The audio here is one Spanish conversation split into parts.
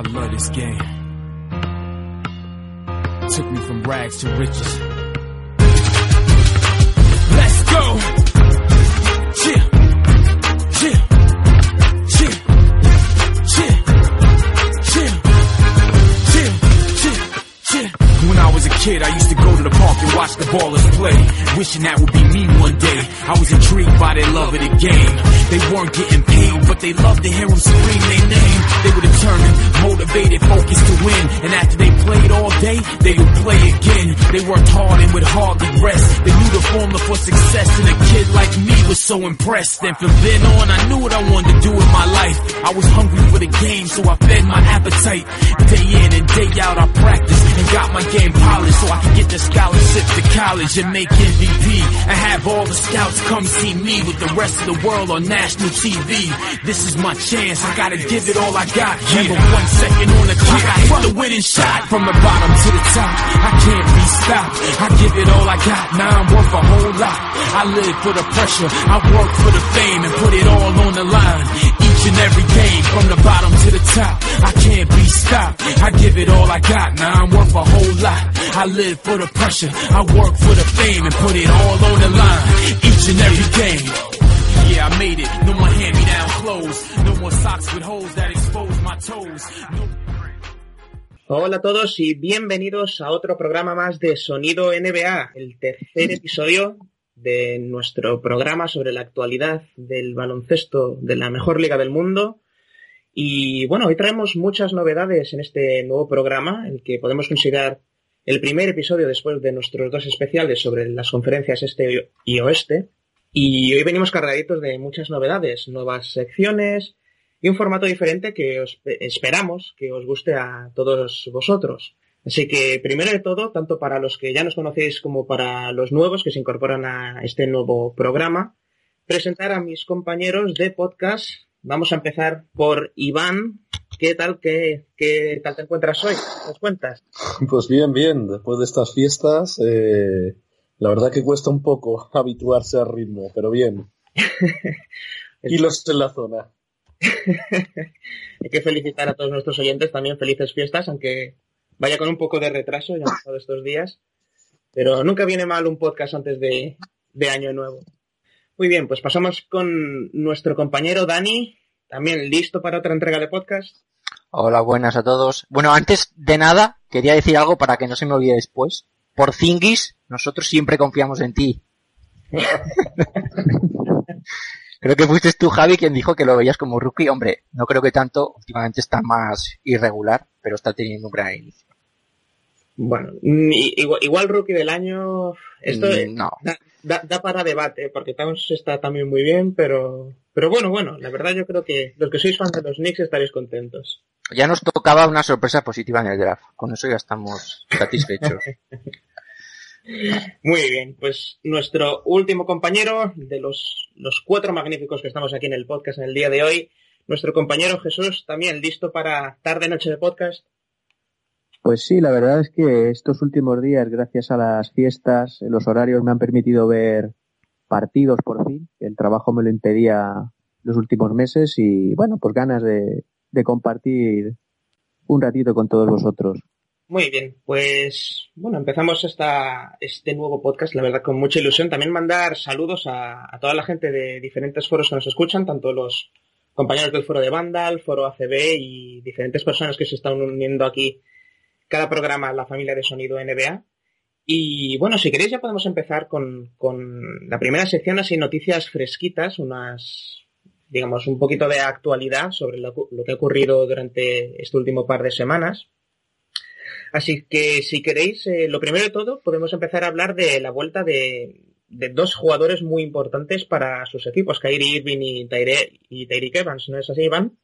I love this game. Took me from rags to riches. Let's go! Yeah! Kid, I used to go to the park and watch the ballers play. Wishing that would be me one day. I was intrigued by their love of the game. They weren't getting paid, but they loved to hear them scream their name. They were determined, motivated, focused to win. And after they played all day, they would play again. They worked hard and would hardly rest. They knew the formula for success, and a kid like me was so impressed. And from then on, I knew what I wanted to do with my life. I was hungry for the game, so I fed my appetite. Day in and day out, I practiced and got my game polished so I could get the scholarship to college and make MVP. And have all the scouts come see me with the rest of the world on national TV. This is my chance, I gotta give it all I got. Remember one second on the clock, I hit the winning shot from the bottom to the top. I can't be stopped. I give it all I got. Now I'm worth a whole lot. I live for the pressure, I work for the fame and put it all on the line. Each and every game from the bottom to the top. I can't be stopped. I give it all I got. Now I'm worth a whole lot. I live for the pressure. I work for the fame and put it all on the line. Each and every game. Yeah, I made it. No more hand-me-down clothes. No more socks with holes that expose my toes. No... Hola a todos y bienvenidos a otro programa más de Sonido NBA, el tercer episodio de nuestro programa sobre la actualidad del baloncesto de la mejor liga del mundo. Y bueno, hoy traemos muchas novedades en este nuevo programa, el que podemos considerar el primer episodio después de nuestros dos especiales sobre las conferencias este y oeste. Y hoy venimos cargaditos de muchas novedades, nuevas secciones y un formato diferente que os esperamos que os guste a todos vosotros. Así que, primero de todo, tanto para los que ya nos conocéis como para los nuevos que se incorporan a este nuevo programa, presentar a mis compañeros de podcast. Vamos a empezar por Iván. ¿Qué tal? ¿Qué, qué tal te encuentras hoy? ¿Nos cuentas? Pues bien, bien. Después de estas fiestas, eh, la verdad que cuesta un poco habituarse al ritmo, pero bien. y los en la zona. Hay que felicitar a todos nuestros oyentes también. Felices fiestas, aunque vaya con un poco de retraso, ya han pasado estos días. Pero nunca viene mal un podcast antes de, de Año Nuevo. Muy bien, pues pasamos con nuestro compañero Dani, también listo para otra entrega de podcast. Hola, buenas a todos. Bueno, antes de nada, quería decir algo para que no se me olvide después. Por Zingis, nosotros siempre confiamos en ti. creo que fuiste tú, Javi, quien dijo que lo veías como rookie. Hombre, no creo que tanto. Últimamente está más irregular, pero está teniendo un gran inicio. Bueno, igual, igual rookie del año, esto Mm, no. da, da- da para debate, porque Towns está también muy bien, pero, pero bueno, bueno, la verdad yo creo que los que sois fans de los Knicks estaréis contentos. Ya nos tocaba una sorpresa positiva en el draft. Con eso ya estamos satisfechos. Muy bien, pues nuestro último compañero de los, los cuatro magníficos que estamos aquí en el podcast en el día de hoy, nuestro compañero Jesús, también listo para tarde-noche de podcast. Pues sí, la verdad es que estos últimos días, gracias a las fiestas, los horarios me han permitido ver partidos por fin. El trabajo me lo impedía los últimos meses y bueno, pues ganas de, de compartir un ratito con todos vosotros. Muy bien, pues bueno, empezamos esta, este nuevo podcast, la verdad, con mucha ilusión. También mandar saludos a, toda la gente de diferentes foros que nos escuchan, tanto los compañeros del foro de Vandal, foro ACB y diferentes personas que se están uniendo aquí cada programa a la familia de sonido NBA. Y bueno, si queréis ya podemos empezar con, con la primera sección, así noticias fresquitas, unas, digamos, un poquito de actualidad sobre lo, lo que ha ocurrido durante este último par de semanas. Así que si queréis, eh, lo primero de todo, podemos empezar a hablar de la vuelta de, dos jugadores muy importantes para sus equipos, Kyrie Irving y, Tyre, y Evans, ¿no es así, Iván?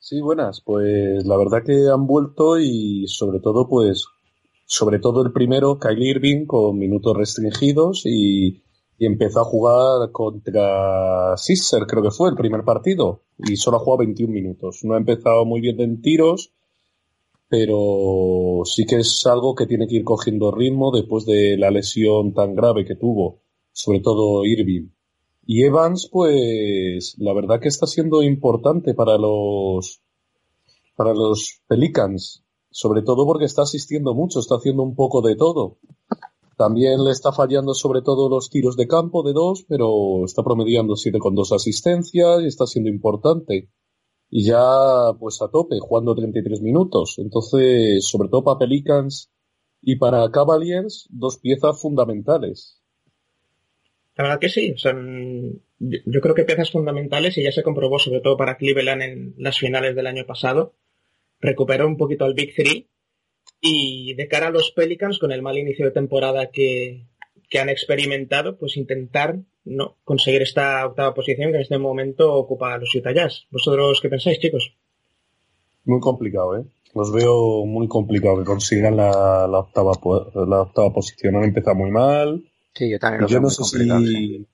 Sí, buenas. Pues la verdad que han vuelto y sobre todo, pues, sobre todo el primero, Kylie Irving, con minutos restringidos y, empezó a jugar contra Sixer, creo que fue el primer partido, y solo ha jugado 21 minutos. No ha empezado muy bien en tiros, pero sí que es algo que tiene que ir cogiendo ritmo después de la lesión tan grave que tuvo, sobre todo Irving. Y Evans, pues, la verdad que está siendo importante para los, para los Pelicans, sobre todo porque está asistiendo mucho, está haciendo un poco de todo. También le está fallando sobre todo los tiros de campo de dos, pero está promediando siete con dos asistencias y está siendo importante. Y ya pues a tope, jugando 33 minutos. Entonces, sobre todo para Pelicans y para Cavaliers, dos piezas fundamentales. La verdad que sí, son, yo creo que piezas fundamentales y ya se comprobó sobre todo para Cleveland en las finales del año pasado. Recuperó un poquito al Big Three y de cara a los Pelicans, con el mal inicio de temporada que, han experimentado, pues intentar no conseguir esta octava posición que en este momento ocupa los Utah Jazz. ¿Vosotros qué pensáis, chicos? Muy complicado, ¿eh? Los veo muy complicado que consigan la, la octava, la octava posición. Han empezado muy mal. Sí, yo también lo Yo no sé si,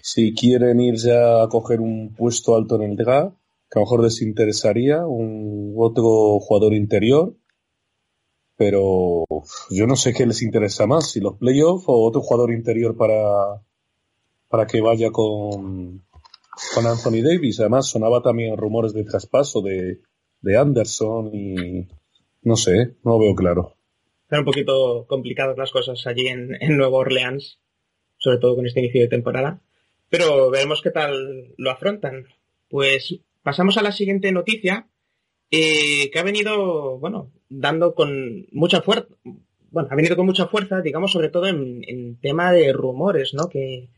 si quieren ir ya a coger un puesto alto en el draft, que a lo mejor les interesaría un otro jugador interior pero yo no sé qué les interesa más, si los playoffs o otro jugador interior para, para que vaya con, con Anthony Davis. Además, sonaba también rumores de traspaso de, de Anderson y no sé, no veo claro. Están un poquito complicadas las cosas allí en, en Nueva Orleans, sobre todo con este inicio de temporada. Pero veremos qué tal lo afrontan. Pues pasamos a la siguiente noticia, eh, que ha venido, bueno, dando con mucha fuerza, bueno, ha venido con mucha fuerza, digamos, sobre todo en, tema de rumores, ¿no? Que,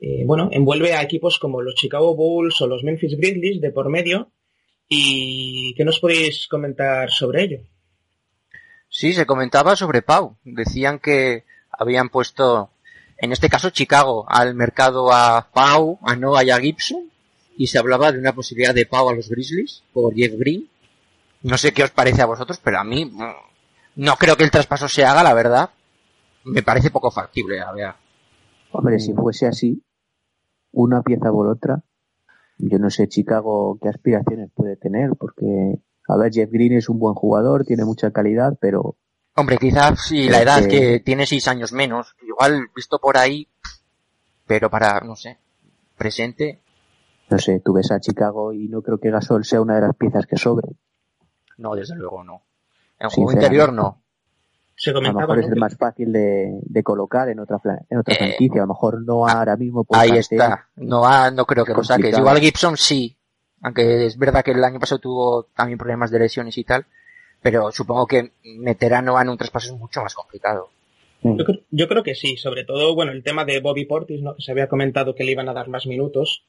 eh, bueno, envuelve a equipos como los Chicago Bulls o los Memphis Grizzlies de por medio. ¿Y qué nos podéis comentar sobre ello? Sí, se comentaba sobre Pau. Decían que habían puesto, en este caso Chicago, al mercado a Pau, a Noah y a Gibson, y se hablaba de una posibilidad de Pau a los Grizzlies por Jeff Green. No sé qué os parece a vosotros, pero a mí mm, no creo que el traspaso se haga, la verdad. Me parece poco factible, a ver. Hombre, si fuese así, una pieza por otra, yo no sé Chicago qué aspiraciones puede tener, porque, a ver, Jeff Green es un buen jugador, tiene mucha calidad, pero... Hombre, quizás sí, la edad que tiene seis años menos, igual visto por ahí, pero para, no sé, presente, no sé, tú ves a Chicago y no creo que Gasol sea una de las piezas que sobre. No, desde luego no. En juego interior no. a lo mejor es el más fácil de, colocar en otra en otra eh, franquicia. A lo mejor no ah, ahora mismo. Ahí está. No, no creo que lo saques. Igual Gibson sí. Aunque es verdad que el año pasado tuvo también problemas de lesiones y tal. Pero supongo que meter a Noah en un traspaso es mucho más complicado. Yo creo, yo creo, que sí, sobre todo, bueno, el tema de Bobby Portis, ¿no? Se había comentado que le iban a dar más minutos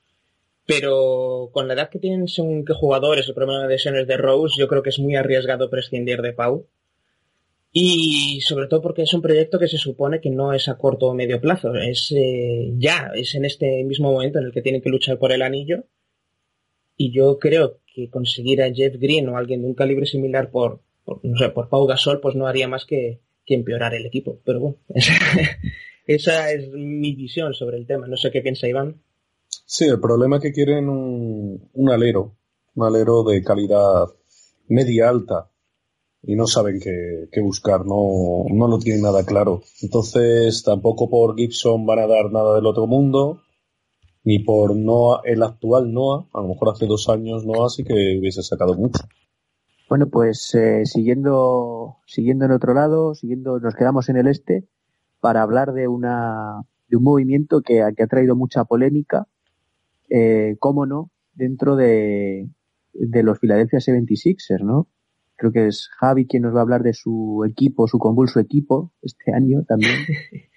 pero con la edad que tienen según qué jugadores, el problema de lesiones de Rose, yo creo que es muy arriesgado prescindir de Pau. Y sobre todo porque es un proyecto que se supone que no es a corto o medio plazo, es eh, ya, es en este mismo momento en el que tienen que luchar por el anillo. Y yo creo que conseguir a Jeff Green o alguien de un calibre similar por, no sé, por Pau Gasol, pues no haría más que, que empeorar el equipo. Pero bueno, esa es mi visión sobre el tema. No sé qué piensa Iván. Sí, el problema es que quieren un, alero, un alero de calidad media alta y no saben qué, buscar, no, no lo tienen nada claro. Entonces tampoco por Gibson van a dar nada del otro mundo, ni por Noah, el actual Noah, a lo mejor hace dos años Noah sí que hubiese sacado mucho. Bueno, pues eh, siguiendo, siguiendo en otro lado, siguiendo, nos quedamos en el este para hablar de una de un movimiento que, que ha traído mucha polémica eh, cómo no, dentro de, de los Philadelphia 76ers, ¿no? Creo que es Javi quien nos va a hablar de su equipo, su convulso equipo, este año también.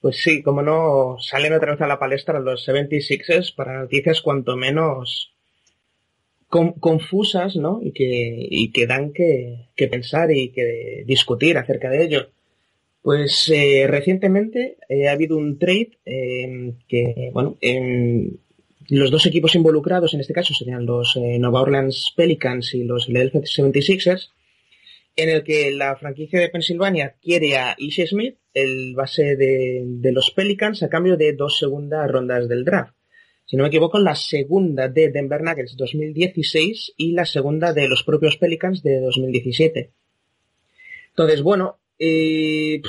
Pues sí, como no, salen otra vez a la palestra los 76ers para noticias cuanto menos confusas, ¿no? Y que, y que dan que, que, pensar y que discutir acerca de ello. Pues eh, recientemente eh, ha habido un trade eh, que, bueno, en, los dos equipos involucrados en este caso serían los eh, Orleans Pelicans y los Philadelphia 76ers, en el que la franquicia de Pensilvania quiere a Ishe Smith, el base de, los Pelicans, a cambio de dos segundas rondas del draft. Si no me equivoco, la segunda de Denver Nuggets 2016 y la segunda de los propios Pelicans de 2017. Entonces, bueno, eh,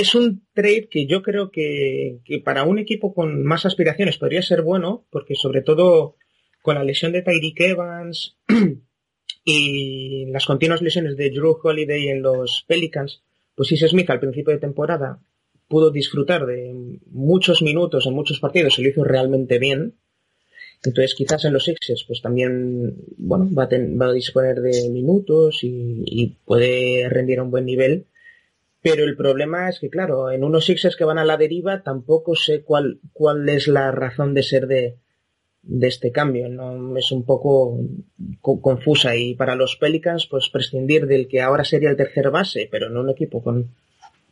es un trade que yo creo que, para un equipo con más aspiraciones podría ser bueno, porque sobre todo con la lesión de Tyreek Evans Y las continuas lesiones de Drew Holiday en los Pelicans, pues si Smith al principio de temporada pudo disfrutar de muchos minutos en muchos partidos, se lo hizo realmente bien. Entonces quizás en los Sixers pues también bueno va a, va a disponer de minutos y, puede rendir a un buen nivel. Pero el problema es que claro, en unos Sixers que van a la deriva tampoco sé cuál, cuál es la razón de ser de, de este cambio. ¿no? Es un poco confusa y para los Pelicans pues prescindir del que ahora sería el tercer base, pero no un equipo con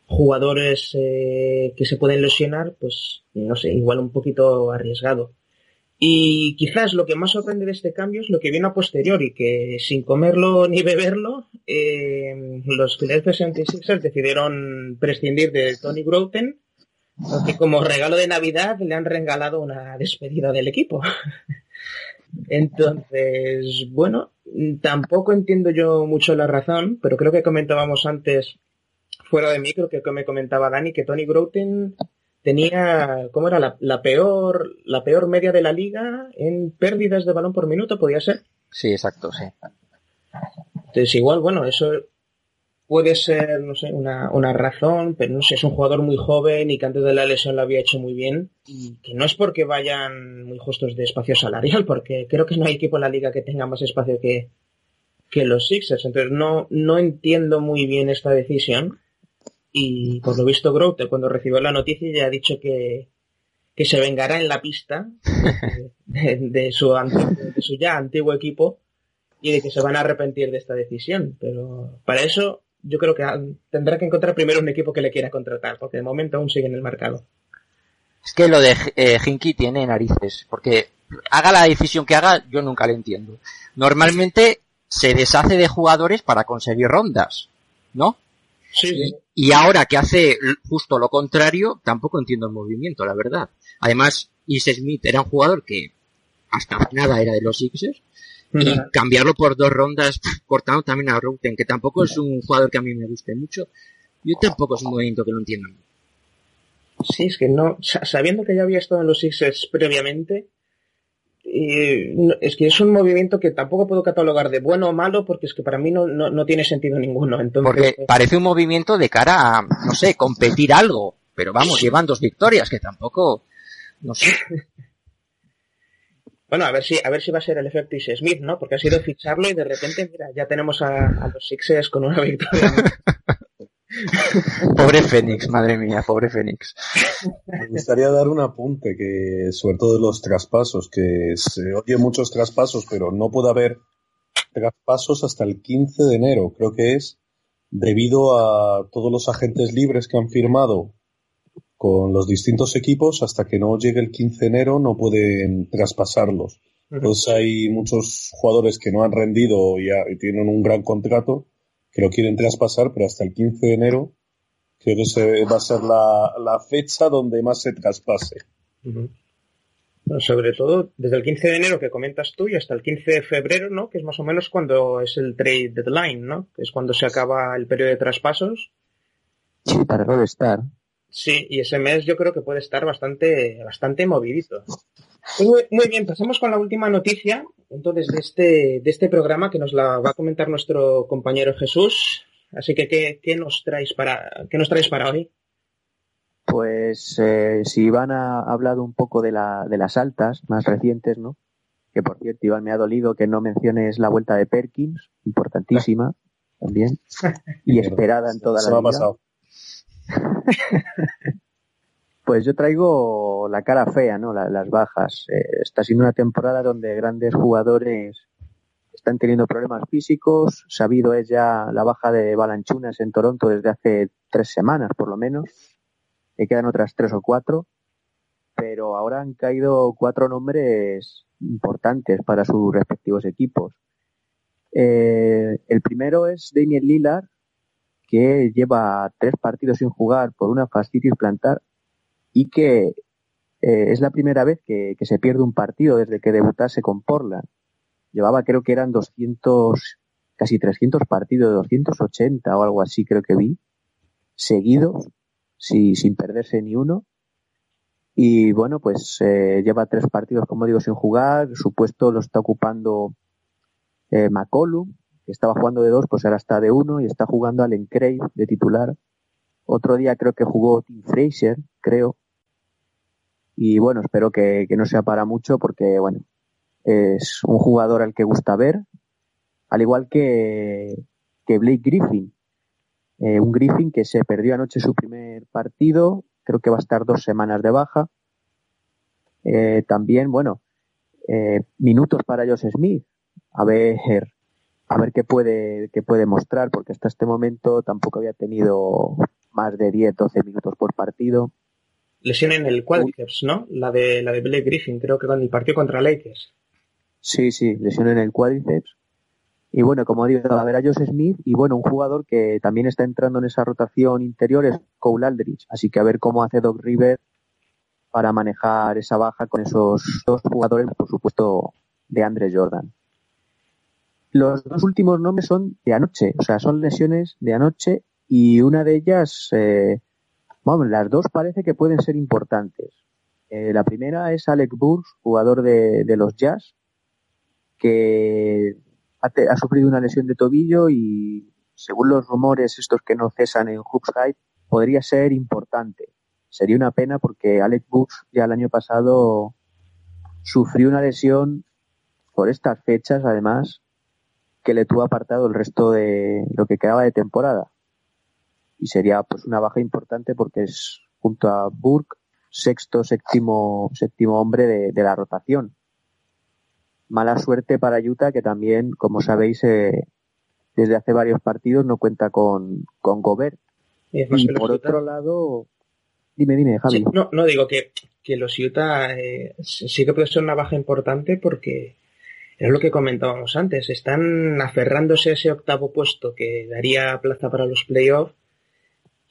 jugadores eh, que se pueden lesionar, pues no sé, igual un poquito arriesgado. Y quizás lo que más sorprende de este cambio es lo que viene a posteriori, que sin comerlo ni beberlo, eh, los Philadelphia 76ers decidieron prescindir de Tony Groten porque como regalo de Navidad le han regalado una despedida del equipo. Entonces, bueno, tampoco entiendo yo mucho la razón, pero creo que comentábamos antes, fuera de micro, que me comentaba Dani, que Tony Groten tenía, ¿cómo era? La, la, peor, la peor media de la liga en pérdidas de balón por minuto, ¿podía ser? Sí, exacto, sí. Entonces, igual, bueno, eso puede ser, no sé, una, una, razón, pero no sé, es un jugador muy joven y que antes de la lesión lo había hecho muy bien. Y que no es porque vayan muy justos de espacio salarial, porque creo que no hay equipo en la liga que tenga más espacio que, que los Sixers. Entonces no, no entiendo muy bien esta decisión. Y por lo visto Grote cuando recibió la noticia ya ha dicho que, que se vengará en la pista de, de, su, de su ya antiguo equipo y de que se van a arrepentir de esta decisión. Pero para eso yo creo que tendrá que encontrar primero un equipo que le quiera contratar, porque de momento aún sigue en el mercado. Es que lo de eh, Hinky tiene narices, porque haga la decisión que haga, yo nunca le entiendo. Normalmente se deshace de jugadores para conseguir rondas, ¿no? Sí. Y ahora que hace justo lo contrario, tampoco entiendo el movimiento, la verdad. Además, Is Smith era un jugador que hasta nada era de los Sixers, y cambiarlo por dos rondas cortando también a Routen, que tampoco es un jugador que a mí me guste mucho. Yo tampoco es un movimiento que lo entiendo. Sí, es que no, sabiendo que ya había estado en los Sixers previamente, eh, es que es un movimiento que tampoco puedo catalogar de bueno o malo porque es que para mí no, no, no tiene sentido ninguno. Entonces, porque parece un movimiento de cara a, no sé, competir algo, pero vamos, llevan dos victorias, que tampoco, no sé. Bueno, a ver si, a ver si va a ser el efecto Is Smith, ¿no? Porque ha sido ficharlo y de repente, mira, ya tenemos a, a los Sixers con una victoria. pobre Fénix, madre mía, pobre Fénix. Me gustaría dar un apunte que, sobre todo de los traspasos, que se oye muchos traspasos, pero no puede haber traspasos hasta el 15 de enero, creo que es, debido a todos los agentes libres que han firmado con los distintos equipos hasta que no llegue el 15 de enero no pueden traspasarlos. Entonces hay muchos jugadores que no han rendido y, y, tienen un gran contrato que lo quieren traspasar, pero hasta el 15 de enero creo que se, va a ser la, la, fecha donde más se traspase. Uh -huh. sobre todo desde el 15 de enero que comentas tú y hasta el 15 de febrero, ¿no? Que es más o menos cuando es el trade deadline, ¿no? Que es cuando se acaba el periodo de traspasos. Sí, para no estar. Sí, y ese mes yo creo que puede estar bastante, bastante movidito. Muy, muy, bien, pasemos con la última noticia, entonces, de este, de este programa que nos la va a comentar nuestro compañero Jesús. Así que, ¿qué, qué nos traes para, qué nos traes para hoy? Pues, eh, si Iván ha hablado un poco de, la, de las altas más recientes, ¿no? Que por cierto, Iván, me ha dolido que no menciones la vuelta de Perkins, importantísima también, y esperada en toda Se la me ha vida. pasado. Pues yo traigo la cara fea, ¿no? La, las bajas. Eh, está siendo una temporada donde grandes jugadores están teniendo problemas físicos. Sabido es ya la baja de Balanchunas en Toronto desde hace tres semanas, por lo menos. Me quedan otras tres o cuatro. Pero ahora han caído cuatro nombres importantes para sus respectivos equipos. Eh, el primero es Daniel Lillard, que lleva tres partidos sin jugar por una fascitis plantar y que eh, es la primera vez que, se pierde un partido desde que debutase con Portland. Llevaba, creo que eran 200, casi 300 partidos, 280 o algo así, creo que vi, seguidos, sí, sin perderse ni uno. Y bueno, pues eh, lleva tres partidos, como digo, sin jugar. Su puesto lo está ocupando eh, McCollum, que estaba jugando de dos, pues ahora está de uno y está jugando al Encrave de titular. Otro día creo que jugó Tim Fraser, creo. Y bueno, espero que, que no sea para mucho porque, bueno, es un jugador al que gusta ver, al igual que, que Blake Griffin. Eh, un Griffin que se perdió anoche su primer partido, creo que va a estar dos semanas de baja. Eh, también, bueno, eh, minutos para Josh Smith. A ver, a ver qué puede, qué puede mostrar, porque hasta este momento tampoco había tenido más de 10, 12 minutos por partido. Lesión en el cuádriceps, ¿no? La de, la de Blake Griffin, creo que con el partido contra Lakers. Sí, sí, lesión en el cuádriceps. Y bueno, como digo, a ver a Josh Smith y bueno, un jugador que también está entrando en esa rotación interior es Cole Aldrich. Así que a ver cómo hace Doc River para manejar esa baja con esos dos jugadores, por supuesto, de Andre Jordan. Los dos últimos nombres son de anoche, o sea, son lesiones de anoche y una de ellas, eh, vamos, las dos parece que pueden ser importantes. Eh, la primera es Alec Burks, jugador de, los Jazz, que ha, sufrido una lesión de tobillo y según los rumores estos que no cesan en Hoops podría ser importante. Sería una pena porque Alex Books ya el año pasado sufrió una lesión por estas fechas, además, que le tuvo apartado el resto de lo que quedaba de temporada. Y sería pues una baja importante porque es junto a Burke sexto, séptimo, séptimo hombre de, de la rotación mala suerte para Utah, que también, como sabéis, eh, desde hace varios partidos no cuenta con, con Gobert. Y, por otro lado, dime, dime, Javi. no, no digo que, que los Utah eh, sí que puede ser una baja importante porque es lo que comentábamos antes, están aferrándose a ese octavo puesto que daría plaza para los playoffs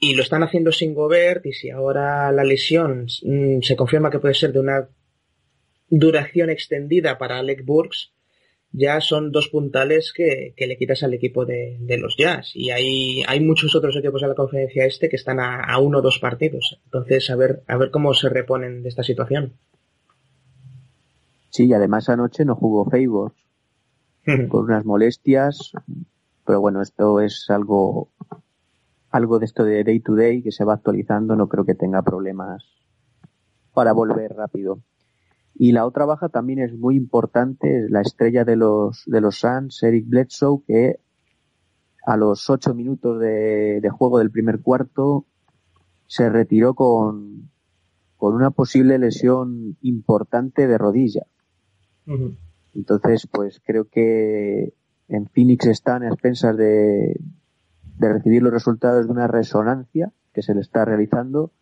y lo están haciendo sin Gobert y si ahora la lesión mm, se confirma que puede ser de una duración extendida para Alec Burks, ya son dos puntales que, le quitas al equipo de, los Jazz. Y hay, hay muchos otros equipos en la conferencia este que están a, uno o dos partidos. Entonces, a ver, a ver cómo se reponen de esta situación. Sí, y además anoche no jugó Favors con unas molestias. Pero bueno, esto es algo, algo de esto de day to day que se va actualizando. No creo que tenga problemas para volver rápido. Y la otra baja también es muy importante, la estrella de los, de los Suns, Eric Bledsoe, que a los ocho minutos de, juego del primer cuarto se retiró con, con una posible lesión importante de rodilla. Entonces, pues creo que en Phoenix están a expensas de, de recibir los resultados de una resonancia que se le está realizando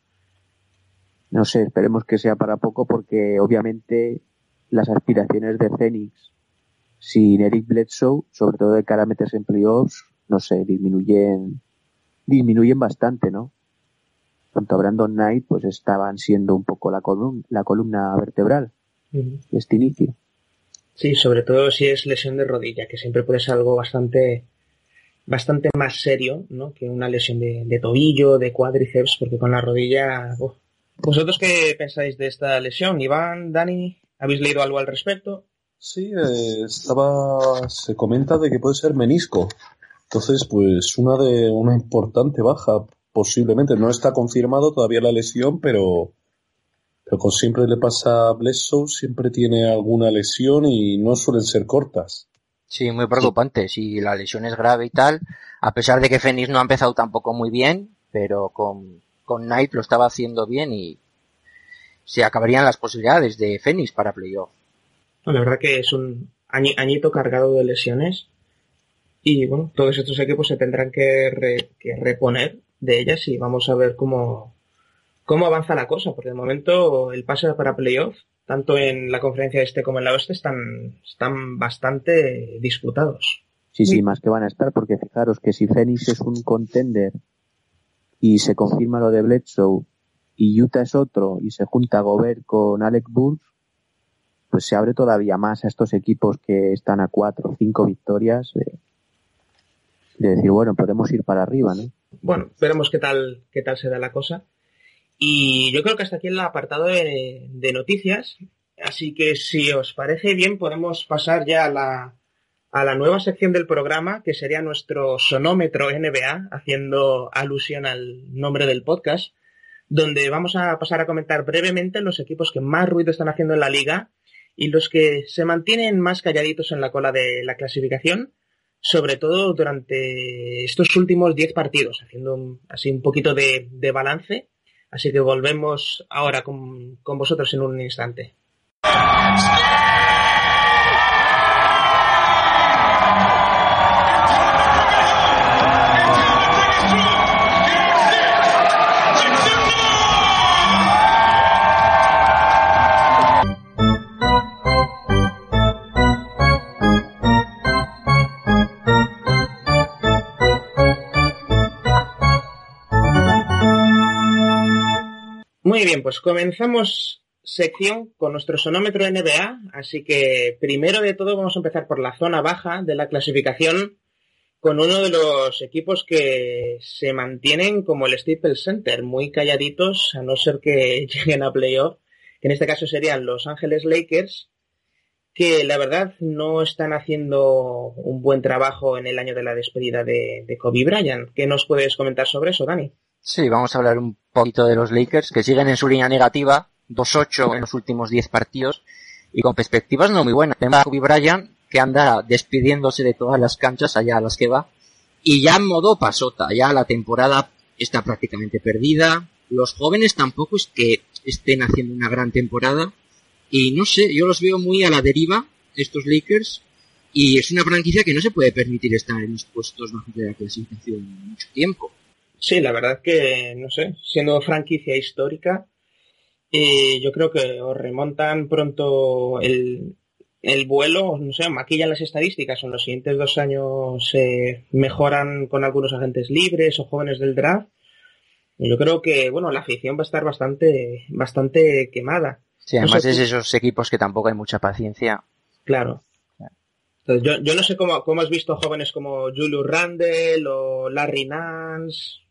no sé, esperemos que sea para poco porque obviamente las aspiraciones de Phoenix sin Eric Bledsoe, sobre todo de cara a meterse en playoffs, no sé, disminuyen, disminuyen bastante, ¿no? Tanto a Brandon Knight, pues estaban siendo un poco la, columna, la columna vertebral de este inicio. Sí, sobre todo si es lesión de rodilla, que siempre puede ser algo bastante bastante más serio, ¿no? Que una lesión de, tobillo, de cuádriceps, porque con la rodilla, ¿Vosotros qué pensáis de esta lesión? Iván, Dani, ¿habéis leído algo al respecto? Sí, eh, estaba, se comenta de que puede ser menisco. Entonces, pues una de una importante baja, posiblemente. No está confirmado todavía la lesión, pero, pero como siempre le pasa a Bledsoe, siempre tiene alguna lesión y no suelen ser cortas. Sí, muy preocupante. Si la lesión es grave y tal, a pesar de que Fenix no ha empezado tampoco muy bien, pero con con Knight lo estaba haciendo bien y se acabarían las posibilidades de Phoenix para playoff. la verdad que es un añito cargado de lesiones y bueno, todos estos equipos se tendrán que, reponer de ellas y vamos a ver cómo, cómo avanza la cosa, porque de momento el pase para playoff, tanto en la conferencia este como en la oeste, están, están bastante disputados. Sí, sí, más que van a estar, porque fijaros que si Phoenix es un contender y se confirma lo de Bledsoe y Utah es otro y se junta Gobert con Alec Burks, pues se abre todavía más a estos equipos que están a cuatro o cinco victorias de, decir, bueno, podemos ir para arriba, ¿no? Bueno, veremos qué tal, qué tal se da la cosa. Y yo creo que hasta aquí el apartado de, noticias. Así que si os parece bien, podemos pasar ya a la, a la nueva sección del programa que sería nuestro sonómetro NBA, haciendo alusión al nombre del podcast, donde vamos a pasar a comentar brevemente los equipos que más ruido están haciendo en la liga y los que se mantienen más calladitos en la cola de la clasificación, sobre todo durante estos últimos 10 partidos, haciendo así un poquito de, balance. Así que volvemos ahora con, con vosotros en un instante. Muy bien, pues comenzamos sección con nuestro sonómetro NBA, así que primero de todo vamos a empezar por la zona baja de la clasificación con uno de los equipos que se mantienen como el Staples Center, muy calladitos, a no ser que lleguen a playoff, que en este caso serían Los Ángeles Lakers, que la verdad no están haciendo un buen trabajo en el año de la despedida de, de Kobe Bryant. ¿Qué nos puedes comentar sobre eso, Dani? Sí, vamos a hablar un poquito de los Lakers, que siguen en su línea negativa, 2-8 en los últimos 10 partidos, y con perspectivas no muy buenas. Tenemos a Kobe Bryant, que anda despidiéndose de todas las canchas allá a las que va, y ya en modo pasota, ya la temporada está prácticamente perdida, los jóvenes tampoco es que estén haciendo una gran temporada, y no sé, yo los veo muy a la deriva, estos Lakers, y es una franquicia que no se puede permitir estar en los puestos bajos de la clasificación mucho tiempo. Sí, la verdad que, no sé, siendo franquicia histórica, eh, yo creo que os remontan pronto el, el vuelo, no sé, maquillan las estadísticas, en los siguientes dos años se mejoran con algunos agentes libres o jóvenes del draft. Yo creo que, bueno, la afición va a estar bastante, bastante quemada. Sí, además no sé, es esos equipos que tampoco hay mucha paciencia. Claro. Entonces, yo, yo no sé cómo, cómo has visto jóvenes como Julius Randle o Larry Nance,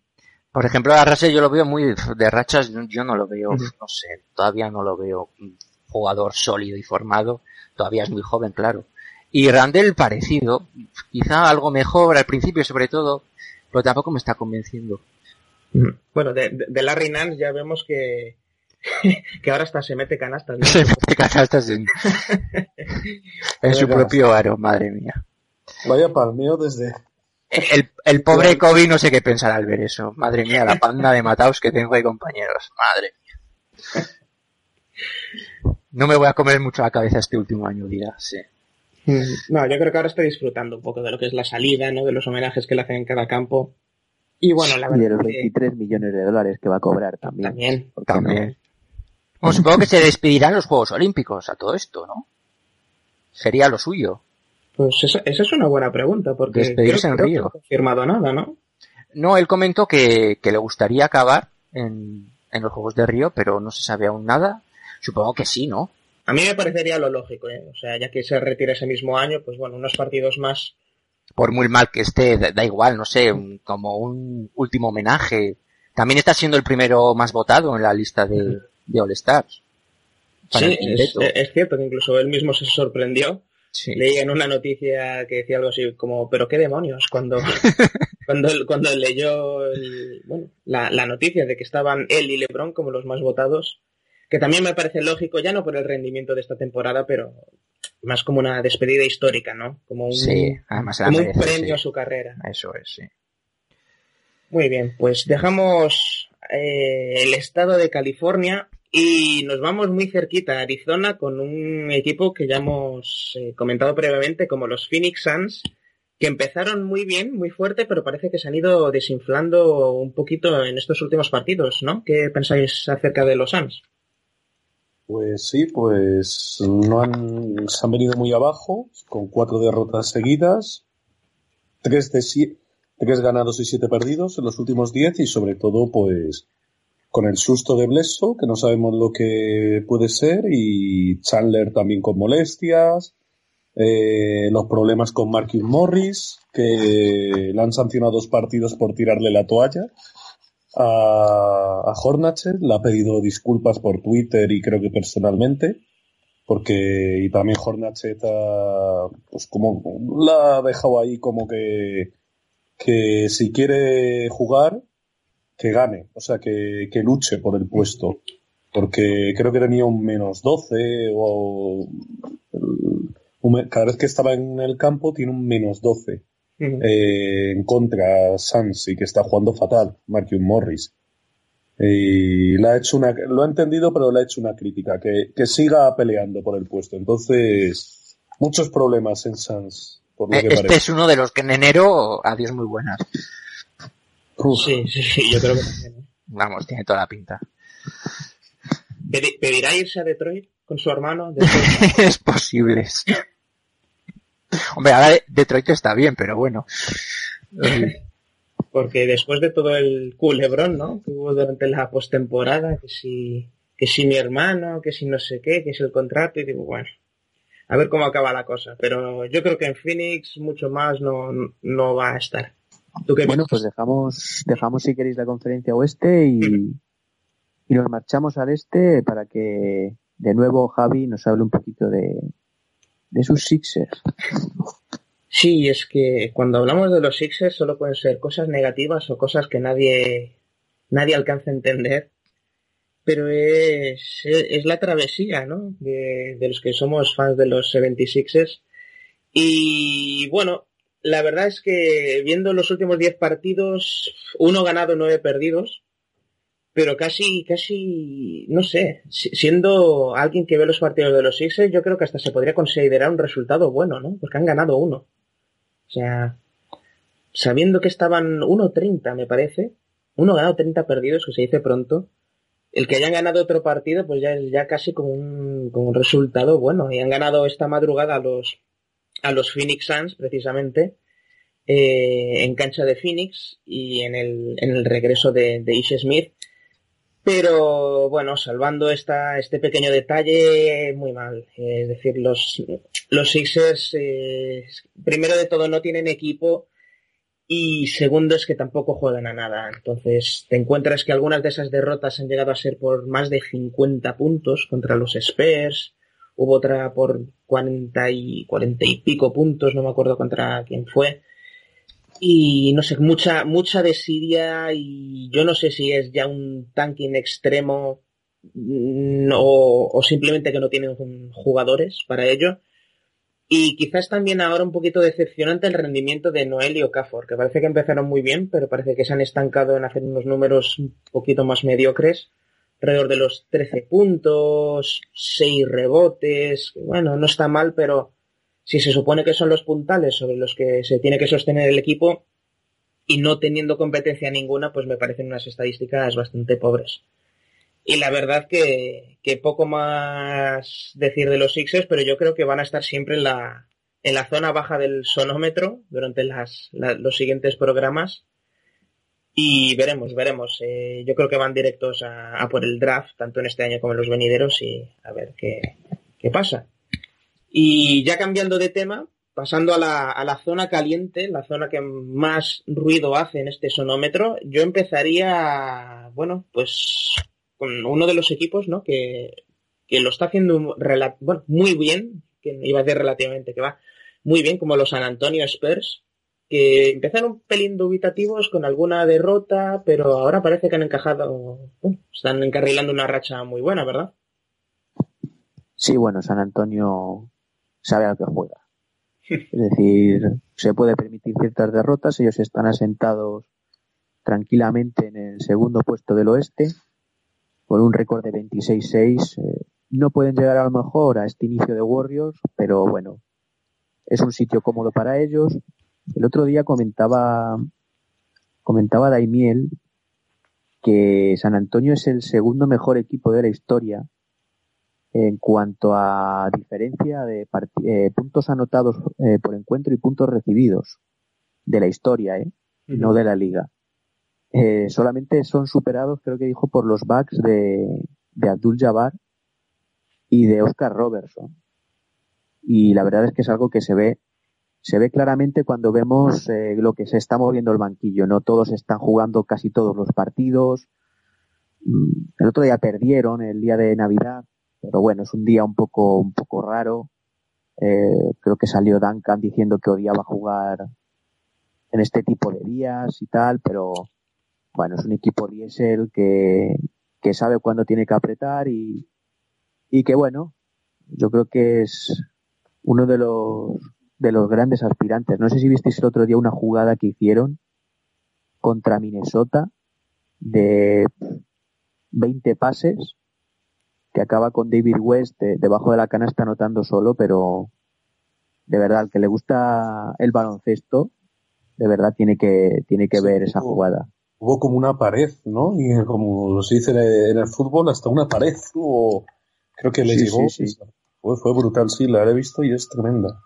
por ejemplo, a Russell yo lo veo muy de rachas, yo no lo veo, uh -huh. no sé, todavía no lo veo un jugador sólido y formado, todavía es muy joven, claro. Y Randall parecido, quizá algo mejor al principio sobre todo, pero tampoco me está convenciendo. Uh -huh. Bueno, de, de, Larry Nance ya vemos que, que ahora hasta se mete canastas. ¿no? Se mete canastas en, en su propio aro, madre mía. Vaya palmeo desde, el, el pobre Kobe no sé qué pensar al ver eso. Madre mía, la panda de mataos que tengo ahí, compañeros. Madre mía. No me voy a comer mucho la cabeza este último año, dirá, sí. No, yo creo que ahora estoy disfrutando un poco de lo que es la salida, ¿no? De los homenajes que le hacen en cada campo. Y bueno, la verdad. Y de los 23 que... millones de dólares que va a cobrar también. También. También. No? Bueno, supongo que se despedirán los Juegos Olímpicos a todo esto, ¿no? Sería lo suyo. Pues esa, esa, es una buena pregunta, porque Despedirse creo, en creo Río. no ha confirmado nada, ¿no? No, él comentó que, que le gustaría acabar en, en, los Juegos de Río, pero no se sabe aún nada. Supongo que sí, ¿no? A mí me parecería lo lógico, ¿eh? O sea, ya que se retira ese mismo año, pues bueno, unos partidos más. Por muy mal que esté, da, da igual, no sé, un, como un último homenaje. También está siendo el primero más votado en la lista de, de All Stars. Sí, es, es, cierto que incluso él mismo se sorprendió Sí. Leí en una noticia que decía algo así como, pero qué demonios, cuando, cuando, cuando leyó el, bueno, la, la, noticia de que estaban él y Lebron como los más votados, que también me parece lógico, ya no por el rendimiento de esta temporada, pero más como una despedida histórica, ¿no? Como un, sí, además como merece, un premio sí. a su carrera. Eso es, sí. Muy bien, pues dejamos eh, el estado de California y nos vamos muy cerquita a Arizona con un equipo que ya hemos eh, comentado previamente como los Phoenix Suns, que empezaron muy bien, muy fuerte, pero parece que se han ido desinflando un poquito en estos últimos partidos, ¿no? ¿Qué pensáis acerca de los Suns? Pues sí, pues no han, se han venido muy abajo, con cuatro derrotas seguidas, tres, ganados y siete perdidos en los últimos diez y sobre todo pues con el susto de Blesso, que no sabemos lo que puede ser, y Chandler también con molestias, eh, los problemas con Marcus Morris, que le han sancionado dos partidos por tirarle la toalla a, a Hornacek, le ha pedido disculpas por Twitter y creo que personalmente, porque y también Hornacheta pues como la ha dejado ahí como que que si quiere jugar que gane o sea que, que luche por el puesto porque creo que tenía un menos 12 o cada vez que estaba en el campo tiene un menos 12 eh, en contra Sans y que está jugando fatal Marcus Morris y le ha hecho una, lo ha entendido, pero le ha hecho una crítica, que, que siga peleando por el puesto. Entonces, muchos problemas en Sans. Por lo Eh, que Este parece. es uno de los que en enero, adiós muy buenas. Sí, sí, sí, yo creo que también. ¿eh? Vamos, tiene toda la pinta. Pedi- ¿Pedirá irse a Detroit con su hermano? Después- es posible. sí. Hombre, ahora Detroit está bien, pero bueno. Porque después de todo el culebrón, ¿no? Que hubo durante la postemporada, que si, que si mi hermano, que si no sé qué, que si el contrato, y digo, bueno, a ver cómo acaba la cosa. Pero yo creo que en Phoenix mucho más no, no va a estar. ¿Tú qué Bueno, pues dejamos, dejamos si queréis la conferencia oeste y, y nos marchamos al este para que de nuevo Javi nos hable un poquito de, de sus Sixers. Sí, es que cuando hablamos de los Sixers solo pueden ser cosas negativas o cosas que nadie, nadie alcanza a entender. Pero es, es la travesía, ¿no? De, de los que somos fans de los 76ers. Y bueno, la verdad es que viendo los últimos 10 partidos, uno ganado, nueve perdidos. Pero casi, casi, no sé, si- siendo alguien que ve los partidos de los Sixers, yo creo que hasta se podría considerar un resultado bueno, ¿no? Porque han ganado uno. O sea, sabiendo que estaban 1-30, me parece, uno ganado 30 perdidos, que se dice pronto, el que hayan ganado otro partido, pues ya es ya casi como un, como un resultado bueno. Y han ganado esta madrugada los, a los Phoenix Suns, precisamente, eh, en cancha de Phoenix y en el, en el regreso de, Ish Smith. Pero bueno, salvando esta, este pequeño detalle, muy mal. Es decir, los, los Sixers, eh, primero de todo, no tienen equipo y segundo es que tampoco juegan a nada. Entonces, te encuentras que algunas de esas derrotas han llegado a ser por más de 50 puntos contra los Spurs. Hubo otra por 40 y, 40 y pico puntos, no me acuerdo contra quién fue. Y no sé, mucha, mucha desidia y yo no sé si es ya un tanking extremo mm, o, simplemente que no tienen jugadores para ello. Y quizás también ahora un poquito decepcionante el rendimiento de Noel y Okafor, que parece que empezaron muy bien, pero parece que se han estancado en hacer unos números un poquito más mediocres, alrededor de los 13 puntos, 6 rebotes, bueno, no está mal, pero si se supone que son los puntales sobre los que se tiene que sostener el equipo y no teniendo competencia ninguna, pues me parecen unas estadísticas bastante pobres. Y la verdad que, que poco más decir de los Sixers, pero yo creo que van a estar siempre en la, en la zona baja del sonómetro durante las, la- los siguientes programas. Y veremos, veremos. Eh, yo creo que van directos a, a por el draft, tanto en este año como en los venideros, y a ver qué, qué pasa. Y ya cambiando de tema, pasando a la, a la zona caliente, la zona que más ruido hace en este sonómetro, yo empezaría, bueno, pues con uno de los equipos, ¿no? Que, que lo está haciendo bueno, muy bien, que iba a decir relativamente que va muy bien, como los San Antonio Spurs, que empezaron un pelín dubitativos con alguna derrota, pero ahora parece que han encajado, bueno, están encarrilando una racha muy buena, ¿verdad? Sí, bueno, San Antonio sabe a lo que juega. Es decir, se puede permitir ciertas derrotas, ellos están asentados tranquilamente en el segundo puesto del oeste, con un récord de 26-6. eh, no pueden llegar a lo mejor a este inicio de Warriors, pero bueno, es un sitio cómodo para ellos. El otro día comentaba, comentaba Daimiel que San Antonio es el segundo mejor equipo de la historia en cuanto a diferencia de eh, puntos anotados eh, por encuentro y puntos recibidos de la historia, ¿eh? no de la liga. Eh, solamente son superados, creo que dijo, por los Bucks de, de Abdul Jabbar y de Oscar Robertson. Y la verdad es que es algo que se ve, se ve claramente cuando vemos eh, lo que se está moviendo el banquillo. No todos están jugando casi todos los partidos. Mm, El otro día perdieron, el día de Navidad, pero bueno, es un día un poco, un poco raro. Eh, creo que salió Duncan diciendo que odiaba jugar en este tipo de días y tal, pero bueno, es un equipo diésel que, que sabe cuándo tiene que apretar y, y que bueno, yo creo que es uno de los de los grandes aspirantes. No sé si visteis el otro día una jugada que hicieron contra Minnesota de 20 pases que acaba con David West debajo de la canasta anotando solo, pero de verdad, al que le gusta el baloncesto, de verdad tiene que, tiene que ver esa jugada. Hubo como una pared, ¿no? Y como se dice en el fútbol, hasta una pared hubo, creo que le llegó. Fue, fue, brutal, sí, la he visto y es tremenda.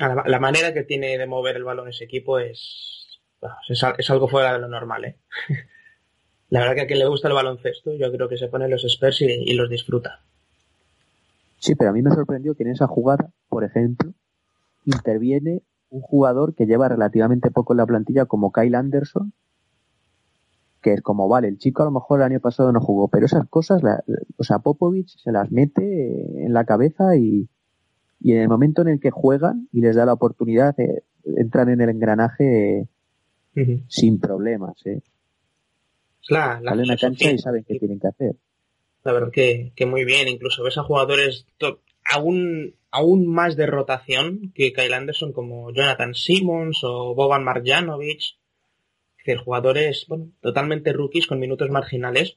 La, manera que tiene de mover el balón ese equipo es, es, algo fuera de lo normal, ¿eh? la verdad que a quien le gusta el baloncesto, yo creo que se pone los Spurs y, los disfruta. Sí, pero a mí me sorprendió que en esa jugada, por ejemplo, interviene un jugador que lleva relativamente poco en la plantilla como Kyle Anderson, que es como, vale, el chico a lo mejor el año pasado no jugó, pero esas cosas, o sea, Popovich se las mete en la cabeza y, y en el momento en el que juegan y les da la oportunidad, eh, entran en el engranaje uh -huh. sin problemas. ¿eh? La, la Salen a cancha y saben qué tienen que hacer. La verdad que, que muy bien, incluso ves a jugadores aún, aún más de rotación que Kyle Anderson como Jonathan Simmons o Boban Marjanovic, que jugadores bueno, totalmente rookies con minutos marginales,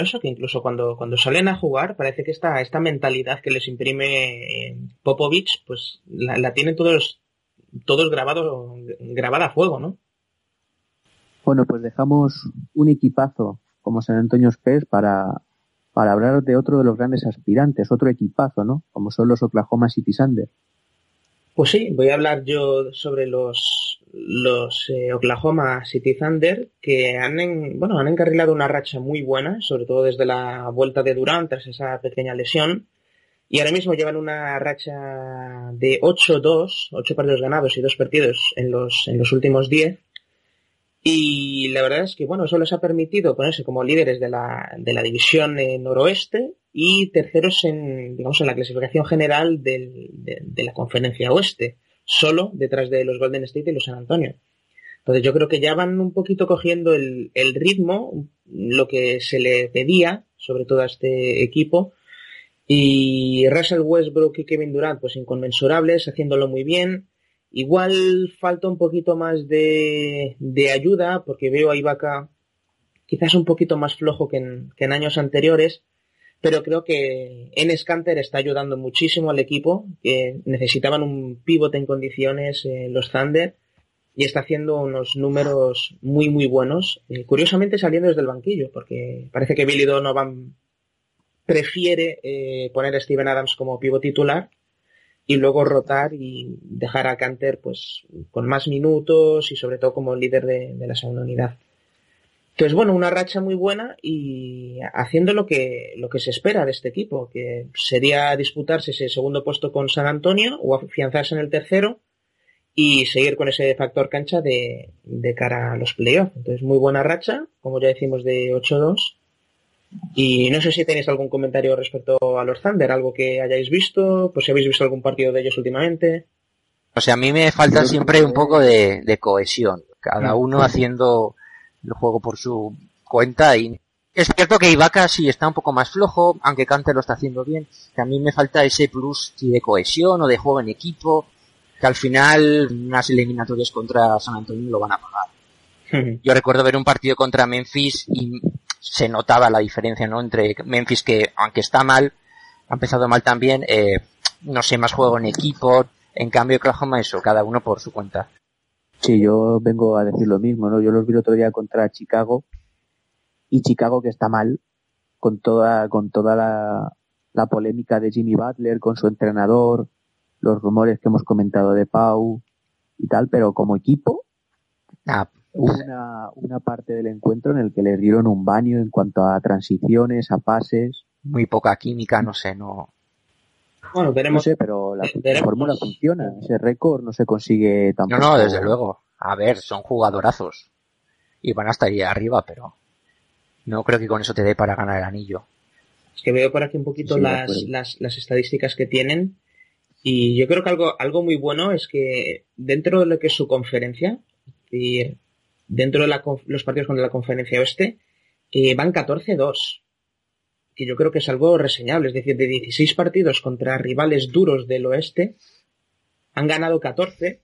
eso que incluso cuando, cuando salen a jugar parece que esta, esta mentalidad que les imprime Popovich, pues la, la tienen todos, todos grabados, grabada a fuego, ¿no? Bueno, pues dejamos un equipazo como San Antonio Spurs para, para hablar de otro de los grandes aspirantes, otro equipazo, ¿no? Como son los Oklahoma City Thunder. Pues sí, voy a hablar yo sobre los, los eh, Oklahoma City Thunder que han, en, bueno, han encarrilado una racha muy buena, sobre todo desde la vuelta de Durant tras esa pequeña lesión. Y ahora mismo llevan una racha de 8-2, 8 partidos ganados y 2 perdidos en los, en los últimos 10. Y la verdad es que, bueno, eso les ha permitido ponerse como líderes de la, de la división noroeste y terceros en, digamos, en la clasificación general de, la conferencia oeste, solo detrás de los Golden State y los San Antonio. Entonces yo creo que ya van un poquito cogiendo el, ritmo, lo que se le pedía, sobre todo a este equipo, y Russell Westbrook y Kevin Durant, pues inconmensurables, haciéndolo muy bien, Igual falta un poquito más de, ayuda, porque veo a Ibaka quizás un poquito más flojo que en años anteriores, pero creo que Enes Kanter está ayudando muchísimo al equipo, que necesitaban un pivote en condiciones eh, los Thunder, y está haciendo unos números muy muy buenos, eh, curiosamente saliendo desde el banquillo, porque parece que Billy Donovan prefiere eh, poner a Steven Adams como pivo titular, y luego rotar y dejar a Canter pues con más minutos y sobre todo como líder de, de, la segunda unidad. Entonces, bueno, una racha muy buena y haciendo lo que, lo que se espera de este equipo, que sería disputarse ese segundo puesto con San Antonio o afianzarse en el tercero y seguir con ese factor cancha de, de cara a los playoffs. Entonces, muy buena racha, como ya decimos, de 8-2 y no sé si tenéis algún comentario respecto a los Thunder, algo que hayáis visto, pues si habéis visto algún partido de ellos últimamente. O sea, a mí me falta siempre un poco de, de cohesión, cada uno haciendo el juego por su cuenta y es cierto que Ibaka sí está un poco más flojo, aunque Kante lo está haciendo bien, a mí me falta ese plus de cohesión o de juego en equipo, que al final unas eliminatorias contra San Antonio lo van a pagar. Yo recuerdo ver un partido contra Memphis y se notaba la diferencia, ¿no? Entre Memphis que, aunque está mal, ha empezado mal también, eh, no sé, más juego en equipo, en cambio Oklahoma eso, cada uno por su cuenta. Sí, yo vengo a decir lo mismo, ¿no? Yo los vi el otro día contra Chicago y Chicago que está mal con toda, con toda la, la polémica de Jimmy Butler, con su entrenador, los rumores que hemos comentado de Pau y tal, pero como equipo, ah, hubo una, una parte del encuentro en el que les dieron un baño en cuanto a transiciones, a pases. Muy poca química, no sé, no. Bueno, veremos. No sé, pero la, la fórmula funciona. Ese récord no se consigue tampoco. No, no, desde luego. A ver, son jugadorazos. Y van hasta ahí arriba, pero no creo que con eso te dé para ganar el anillo. Es que veo por aquí un poquito Sí, las, las, las estadísticas que tienen y yo creo que algo, algo muy bueno es que dentro de lo que es su conferencia, decir, dentro de la conf- los partidos contra la conferencia oeste, eh, van 14-2, que yo creo que es algo reseñable, es decir, de 16 partidos contra rivales duros del oeste, han ganado 14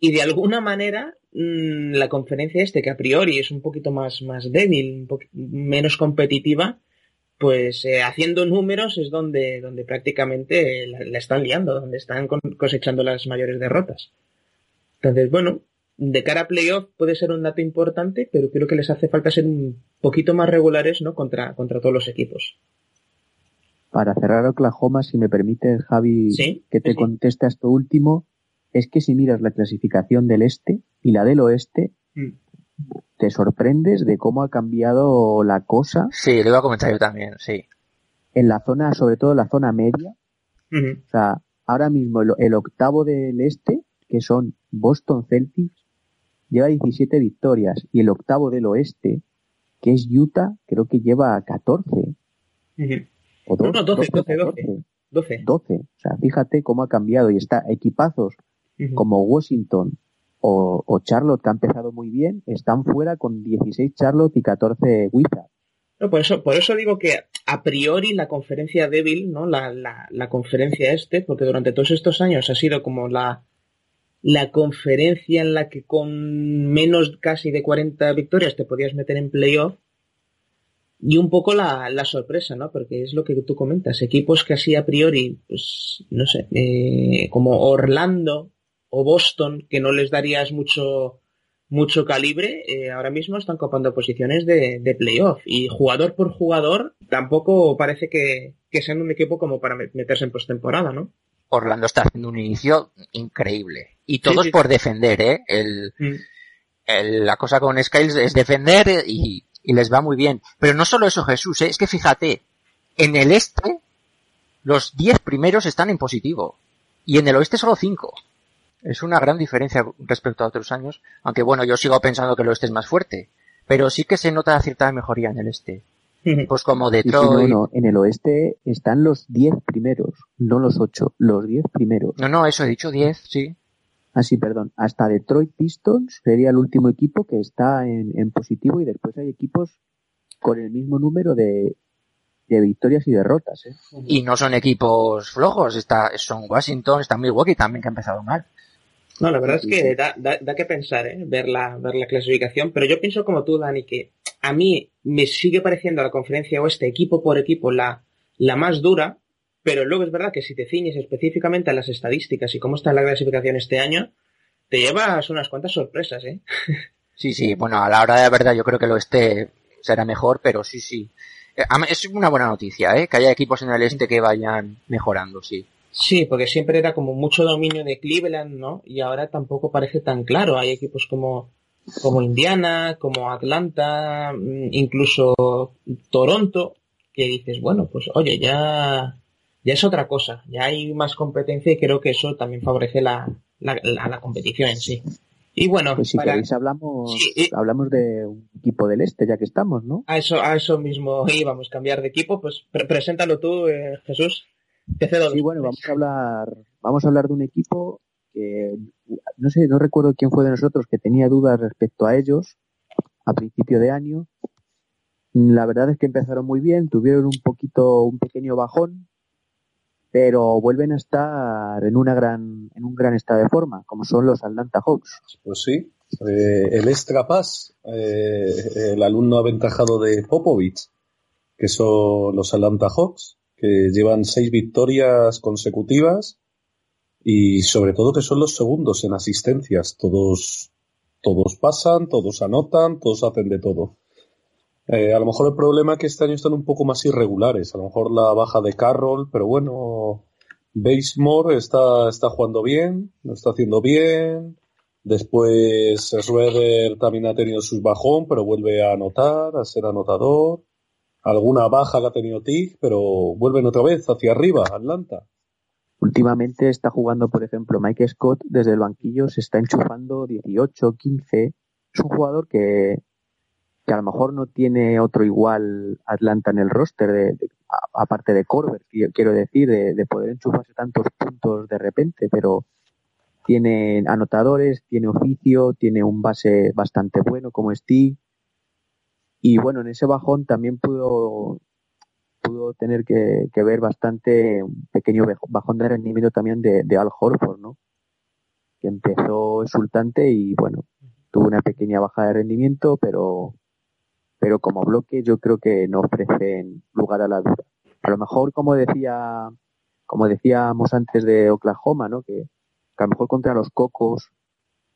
y de alguna manera mm, la conferencia este, que a priori es un poquito más, más débil, un menos competitiva, pues eh, haciendo números es donde, donde prácticamente la, están liando, donde están cosechando las mayores derrotas. Entonces, bueno, de cara a playoff puede ser un dato importante, pero creo que les hace falta ser un poquito más regulares, ¿no? Contra, contra todos los equipos. Para cerrar Oklahoma, si me permite, Javi, Sí, que te sí, conteste a esto último, es que si miras la clasificación del este y la del oeste, Mm. te sorprendes de cómo ha cambiado la cosa Sí, lo iba a comentar yo también, sí. en la zona, sobre todo en la zona media. O sea, ahora mismo el, el octavo del este, que son Boston Celtics, lleva 17 victorias y el octavo del oeste, que es Utah, creo que lleva 14 Ujú. o No, no, 12, 12, 14, 12. 12. O sea, fíjate cómo ha cambiado y está equipazos Ujú. como Washington o, o Charlotte, que ha empezado muy bien, están fuera con 16 Charlotte y 14 Wizards. No, por eso, por eso digo que a priori la conferencia débil, ¿no? La, la, la conferencia este, porque durante todos estos años ha sido como la, la conferencia en la que con menos casi de 40 victorias te podías meter en playoff. Y un poco la, la sorpresa, ¿no? Porque es lo que tú comentas. Equipos que así a priori, pues, no sé, eh, como Orlando o Boston, que no les darías mucho, mucho calibre, eh, ahora mismo están copando posiciones de, de playoff. Y jugador por jugador, tampoco parece que, que sean un equipo como para me- meterse en postemporada, ¿no? Orlando está haciendo un inicio increíble. Y todos sí. por defender, ¿eh? El, Mm. el- la cosa con Skiles es defender y, y les va muy bien. Pero no solo eso, Jesús, ¿eh? es que fíjate, en el este, los 10 primeros están en positivo. Y en el oeste solo 5. Es una gran diferencia respecto a otros años. Aunque bueno, yo sigo pensando que el oeste es más fuerte. Pero sí que se nota cierta mejoría en el este. Pues como Y si Detroit. no, no, en el oeste están los 10 primeros, no los 8, los 10 primeros. No, no, eso he dicho 10, sí. Ah, sí, perdón. Hasta Detroit Pistons sería el último equipo que está en, en positivo y después hay equipos con el mismo número de, de victorias y derrotas. ¿eh? Y no son equipos flojos, está, son Washington, está Milwaukee también que ha empezado mal. No, la verdad Sí, es que sí. da, da, da que pensar, ¿eh? ver, la, ver la clasificación, pero yo pienso como tú, Dani, que a mí me sigue pareciendo la conferencia oeste, equipo por equipo, la, la más dura, pero luego es verdad que si te ciñes específicamente a las estadísticas y cómo está la clasificación este año, te llevas unas cuantas sorpresas, ¿eh? Sí, sí, bueno, a la hora de la verdad yo creo que el oeste será mejor, pero sí, sí. Eh, Es una buena noticia, ¿eh? Que haya equipos en el este que vayan mejorando, sí. Sí, porque siempre era como mucho dominio de Cleveland, ¿no? Y ahora tampoco parece tan claro. Hay equipos como, como Indiana, como Atlanta, mm, incluso Toronto, que dices, bueno, pues oye, ya, ya es otra cosa. Ya hay más competencia y creo que eso también favorece la, la, la, la competición en sí. Y bueno, Pues si para- queréis hablamos, Sí, hablamos de un equipo del este, ya que estamos, ¿no? a eso, a eso mismo íbamos, cambiar de equipo, pues pre- preséntalo tú, eh, Jesús. Te cedo Sí, bueno, vamos a hablar, vamos a hablar de un equipo que no sé, no recuerdo quién fue de nosotros que tenía dudas respecto a ellos a principio de año. La verdad es que empezaron muy bien, tuvieron un poquito, un pequeño bajón, pero vuelven a estar en una gran, en un gran estado de forma, como son los Atlanta Hawks. Pues sí. Eh, el extra pass, eh, el alumno aventajado de Popovich, que son los Atlanta Hawks, que llevan seis victorias consecutivas y sobre todo que son los segundos en asistencias. Todos, todos pasan, todos anotan, todos hacen de todo. Eh, a lo mejor el problema es que este año están un poco más irregulares. A lo mejor la baja de Carroll, pero bueno, Basemore está, está jugando bien, lo está haciendo bien. Después Schroeder también ha tenido sus bajón, pero vuelve a anotar, a ser anotador. Alguna baja que ha tenido Tig, pero vuelven otra vez hacia arriba, Atlanta. Últimamente está jugando, por ejemplo, Mike Scott desde el banquillo, se está enchufando 18, 15. Es un jugador que, que a lo mejor no tiene otro igual Atlanta en el roster de, aparte de Corber, quiero decir, de, poder enchufarse tantos puntos de repente, pero tiene anotadores, tiene oficio, tiene un base bastante bueno como Steve. Y bueno, en ese bajón también pudo, pudo tener que, ver bastante un pequeño bajón de rendimiento también de Al Horford, ¿no? Que empezó exultante y bueno, tuvo una pequeña baja de rendimiento, pero pero como bloque yo creo que no ofrecen lugar a la duda. A lo mejor, como decía, como decíamos antes de Oklahoma, ¿no? Que, a lo mejor contra los cocos,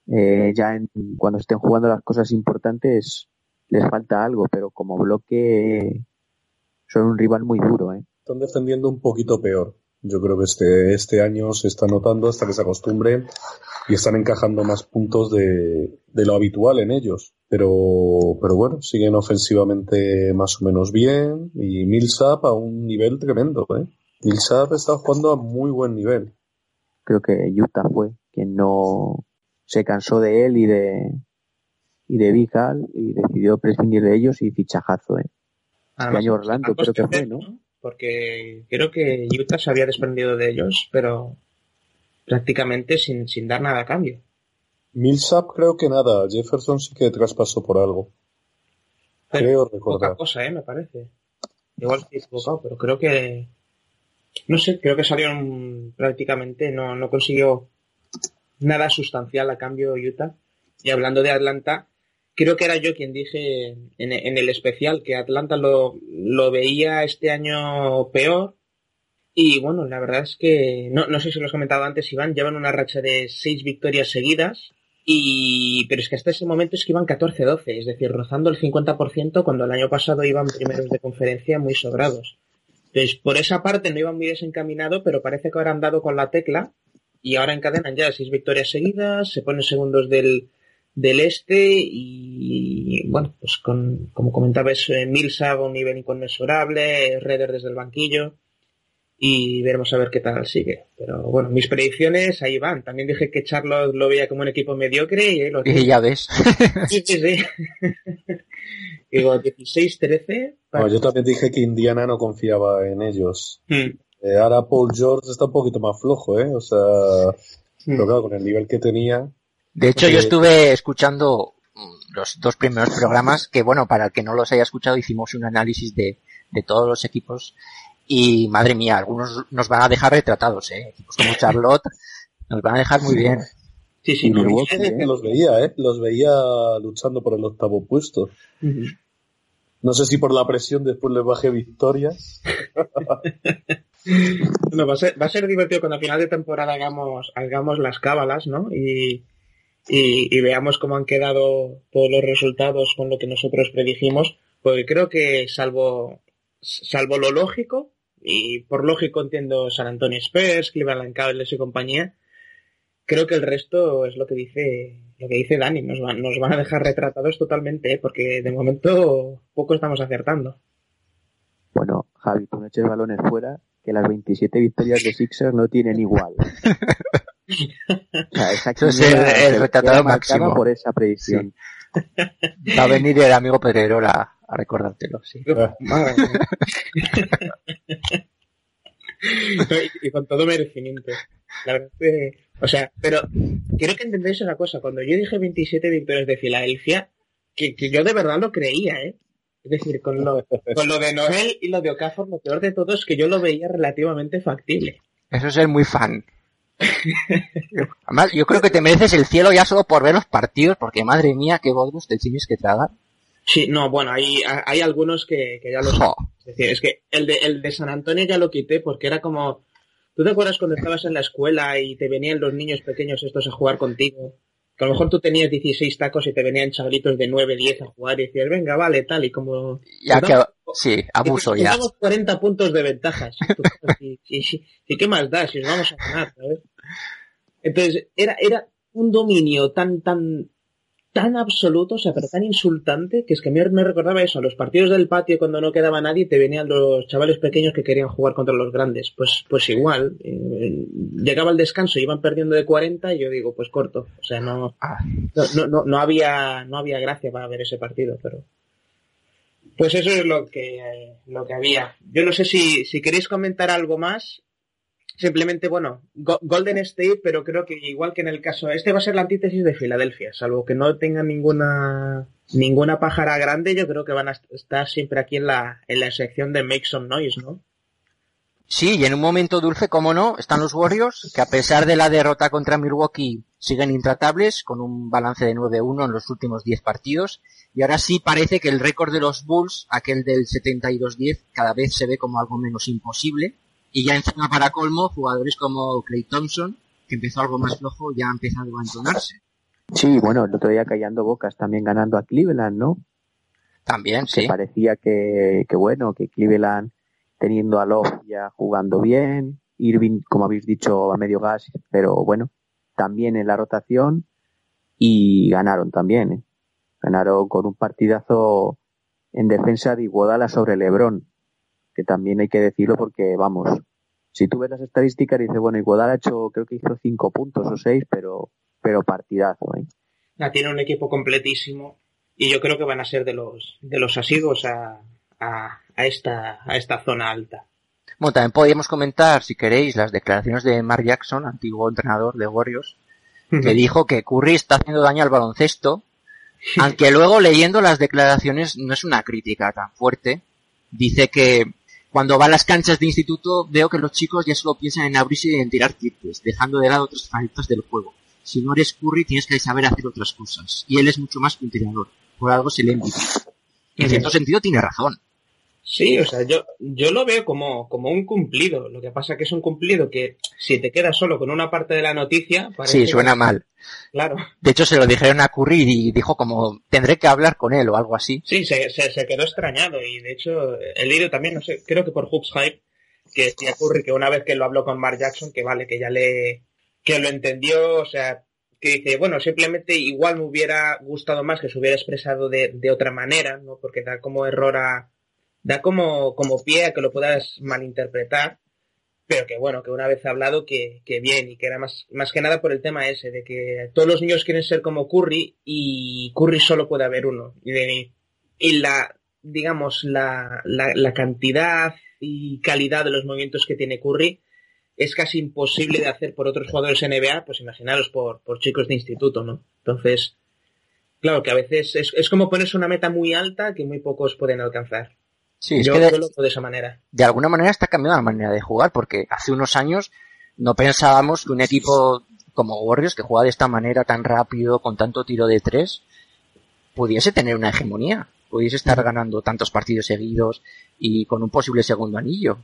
eh, ya en, cuando estén jugando las cosas importantes, les falta algo, pero como bloque son un rival muy duro, ¿eh? Están defendiendo un poquito peor. Yo creo que este, este año se está notando hasta que se acostumbren y están encajando más puntos de lo habitual en ellos. Pero, pero bueno, siguen ofensivamente más o menos bien y Millsap a un nivel tremendo, ¿eh? Millsap está jugando a muy buen nivel. Creo que Utah fue quien no se cansó de él y de y de Vical y decidió prescindir de ellos y fichajazo, ¿eh? Este año Orlando creo que fue, ¿no? Porque creo que Utah se había desprendido de ellos, pero prácticamente sin, sin dar nada a cambio. Millsap creo que nada, Jefferson sí que traspasó por algo. creo recordar. Poca cosa, ¿eh? Me parece. Igual estoy equivocado, pero creo que... No sé, creo que salieron prácticamente, no, no consiguió nada sustancial a cambio Utah. Y hablando de Atlanta, creo que era yo quien dije en, en el especial que Atlanta lo, lo, veía este año peor y bueno, la verdad es que, no, no sé si lo has comentado antes, Iván, llevan una racha de seis victorias seguidas, y, pero es que hasta ese momento es que iban 14-12, es decir, rozando el 50% cuando el año pasado iban primeros de conferencia muy sobrados. Entonces, por esa parte no iban muy desencaminado, pero parece que ahora han dado con la tecla y ahora encadenan ya seis victorias seguidas, se ponen segundos del, del este y bueno, pues con, como comentabas, eh, Milsa a un nivel inconmensurable, Redder desde el banquillo y veremos a ver qué tal sigue. Pero bueno, mis predicciones ahí van. También dije que Charlotte lo veía como un equipo mediocre y, lo y ya ves. Sí, sí, sí. Digo, 16-13. yo también dije que Indiana no confiaba en ellos. Hmm. Eh, ahora Paul George está un poquito más flojo, ¿eh? O sea, hmm. pero con el nivel que tenía. De hecho, yo estuve escuchando mm, los dos primeros programas que, bueno, para el que no los haya escuchado, hicimos un análisis de, de todos los equipos y madre mía, algunos nos van a dejar retratados, ¿eh? Equipos como Charlotte nos van a dejar muy bien. Sí, sí, que los veía, ¿eh? Los veía luchando por el octavo puesto. No sé si por la presión después les bajé victorias. no, va, a ser, va a ser divertido cuando a final de temporada hagamos, hagamos las cábalas, ¿no? Y, y, y, veamos cómo han quedado todos los resultados con lo que nosotros predijimos. Porque creo que salvo, salvo lo lógico, y por lógico entiendo San Antonio Spurs, Cleveland Cavaliers y compañía. Creo que el resto es lo que dice lo que dice Dani, nos van, nos van a dejar retratados totalmente, ¿eh? porque de momento poco estamos acertando. Bueno, Javi, tú no eches balones fuera, que las 27 victorias de Sixers no tienen igual. o es el, retratado máximo. por esa predicción. Va a venir el amigo Pedrerola a recordártelo, sí. y, con todo merecimiento. La verdad que, o sea, pero quiero que entendáis una cosa. Cuando yo dije 27 victorias de Filadelfia, que, yo de verdad lo creía, ¿eh? Es decir, con lo, con lo de Noel y lo de Okafor, lo peor de todo es que yo lo veía relativamente factible. Eso es ser muy fan. Además, yo creo que te mereces el cielo ya solo por ver los partidos, porque madre mía, qué bodros te tienes que tragar. Sí, no, bueno, hay, hay algunos que, que ya los... Es decir, es que el de, el de San Antonio ya lo quité porque era como... ¿Tú te acuerdas cuando estabas en la escuela y te venían los niños pequeños estos a jugar contigo? Que a lo mejor tú tenías 16 tacos y te venían chavalitos de 9, 10 a jugar y decías, venga, vale, tal, y como... Ya que, sí, abuso ya. Tenemos 40 puntos de ventaja. ¿Y, y, qué más da si os vamos a ganar, ¿sabes? Entonces, era, era un dominio tan, tan, tan absoluto, o sea, pero tan insultante, que es que a mí me recordaba eso, a los partidos del patio cuando no quedaba nadie te venían los chavales pequeños que querían jugar contra los grandes. Pues, pues igual, eh, llegaba el descanso y iban perdiendo de 40 y yo digo, pues corto. O sea, no, no, no, no, había, no había gracia para ver ese partido, pero, Pues eso es lo que, lo que había. Yo no sé si, si queréis comentar algo más. Simplemente, bueno, Golden State, pero creo que igual que en el caso, este va a ser la antítesis de Filadelfia, salvo que no tengan ninguna ninguna pájara grande, yo creo que van a estar siempre aquí en la, en la sección de Make Some Noise, ¿no? Sí, y en un momento dulce, como no, están los Warriors, que a pesar de la derrota contra Milwaukee siguen intratables, con un balance de 9-1 en los últimos 10 partidos, y ahora sí parece que el récord de los Bulls, aquel del 72-10, cada vez se ve como algo menos imposible, y ya encima para colmo, jugadores como Clay Thompson, que empezó algo más flojo, ya ha empezado a entonarse. Sí, bueno, el otro día callando bocas, también ganando a Cleveland, ¿no? También, sí. parecía que, que bueno, que Cleveland teniendo a Love ya jugando bien, Irving, como habéis dicho, a medio gas, pero bueno, también en la rotación y ganaron también. ¿eh? Ganaron con un partidazo en defensa de Iguodala sobre Lebron, que también hay que decirlo porque, vamos, si tú ves las estadísticas dices, bueno, Iguodala ha hecho, creo que hizo cinco puntos o seis, pero, pero partidazo. ¿eh? tiene un equipo completísimo y yo creo que van a ser de los, de los asiduos a, a, esta, a esta zona alta. Bueno, también podríamos comentar, si queréis, las declaraciones de Mark Jackson, antiguo entrenador de Warriors, que dijo que Curry está haciendo daño al baloncesto, aunque luego leyendo las declaraciones no es una crítica tan fuerte. Dice que cuando va a las canchas de instituto veo que los chicos ya solo piensan en abrirse y en tirar triples, dejando de lado otras facetas del juego. Si no eres Curry tienes que saber hacer otras cosas. Y él es mucho más que un tirador. Por algo se le invita. En cierto sentido tiene razón. Sí, o sea, yo, yo lo veo como, como un cumplido. Lo que pasa que es un cumplido que si te quedas solo con una parte de la noticia... Sí, suena mal. Claro. De hecho, se lo dijeron a Curry y dijo como, tendré que hablar con él o algo así. Sí, se, se, quedó extrañado y de hecho he leído también, no sé, creo que por Hoops Hype, que decía Curry que una vez que lo habló con Mark Jackson, que vale, que ya le, que lo entendió, o sea, que dice, bueno, simplemente igual me hubiera gustado más que se hubiera expresado de, de otra manera, ¿no? Porque da como error a, da como, como pie a que lo puedas malinterpretar, pero que bueno, que una vez hablado que, que bien y que era más, más que nada por el tema ese, de que todos los niños quieren ser como Curry y Curry solo puede haber uno. Y, y la, digamos, la, la, la cantidad y calidad de los movimientos que tiene Curry es casi imposible de hacer por otros jugadores NBA, pues imaginaros por, por chicos de instituto, ¿no? Entonces, claro que a veces es, es como ponerse una meta muy alta que muy pocos pueden alcanzar. Sí, es Yo que de, lo de esa manera. de alguna manera está cambiando la manera de jugar, porque hace unos años no pensábamos que un equipo como Warriors, que juega de esta manera tan rápido, con tanto tiro de tres, pudiese tener una hegemonía, pudiese estar ganando tantos partidos seguidos y con un posible segundo anillo.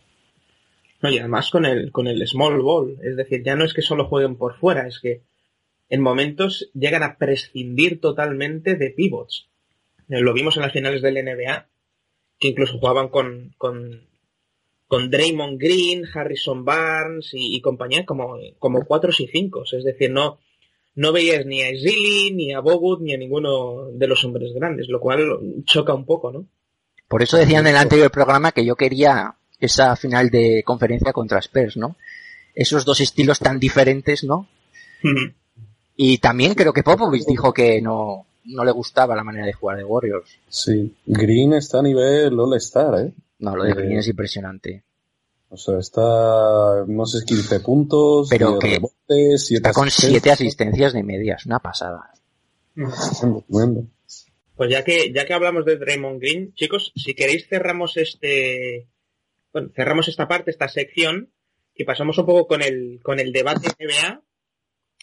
No, y además con el, con el small ball, es decir, ya no es que solo jueguen por fuera, es que en momentos llegan a prescindir totalmente de pivots. Lo vimos en las finales del NBA, que incluso jugaban con, con, con Draymond Green, Harrison Barnes y, y compañía como, como cuatros y cinco. Es decir, no, no veías ni a Zilli, ni a Bogut, ni a ninguno de los hombres grandes, lo cual choca un poco, ¿no? Por eso decían en el anterior programa que yo quería esa final de conferencia contra Spurs, ¿no? Esos dos estilos tan diferentes, ¿no? Y también creo que Popovich dijo que no, no le gustaba la manera de jugar de Warriors. Sí, Green está a nivel All-Star, ¿eh? No, lo de Green es impresionante. O sea, está, no sé, 15 puntos, Pero 10 que rebotes, siete Está con siete asistencias. asistencias de medias, una pasada. Pues ya que, ya que hablamos de Draymond Green, chicos, si queréis cerramos este, bueno, cerramos esta parte, esta sección, y pasamos un poco con el, con el debate NBA,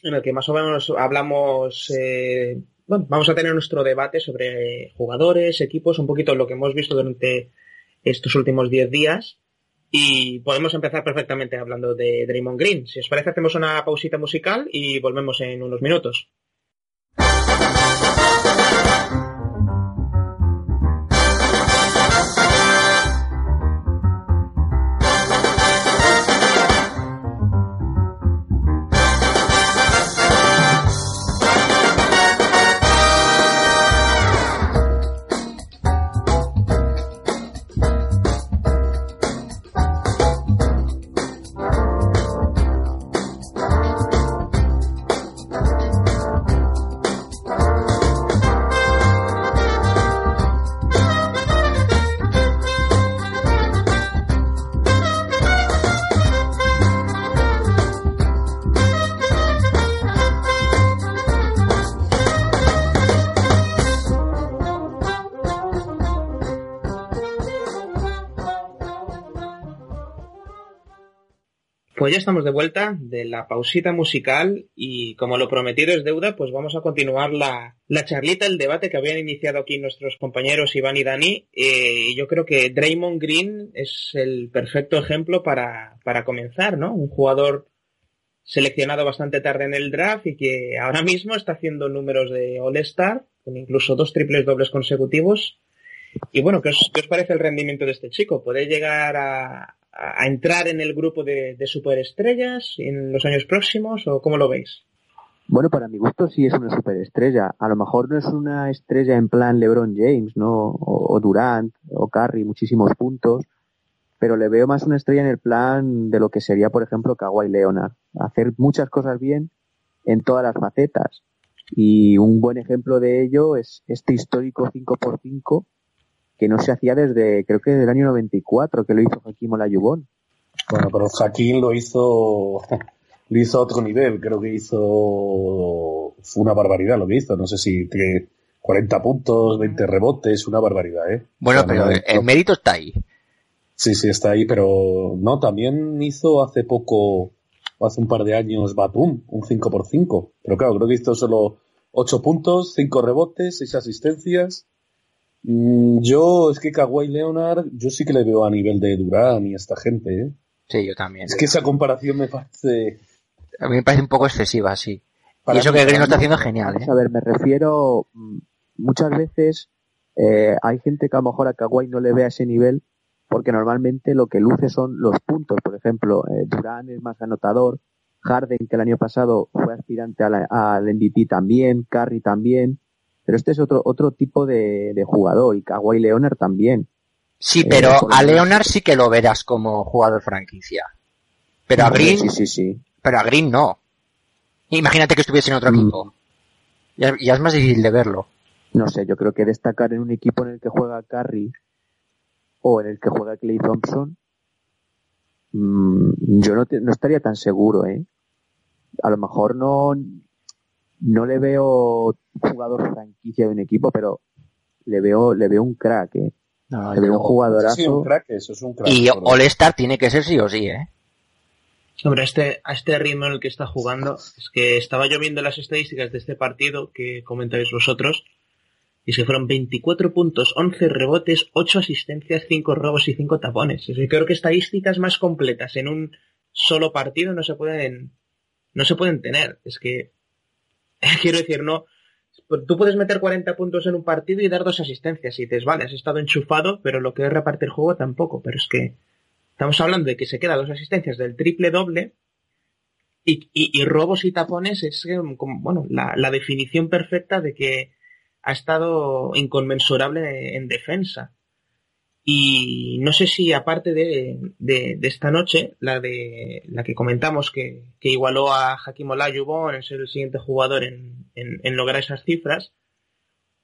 en el que más o menos hablamos, eh, bueno, vamos a tener nuestro debate sobre jugadores, equipos, un poquito lo que hemos visto durante estos últimos 10 días, y podemos empezar perfectamente hablando de Draymond Green. Si os parece, hacemos una pausita musical y volvemos en unos minutos. Pues ya estamos de vuelta de la pausita musical y como lo prometido es deuda, pues vamos a continuar la, la charlita, el debate que habían iniciado aquí nuestros compañeros Iván y Dani. Eh, yo creo que Draymond Green es el perfecto ejemplo para, para comenzar, ¿no? Un jugador seleccionado bastante tarde en el draft y que ahora mismo está haciendo números de All-Star, con incluso dos triples dobles consecutivos. Y bueno, ¿qué os, ¿qué os parece el rendimiento de este chico? ¿Puede llegar a, a entrar en el grupo de, superestrellas en los años próximos o cómo lo veis? Bueno, para mi gusto sí es una superestrella. A lo mejor no es una estrella en plan LeBron James, ¿no? O, o Durant, o Curry, muchísimos puntos. Pero le veo más una estrella en el plan de lo que sería, por ejemplo, Kawhi Leonard. Hacer muchas cosas bien en todas las facetas. Y un buen ejemplo de ello es este histórico 5x5 que no se hacía desde, creo que desde el año 94, que lo hizo Hakim Olajuwon. Bueno, pero Hakim lo hizo, lo hizo a otro nivel, creo que hizo, fue una barbaridad lo que hizo, no sé si que 40 puntos, 20 rebotes, una barbaridad, ¿eh? Bueno, O sea, pero no- el, el mérito está ahí. Sí, sí, está ahí, pero no, también hizo hace poco, o hace un par de años, Batum, un 5x5. Pero claro, creo que hizo solo 8 puntos, 5 rebotes, 6 asistencias. Mm, Yo, es que Kawhi Leonard, yo sí que le veo a nivel de Durán y esta gente, ¿eh? Sí, yo también. Es que esa comparación me parece... A mí me parece un poco excesiva, sí. Para y eso que Green lo está haciendo genial, ¿eh? a ver, me refiero, mm, muchas veces eh, hay gente que a lo mejor a Kawhi no le ve a ese nivel porque normalmente lo que luce son los puntos. Por ejemplo, eh, Durán es más anotador, Harden, que el año pasado fue aspirante a la- al MVP también, Curry también, pero este es otro otro tipo de, de jugador y Kawhi Leonard también. Sí, Eh, pero a Leonard sí que lo verás como jugador franquicia. Pero a Green, Sí, sí, sí. pero a Green no. Imagínate que estuviese en otro Mm. equipo. Ya, ya es más difícil de verlo. No sé, yo creo que destacar en un equipo en el que juega Curry o en el que juega Clay Thompson, mm, yo no, te- no estaría tan seguro, ¿eh? A lo mejor no, no le veo jugador franquicia de un equipo, pero le veo, le veo un crack, ¿eh? Le veo un jugadorazo. Sí, un crack, eso es un crack. Y All-Star tiene que ser sí o sí, ¿eh? Hombre, a este, a este ritmo en el que está jugando, es que estaba yo viendo las estadísticas de este partido que comentáis vosotros, y es que fueron 24 puntos, 11 rebotes, 8 asistencias, 5 robos y 5 tapones. Es que creo que estadísticas más completas en un solo partido no se pueden, no se pueden tener. Es que, quiero decir, no, tú puedes meter 40 puntos en un partido y dar dos asistencias y dices, vale, has estado enchufado, pero lo que es repartir juego tampoco. Pero es que estamos hablando de que se queda dos asistencias del triple doble y, robos y tapones es eh, como, bueno, la definición perfecta de que ha estado inconmensurable en defensa. Y no sé si aparte de, de, esta noche, la de la que comentamos que, que igualó a Hakim Olajuwon en ser el siguiente jugador en, en, lograr esas cifras,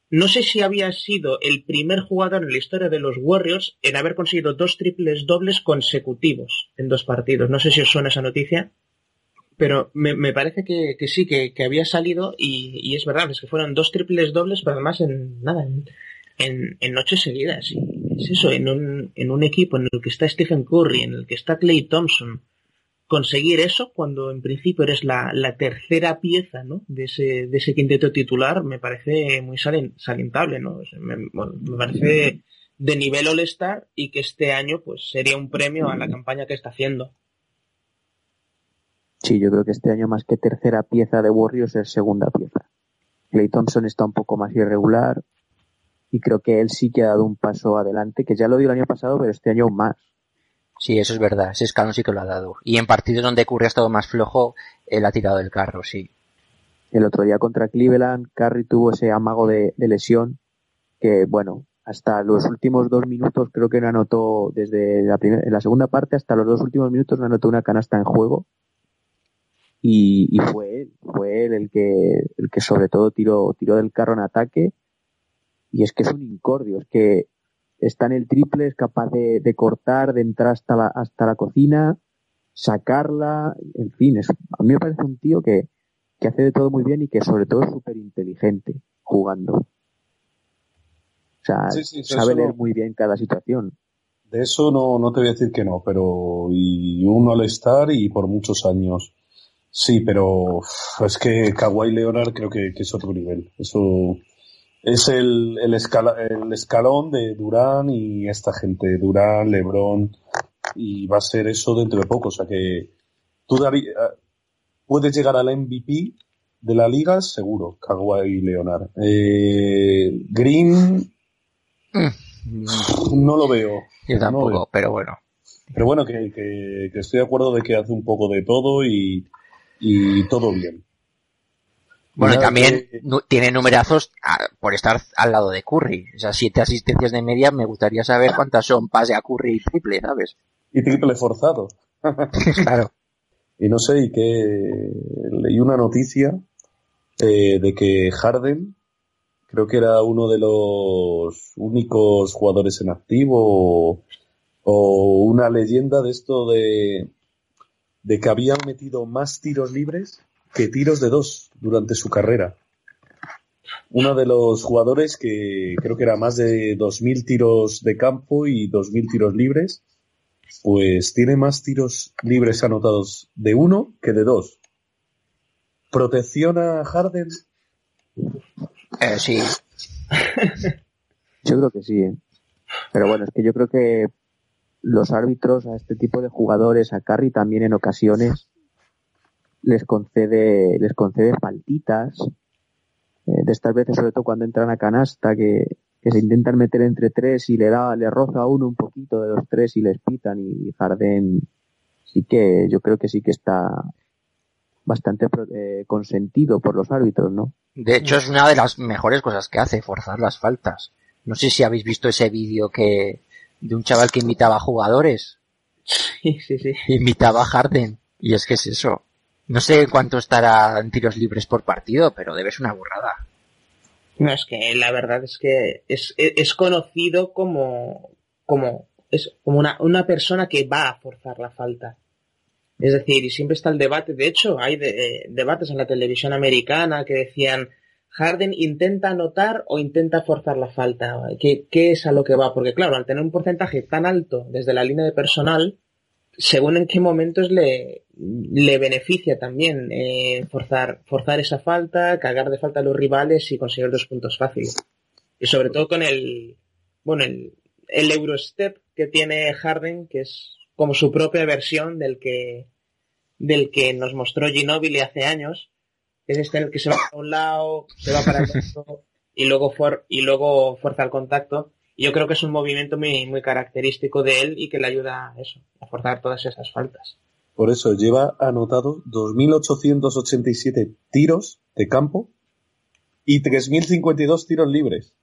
no sé si había sido el primer jugador en la historia de los Warriors en haber conseguido dos triples dobles consecutivos en dos partidos. No sé si os suena esa noticia, pero me, me parece que, que sí, que, que había salido y, y es verdad, es que fueron dos triples dobles, pero además en nada, en, en noches seguidas. Y es eso, en un, en un equipo en el que está Stephen Curry, en el que está Clay Thompson, conseguir eso cuando en principio eres la, la tercera pieza ¿no? de, ese, de ese quinteto titular me parece muy salientable, ¿no? O sea, me, me parece de nivel All-Star y que este año pues sería un premio a la campaña que está haciendo. Sí, yo creo que este año más que tercera pieza de Warriors es segunda pieza. Clay Thompson está un poco más irregular y creo que él sí que ha dado un paso adelante, que ya lo dio el año pasado, pero este año aún más. Sí, eso es verdad. Ese escalón sí que lo ha dado. Y en partidos donde Curry ha estado más flojo, él ha tirado del carro, sí. El otro día contra Cleveland, Curry tuvo ese amago de, de lesión que, bueno, hasta los últimos dos minutos creo que no anotó, desde la, primera, en la segunda parte hasta los dos últimos minutos no anotó una canasta en juego. Y, y fue él, fue él el que, el que sobre todo tiró, tiró del carro en ataque. Y es que es un incordio, es que está en el triple, es capaz de, de cortar, de entrar hasta la, hasta la cocina, sacarla, en fin, es, a mí me parece un tío que, que hace de todo muy bien y que sobre todo es súper inteligente jugando. O sea, Sí, sí, eso sabe no- leer muy bien cada situación. De eso no, no te voy a decir que no, pero y un All-Star y por muchos años. Sí, pero es que Kawhi Leonard creo que, es otro nivel. Eso es el, el, el escalón de Durán y esta gente, Durán, Lebron, y va a ser eso dentro de poco. O sea que tú David, eh, puedes llegar al MVP de la liga, seguro, Kawhi Leonard. Eh, Green, mm. no lo veo. Yo tampoco, pero bueno. Pero bueno, que, que, estoy de acuerdo de que hace un poco de todo y, y todo bien. Bueno, y también tiene numerazos por estar al lado de Curry. O sea, siete asistencias de media, me gustaría saber cuántas son pase a Curry y triple, ¿sabes? Y triple forzado. claro. Y no sé, y que leí una noticia eh, de que Harden, creo que era uno de los únicos jugadores en activo o una leyenda de esto de de que había metido más tiros libres que tiros de dos durante su carrera. Uno de los jugadores que creo que era más de 2.000 tiros de campo y 2.000 tiros libres, pues tiene más tiros libres anotados de uno que de dos. ¿Protección a Harden? Eh, sí. yo creo que sí, ¿eh? Pero bueno, es que yo creo que los árbitros a este tipo de jugadores, a Carry también en ocasiones, les concede, les concede faltitas, eh, de estas veces, sobre todo cuando entran a canasta, que, que, se intentan meter entre tres y le da, le roza a uno un poquito de los tres y les pitan y, Harden sí que, yo creo que sí que está bastante eh, consentido por los árbitros, ¿no? De hecho, es una de las mejores cosas que hace, forzar las faltas. No sé si habéis visto ese vídeo que, de un chaval que invitaba a jugadores. Sí, sí, sí. Invitaba a Harden. Y es que es eso. No sé cuánto estará en tiros libres por partido, pero debe ser una burrada. No, es que la verdad es que es, es conocido como, como, es como una, una persona que va a forzar la falta. Es decir, y siempre está el debate. De hecho, hay de, debates en la televisión americana que decían, Harden intenta anotar o intenta forzar la falta. ¿Qué, es a lo que va? Porque claro, al tener un porcentaje tan alto desde la línea de personal, según en qué momentos le, le beneficia también eh, forzar, forzar esa falta, cagar de falta a los rivales y conseguir dos puntos fáciles. Y sobre todo con el, bueno, el, el Eurostep que tiene Harden, que es como su propia versión del que, del que nos mostró Ginobili hace años, es este el que se va para un lado, se va para el otro y luego, y luego fuerza el contacto. Y yo creo que es un movimiento muy, muy característico de él y que le ayuda a eso, a forzar todas esas faltas. Por eso lleva anotado 2.887 tiros de campo y 3.052 tiros libres.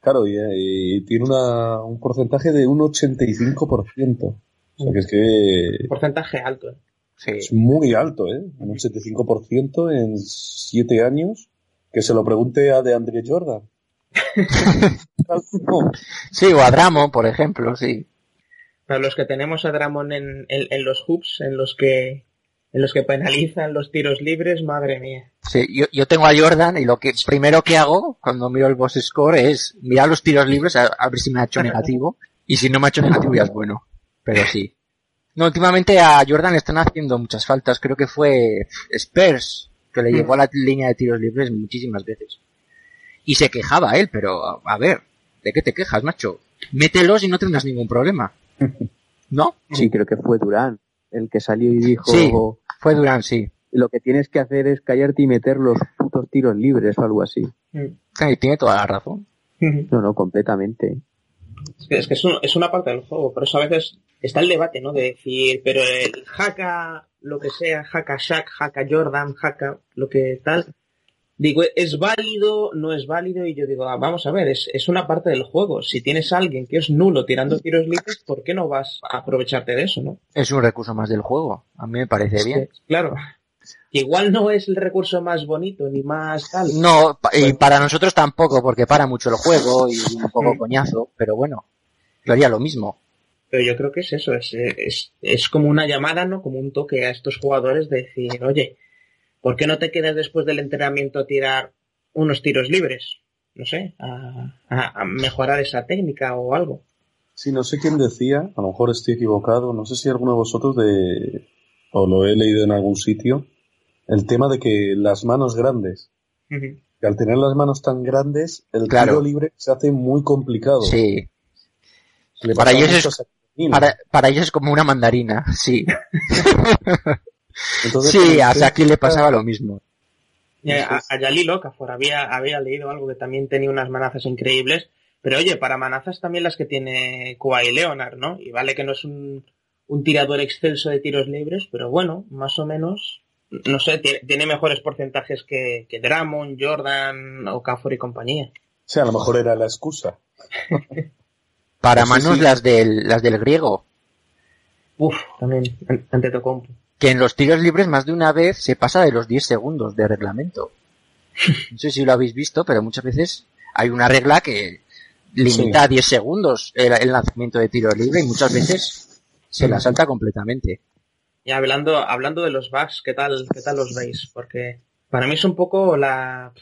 Claro, y, tiene una, un porcentaje de un 85%. O sea que es que... porcentaje alto. ¿eh? Es muy alto, ¿eh? Un 75% en 7 años. Que se lo pregunte a de Andre Jordan. sí, o a Dramon, por ejemplo, sí. Para los que tenemos a Dramon en, en, los hoops, en los que en los que penalizan los tiros libres, madre mía. Sí, yo, yo tengo a Jordan y lo que primero que hago cuando miro el boss score es mirar los tiros libres a, ver si me ha hecho negativo y si no me ha hecho negativo ya es bueno. Pero sí. No, últimamente a Jordan le están haciendo muchas faltas. Creo que fue Spurs que le llevó a la línea de tiros libres muchísimas veces. Y se quejaba él, pero a ver, ¿de qué te quejas, macho? Mételos y no tendrás ningún problema. ¿No? Sí, creo que fue Durán el que salió y dijo... Sí, fue Durán, sí. Lo que tienes que hacer es callarte y meter los putos tiros libres o algo así. Sí, tiene toda la razón. No, no, completamente. Es que, es, una parte del juego, por eso a veces está el debate, ¿no? De decir, pero el haka, lo que sea, haka Shaq, haka Jordan, haka, lo que tal, digo, ¿es válido? ¿No es válido? Y yo digo, ah, vamos a ver, es, es, una parte del juego. Si tienes a alguien que es nulo tirando tiros libres, ¿por qué no vas a aprovecharte de eso, no? Es un recurso más del juego. A mí me parece bien. claro. Igual no es el recurso más bonito ni más tal. No, y pues para nosotros tampoco, porque para mucho el juego y un poco coñazo, pero bueno, yo haría lo mismo. Pero yo creo que es eso, es, es, es como una llamada, ¿no? Como un toque a estos jugadores de decir, oye, ¿por qué no te quedas después del entrenamiento a tirar unos tiros libres? No sé, a, a mejorar esa técnica o algo. Sí, no sé quién decía, a lo mejor estoy equivocado, no sé si alguno de vosotros de, o lo he leído en algún sitio, el tema de que las manos grandes, que al tener las manos tan grandes, el Claro. tiro libre se hace muy complicado. Sí. Le Para pasaba ellos mucho es- a Sakinina. Para, para ellos es como una mandarina, sí. Entonces, Sí, como a Saki le pasaba lo mismo. Y a, a Yalil Okafor había, había leído algo que también tenía unas manazas increíbles. Pero oye, para manazas también las que tiene Kawhi Leonard, ¿no? Y vale que no es un, un tirador excelso de tiros libres, pero bueno, más o menos, no sé, tiene, tiene mejores porcentajes que, que Drummond, Jordan, Okafor y compañía. Sí, a lo mejor era la excusa. Para manos sí. las del, las del griego, Uf, también, an- ante Tocompo. Que en los tiros libres más de una vez se pasa de los 10 segundos de reglamento. No sé si lo habéis visto, pero muchas veces hay una regla que limita a 10 segundos el, el lanzamiento de tiro libre y muchas veces se la salta completamente. Y hablando, hablando de los Bucks, ¿qué tal, qué tal los veis? Porque para mí es un poco la,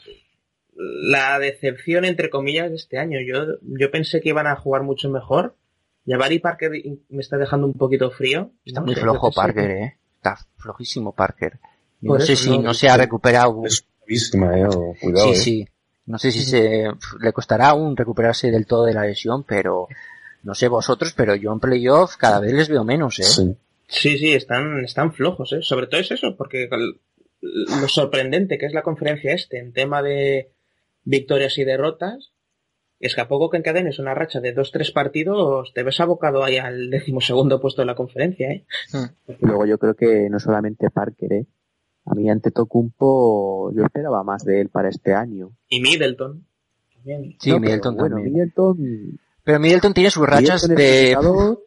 la decepción, entre comillas, de este año. Yo, yo pensé que iban a jugar mucho mejor. Y a Barry Parker me está dejando un poquito frío. Está muy flojo. Parker, eh. Está flojísimo Parker. No sé eso, si no, no se ha recuperado. Es bravísima, eh. o- Cuidado, Sí, eh. sí. No sé si se le costará aún recuperarse del todo de la lesión, pero no sé vosotros, pero yo en playoff cada vez les veo menos, ¿eh? Sí. Sí, sí, están, están flojos, ¿eh? Sobre todo es eso, porque lo sorprendente que es la conferencia este en tema de victorias y derrotas es que a poco que encadenes una racha de dos, tres partidos te ves abocado ahí al decimosegundo puesto de la conferencia, ¿eh? Y luego yo creo que no solamente Parker, ¿eh? A mí ante Tocumpo yo esperaba más de él para este año. Y Middleton. También. Sí, No, pero Middleton bueno. Middleton, Pero Middleton tiene sus rachas Middleton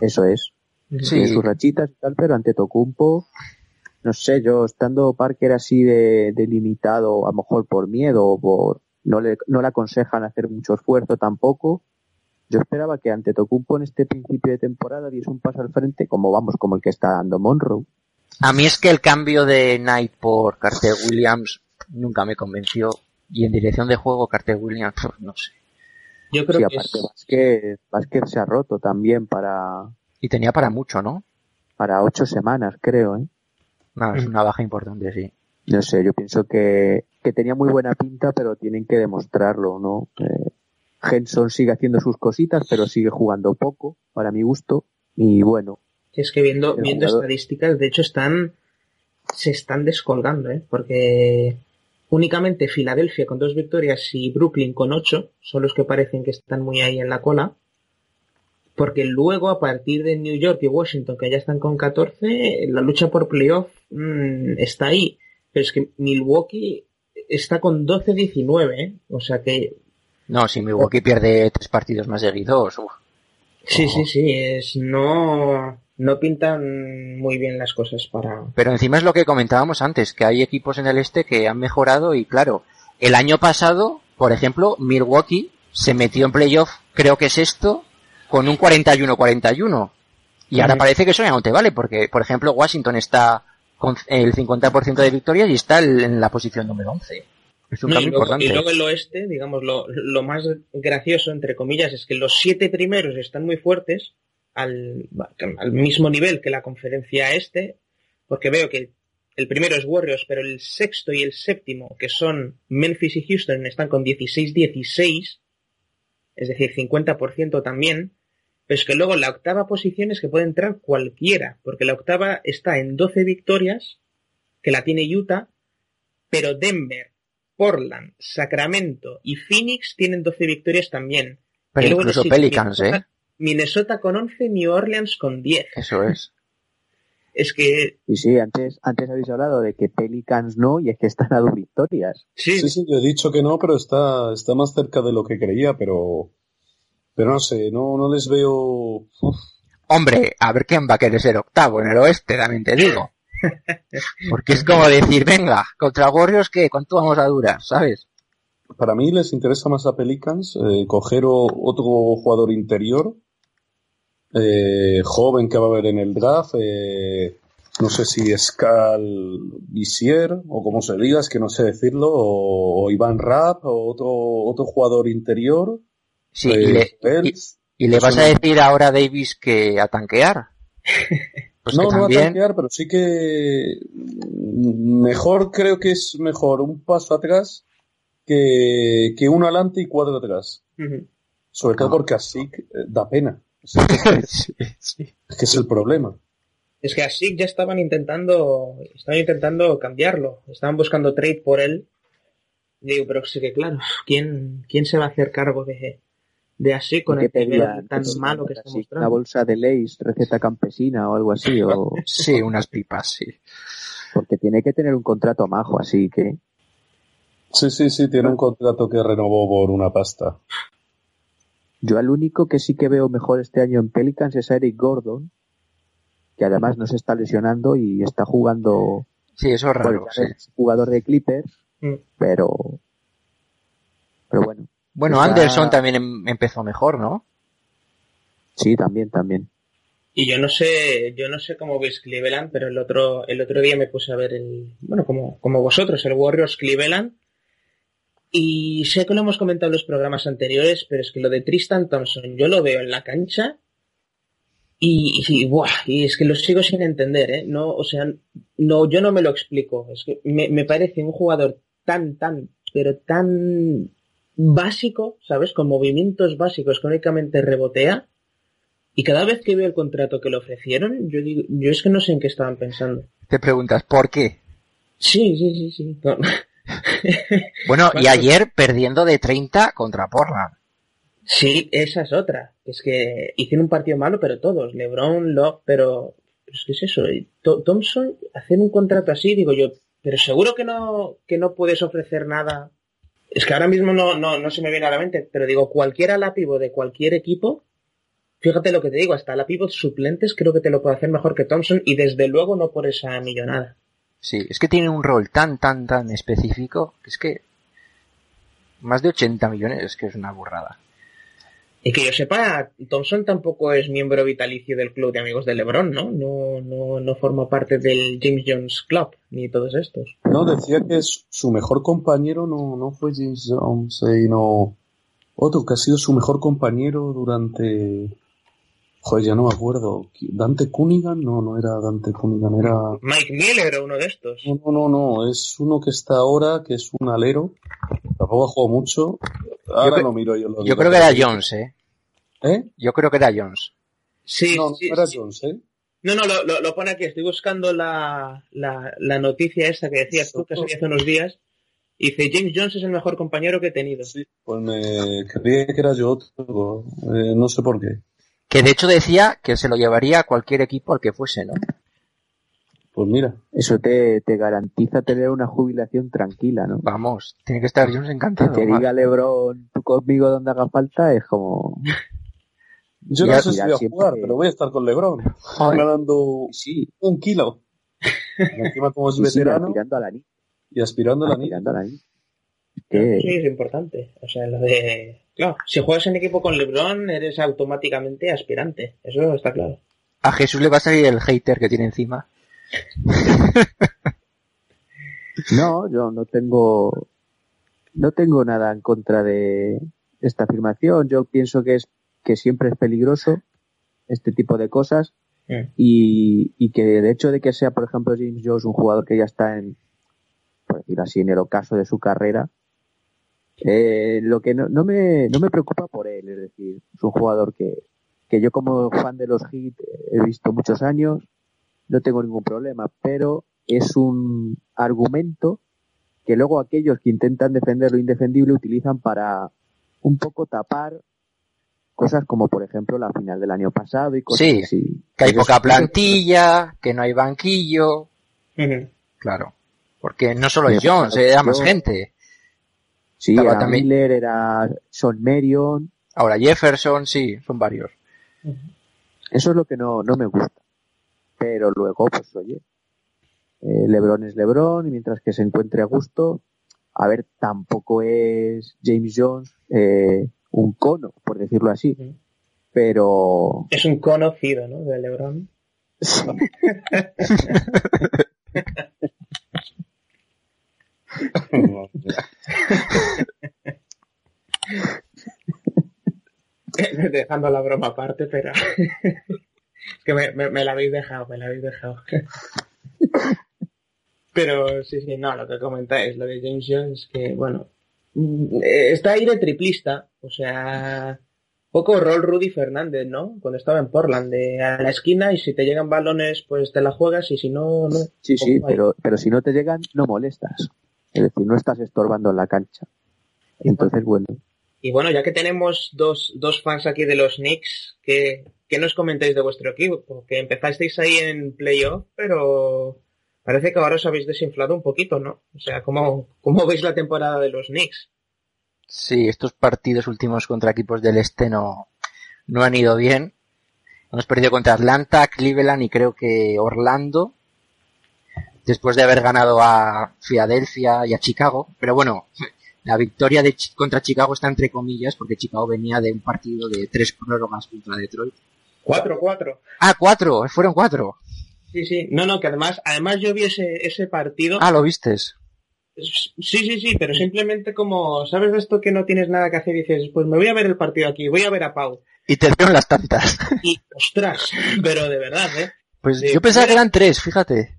de... Eso es. Sí. Tiene sus rachitas y tal, pero ante Tocumpo, no sé, yo estando Parker así de, de limitado, a lo mejor por miedo o por no le, no le aconsejan hacer mucho esfuerzo tampoco. Yo esperaba que ante Tocumpo en este principio de temporada diese un paso al frente, como vamos, como el que está dando Monroe. A mí es que el cambio de Knight por Carter Williams nunca me convenció. Y en dirección de juego, Carter Williams, no sé. Yo creo Sí, que aparte es, Vázquez, Vázquez se ha roto también para, Y tenía para mucho, ¿no? para ocho semanas, creo, ¿eh? Nada, es Mm. una baja importante, sí. No sé, yo pienso que, que tenía muy buena pinta, pero tienen que demostrarlo, ¿no? Eh, Henson sigue haciendo sus cositas, pero sigue jugando poco, para mi gusto. Y bueno, es que viendo, viendo jugador- estadísticas, de hecho están, se están descolgando, ¿eh? Porque únicamente Filadelfia con dos victorias y Brooklyn con ocho son los que parecen que están muy ahí en la cola. Porque luego, a partir de New York y Washington, que ya están con 14, la lucha por playoff mm, está ahí. Pero es que Milwaukee está con 12-19, ¿eh? O sea que No, si Milwaukee pierde tres partidos más seguidos, uf. sí, sí, sí, es no, no pintan muy bien las cosas para, Pero encima es lo que comentábamos antes, que hay equipos en el este que han mejorado y claro, el año pasado, por ejemplo, Milwaukee se metió en playoff, creo que es esto, con un 41-41. Y ahora Ujú. parece que eso ya no te vale, porque, por ejemplo, Washington está con el 50% de victorias y está en la posición número 11. Es un No, y, cambio luego, importante. y luego el oeste, digamos, lo, lo más gracioso, entre comillas, es que los siete primeros están muy fuertes al, al mismo nivel que la conferencia este, porque veo que el primero es Warriors, pero el sexto y el séptimo, que son Memphis y Houston, están con 16-16, es decir, 50% también, pero es que luego la octava posición es que puede entrar cualquiera, porque la octava está en 12 victorias, que la tiene Utah, pero Denver, Portland, Sacramento y Phoenix tienen 12 victorias también. Pero luego incluso Pelicans, Minnesota, ¿eh? Minnesota con 11, New Orleans con 10. Eso es. Es que, y sí, antes, antes habéis hablado de que Pelicans no, y es que están a dos victorias. sí, Sí, sí, yo he dicho que no, pero está, está más cerca de lo que creía, pero, pero no sé, no, no les veo, uf, Hombre, a ver quién va a querer ser octavo en el oeste, también te digo. Porque es como decir, venga, contra Warriors, ¿qué? ¿Cuánto vamos a durar? ¿Sabes? para mí les interesa más a Pelicans eh, coger otro jugador interior, eh, joven que va a haber en el draft, eh, no sé si es Cal Visier o como se diga, es que no sé decirlo, o, o Iván Rapp o otro, otro jugador interior, Sí, y, le- Bells. y- ¿Y le Eso vas a decir ahora a Davis que a tanquear? Pues no, que no también... a tanquear, pero sí que mejor creo que es mejor un paso atrás que, que uno adelante y cuatro atrás. Sobre todo Ah. porque así eh, da pena. Es que, Sí, sí. es que es el problema. Es que así ya estaban intentando, estaban intentando cambiarlo, estaban buscando trade por él. Digo, pero sí que claro, ¿quién, quién se va a hacer cargo de, de así con ¿Qué el pedían? tan malo que está Así, Una mostrando? bolsa de Lays, receta campesina o algo así, o Sí, unas pipas, sí. porque tiene que tener un contrato majo, así que Sí, sí, sí, tiene un contrato que renovó por una pasta. yo al único que sí que veo mejor este año en Pelicans es a Eric Gordon, que además no se está lesionando y está jugando, Sí, eso es raro, sí. es jugador de Clippers, Mm. pero pero bueno, Bueno, Está- Anderson también em- empezó mejor, ¿no? sí, también, también. Y yo no sé, yo no sé cómo veis Cleveland, pero el otro, el otro día me puse a ver el, bueno, como, como vosotros, el Warriors Cleveland. Y sé que lo hemos comentado en los programas anteriores, pero es que lo de Tristan Thompson, yo lo veo en la cancha y, y, buah, y es que lo sigo sin entender, ¿eh? No, o sea, no, yo no me lo explico. Es que me, me parece un jugador tan, tan, pero tan básico, ¿sabes? Con movimientos básicos que únicamente rebotea. Y cada vez que veo el contrato que le ofrecieron, yo digo, yo es que no sé en qué estaban pensando. Te preguntas, ¿por qué? Sí, sí, sí, sí. No. Bueno, y ayer perdiendo de 30 contra Portland. Sí, esa es otra. Es que hicieron un partido malo, pero todos. LeBron, Love, pero... Que es eso. Thompson, hacer un contrato así, digo yo, pero seguro que no, que no puedes ofrecer nada. Es que ahora mismo no, no, no se me viene a la mente, pero digo, cualquiera la pivot de cualquier equipo, fíjate lo que te digo, hasta la pivot suplentes creo que te lo puede hacer mejor que Thompson y desde luego no por esa millonada. Sí, es que tiene un rol tan, tan, tan específico que es que más de 80 millones es que es una burrada. Y que yo sepa, Thompson tampoco es miembro vitalicio del club de amigos de LeBron, ¿no? No, no, no forma parte del James Jones Club, ni todos estos. No, decía que su mejor compañero no, no fue James Jones, eh, sino otro que ha sido su mejor compañero durante... Joder, ya no me acuerdo. ¿Dante Cunningham? No, no era Dante Cunningham, era... Mike Miller o uno de estos. No, no, no, no, es uno que está ahora, que es un alero. Tampoco ha jugado mucho. Ahora cre- lo miro yo. Lo Yo creo que era Jones, ¿eh? ¿Eh? Yo creo que era Jones. Sí, No, no sí, era sí. Jones, ¿eh? No, no, lo, lo, lo pone aquí. Estoy buscando la, la, la noticia esa que decías tú, que salió hace unos días. Y dice, James Jones es el mejor compañero que he tenido. Sí, pues me creía que era yo otro. eh, no sé por qué. Que de hecho decía que se lo llevaría a cualquier equipo al que fuese, ¿no? Pues mira, Eso te, te garantiza tener una jubilación tranquila, ¿no? Vamos, tiene que estar Jones Que encantado. te diga Lebron, tú conmigo donde haga falta, es como... yo no sé si voy a siempre jugar, que- pero voy a estar con LeBron. Joder. Ganando Sí, un kilo. Encima como es sí, sí, veterano aspirando a la NI. y aspirando a la niña. Aspirando a la NI. Que... Sí, es importante. O sea, lo de... Claro, si juegas en equipo con LeBron, eres automáticamente aspirante. Eso está claro. A Jesús le va a salir el hater que tiene encima. No, yo no tengo no tengo nada en contra de esta afirmación. Yo pienso que es que siempre es peligroso este tipo de cosas Mm. y, y que de hecho de que sea, por ejemplo, James Jones un jugador que ya está en, por decirlo así, en el ocaso de su carrera, eh, lo que no, no me no me preocupa por él, es decir, es un jugador que que yo como fan de los Heat he visto muchos años, no tengo ningún problema, pero es un argumento que luego aquellos que intentan defender lo indefendible utilizan para un poco tapar cosas como por ejemplo la final del año pasado y cosas Sí, así. Que hay poca eso- plantilla, que no hay banquillo. Claro. Porque no solo es Jones, era más yo- gente. Sí, Estaba era también- Miller, era Son Marion, Ahora Jefferson, sí, son varios. eso es lo que no, no me gusta. Pero luego, pues oye, eh, Lebron es Lebron y mientras que se encuentre a gusto, a ver, tampoco es James Jones eh, un cono, por decirlo así, pero Es un conocido, ¿no? De LeBron. dejando la broma aparte, pero es que me, me, me la habéis dejado, me la habéis dejado. pero sí, sí, no, lo que comentáis, lo de James Jones, que bueno, mm, está ahí de triplista, o sea, poco rol Rudy Fernández, ¿no? Cuando estaba en Portland, de a la esquina y si te llegan balones, pues te la juegas y si no, no. Sí, sí, pero, pero si no te llegan, no molestas. Es decir, no estás estorbando en la cancha. Entonces, bueno, Y bueno, ya que tenemos dos, dos fans aquí de los Knicks, ¿qué, ¿qué nos comentáis de vuestro equipo? Porque empezasteis ahí en playoff, pero parece que ahora os habéis desinflado un poquito, ¿no? O sea, ¿cómo, cómo veis la temporada de los Knicks? Sí, estos partidos últimos contra equipos del este no, no han ido bien. Hemos perdido contra Atlanta, Cleveland y creo que Orlando. Después de haber ganado a Filadelfia y a Chicago. Pero bueno, la victoria de contra Chicago está entre comillas porque Chicago venía de un partido de tres prórrogas contra Detroit. 4-4. Ah, cuatro, fueron cuatro. Sí, sí. No, no, que además, además yo vi ese, ese partido. Ah, lo vistes. Sí, sí, sí, pero simplemente como, ¿sabes de esto que no tienes nada que hacer? Y dices, pues me voy a ver el partido aquí, voy a ver a Pau. Y te dieron las tantas. Y, ostras, pero de verdad, ¿eh? Pues yo pensaba que eran tres, fíjate.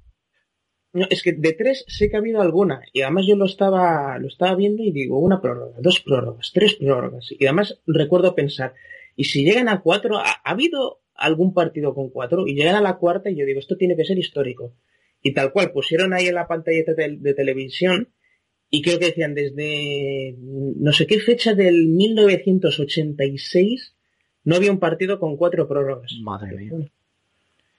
No, es que de tres sé que ha habido alguna. Y además yo lo estaba, lo estaba viendo y digo, una prórroga, dos prórrogas, tres prórrogas. Y además recuerdo pensar, y si llegan a cuatro, ¿ha, ha habido algún partido con cuatro? Y llegan a la cuarta y yo digo, esto tiene que ser histórico. Y tal cual, pusieron ahí en la pantalla de, de televisión y creo que decían desde no sé qué fecha del 1986 no había un partido con cuatro prórrogas. Madre mía.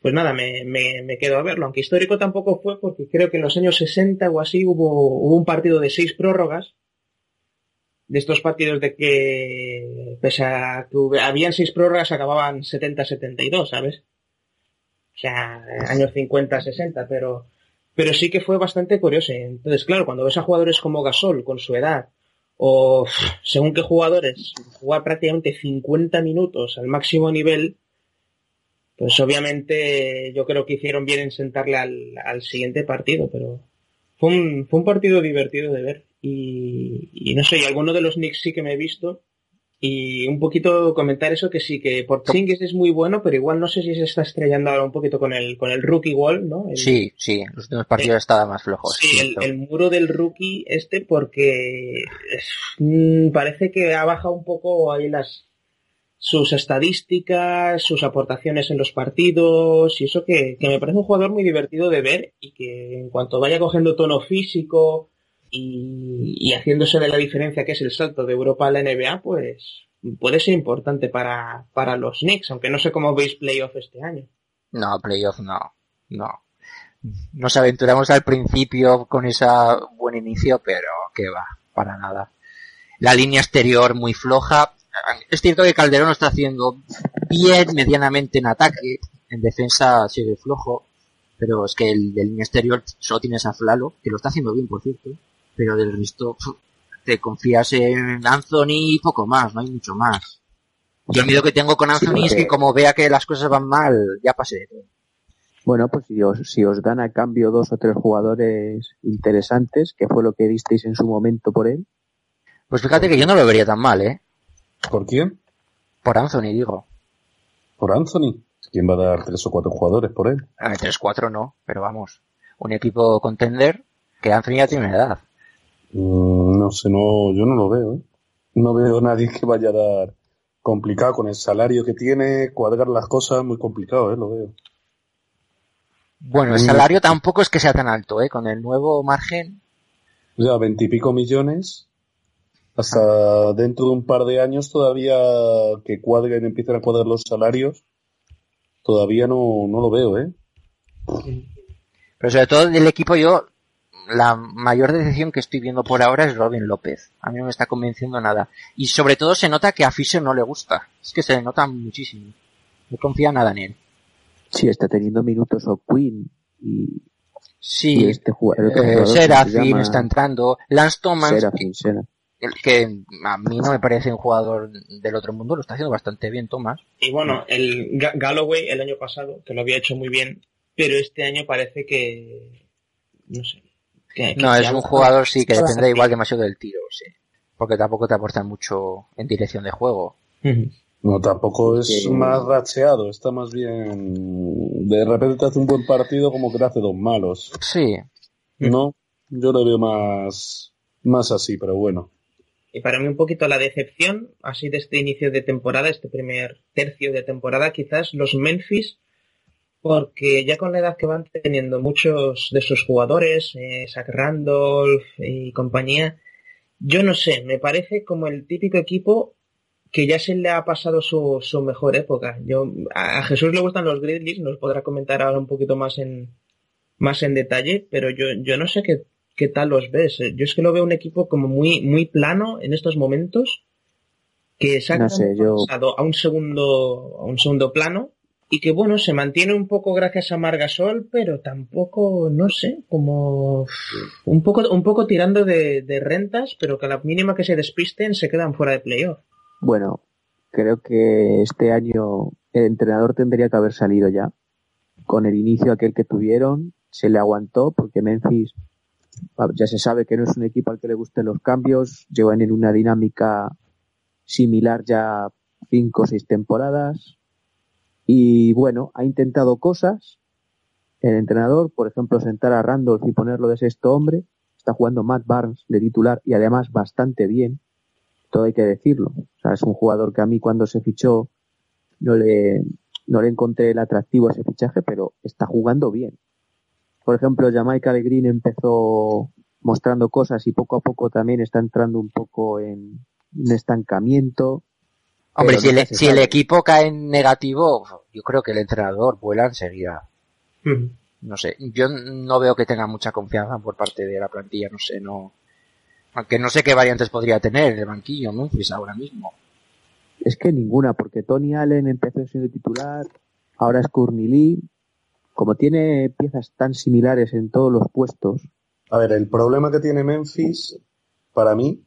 Pues nada, me, me, me quedo a verlo, aunque histórico tampoco fue porque creo que en los años 60 o así hubo, hubo un partido de seis prórrogas, de estos partidos de que, pese a que habían seis prórrogas, acababan 70-72, ¿sabes? O sea, años 50-60, pero, pero sí que fue bastante curioso. Entonces, claro, cuando ves a jugadores como Gasol, con su edad, o según qué jugadores, jugar prácticamente 50 minutos al máximo nivel, pues obviamente yo creo que hicieron bien en sentarle al, al siguiente partido, pero fue un, fue un partido divertido de ver. Y, y no sé, y alguno de los Knicks sí que me he visto. Y un poquito comentar eso que sí, que Porzingis es muy bueno, pero igual no sé si se está estrellando ahora un poquito con el, con el rookie wall, ¿no? El- Sí, sí, los últimos partidos estaban más flojos. Sí, el, muro del rookie este porque es- mm, parece que ha bajado un poco ahí las sus estadísticas, sus aportaciones en los partidos y eso que, que me parece un jugador muy divertido de ver y que en cuanto vaya cogiendo tono físico y, y haciéndose de la diferencia que es el salto de Europa a la NBA, pues puede ser importante para, para los Knicks, aunque no sé cómo veis playoff este año. No, playoff no, no. Nos aventuramos al principio con ese buen inicio, pero que va, para nada. La línea exterior muy floja. Es cierto que Calderón lo está haciendo bien, medianamente en ataque. En defensa sigue flojo. Pero es que el de línea exterior solo tienes a Flalo, que lo está haciendo bien, por cierto. Pero del resto, te confías en Anthony y poco más, no hay mucho más. Yo el miedo que tengo con Anthony es que como vea que las cosas van mal, ya de todo. Bueno, pues si os, si os dan a cambio dos o tres jugadores interesantes, que fue lo que disteis en su momento por él, Pues fíjate que yo no lo vería tan mal, ¿eh? ¿Por quién? Por Anthony, digo. ¿Por Anthony? ¿Quién va a dar tres o cuatro jugadores por él? A ver, 3-4 no, pero vamos. Un equipo contender que Anthony ya tiene una edad. Mm, no sé, no, yo no lo veo, ¿eh? No veo a nadie que vaya a dar complicado con el salario que tiene, cuadrar las cosas, muy complicado, ¿eh? Lo veo. Bueno, el Mm. salario tampoco es que sea tan alto, ¿eh? Con el nuevo margen. O sea, veintipico millones, hasta dentro de un par de años todavía que cuadren, empiecen a cuadrar los salarios, todavía no, no lo veo, ¿eh? Pero sobre todo del equipo yo, la mayor decepción que estoy viendo por ahora es Robin López. A mí no me está convenciendo nada. Y sobre todo se nota que a Fisher no le gusta. Es que se le nota muchísimo. No confía nada en él. si está teniendo minutos o Queen y, Sí, y este jugador, el otro eh, jugador que se Serafin llama está entrando. Lance Thomas, Serafin, Sera. Que a mí no me parece un jugador del otro mundo, lo está haciendo bastante bien Thomas. Y bueno, el Ga- Galloway el año pasado, que lo había hecho muy bien, pero este año parece que, no sé. que- que No, es un jugador sí que depende igual demasiado del tiro, sí. Porque tampoco te aporta mucho en dirección de juego. No, tampoco es Que- más racheado, está más bien. De repente te hace un buen partido como que te hace dos malos. Sí. No, yo lo veo más, más así, pero bueno. Y para mí un poquito la decepción, así de este inicio de temporada, este primer tercio de temporada, quizás los Memphis, porque ya con la edad que van teniendo muchos de sus jugadores, eh, Zach Randolph y compañía, yo no sé, me parece como el típico equipo que ya se le ha pasado su, su mejor época. Yo, a Jesús le gustan los Grizzlies, nos podrá comentar ahora un poquito más en, más en detalle, pero yo, yo no sé qué, qué tal los ves. Yo es que lo veo un equipo como muy, muy plano en estos momentos, que se ha No sé, yo- pasado a un segundo, a un segundo plano, y que bueno, se mantiene un poco gracias a Margasol, pero tampoco, no sé, como un poco, un poco tirando de, de rentas, pero que a la mínima que se despisten se quedan fuera de playoff. Bueno, creo que este año el entrenador tendría que haber salido ya. Con el inicio aquel que tuvieron, se le aguantó porque Memphis ya se sabe que no es un equipo al que le gusten los cambios, llevan en una dinámica similar ya cinco o seis temporadas. Y bueno, ha intentado cosas. El entrenador, por ejemplo, sentar a Randolph y ponerlo de sexto hombre. Está jugando Matt Barnes de titular y además bastante bien todo hay que decirlo. O sea, es un jugador que a mí cuando se fichó no le, no le encontré el atractivo a ese fichaje, pero está jugando bien. Por ejemplo, Jamaica de Green empezó mostrando cosas y poco a poco también está entrando un poco en un estancamiento. Hombre, si el, se si el equipo cae en negativo, yo creo que el entrenador vuela enseguida. No sé, yo no veo que tenga mucha confianza por parte de la plantilla, no sé, no. Aunque no sé qué variantes podría tener el banquillo Memphis ahora mismo. Es que ninguna, porque Tony Allen empezó siendo titular, ahora es Courtney Lee. Como tiene piezas tan similares en todos los puestos, A ver, el problema que tiene Memphis, para mí,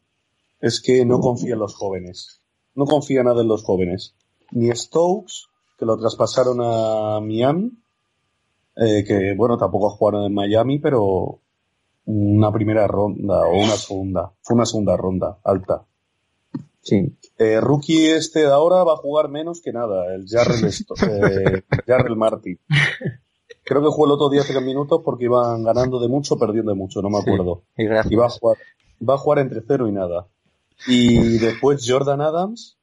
es que no confía en los jóvenes. No confía nada en los jóvenes. Ni Stokes, que lo traspasaron a Miami, eh, que bueno, tampoco jugaron en Miami, pero una primera ronda o una segunda. Fue una segunda ronda, alta. sí, Eh, rookie este de ahora va a jugar menos que nada, el Jarrell, eh, Jarrell Martin. Creo que jugó el otro día tres minutos porque iban ganando de mucho, perdiendo de mucho, no me acuerdo. Y va a jugar, va a jugar entre cero y nada. Y después Jordan Adams,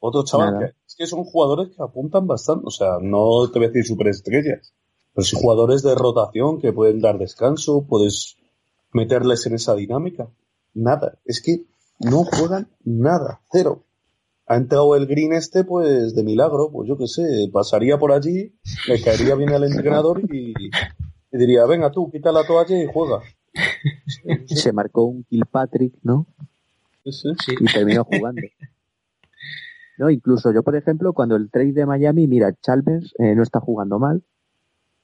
otro chaval que es que son jugadores que apuntan bastante, o sea, no te voy a decir superestrellas, pero sí jugadores de rotación que pueden dar descanso, puedes meterles en esa dinámica. Nada, es que no juegan nada, cero. Ha entrado el green este, pues de milagro, pues yo qué sé, pasaría por allí, le caería bien al entrenador y, y diría, venga tú, quita la toalla y juega. se marcó un Kilpatrick, ¿no? Sí, sí. Sí. y terminó jugando. No, incluso yo, por ejemplo, cuando el trade de Miami, mira, Chalmers eh, no está jugando mal,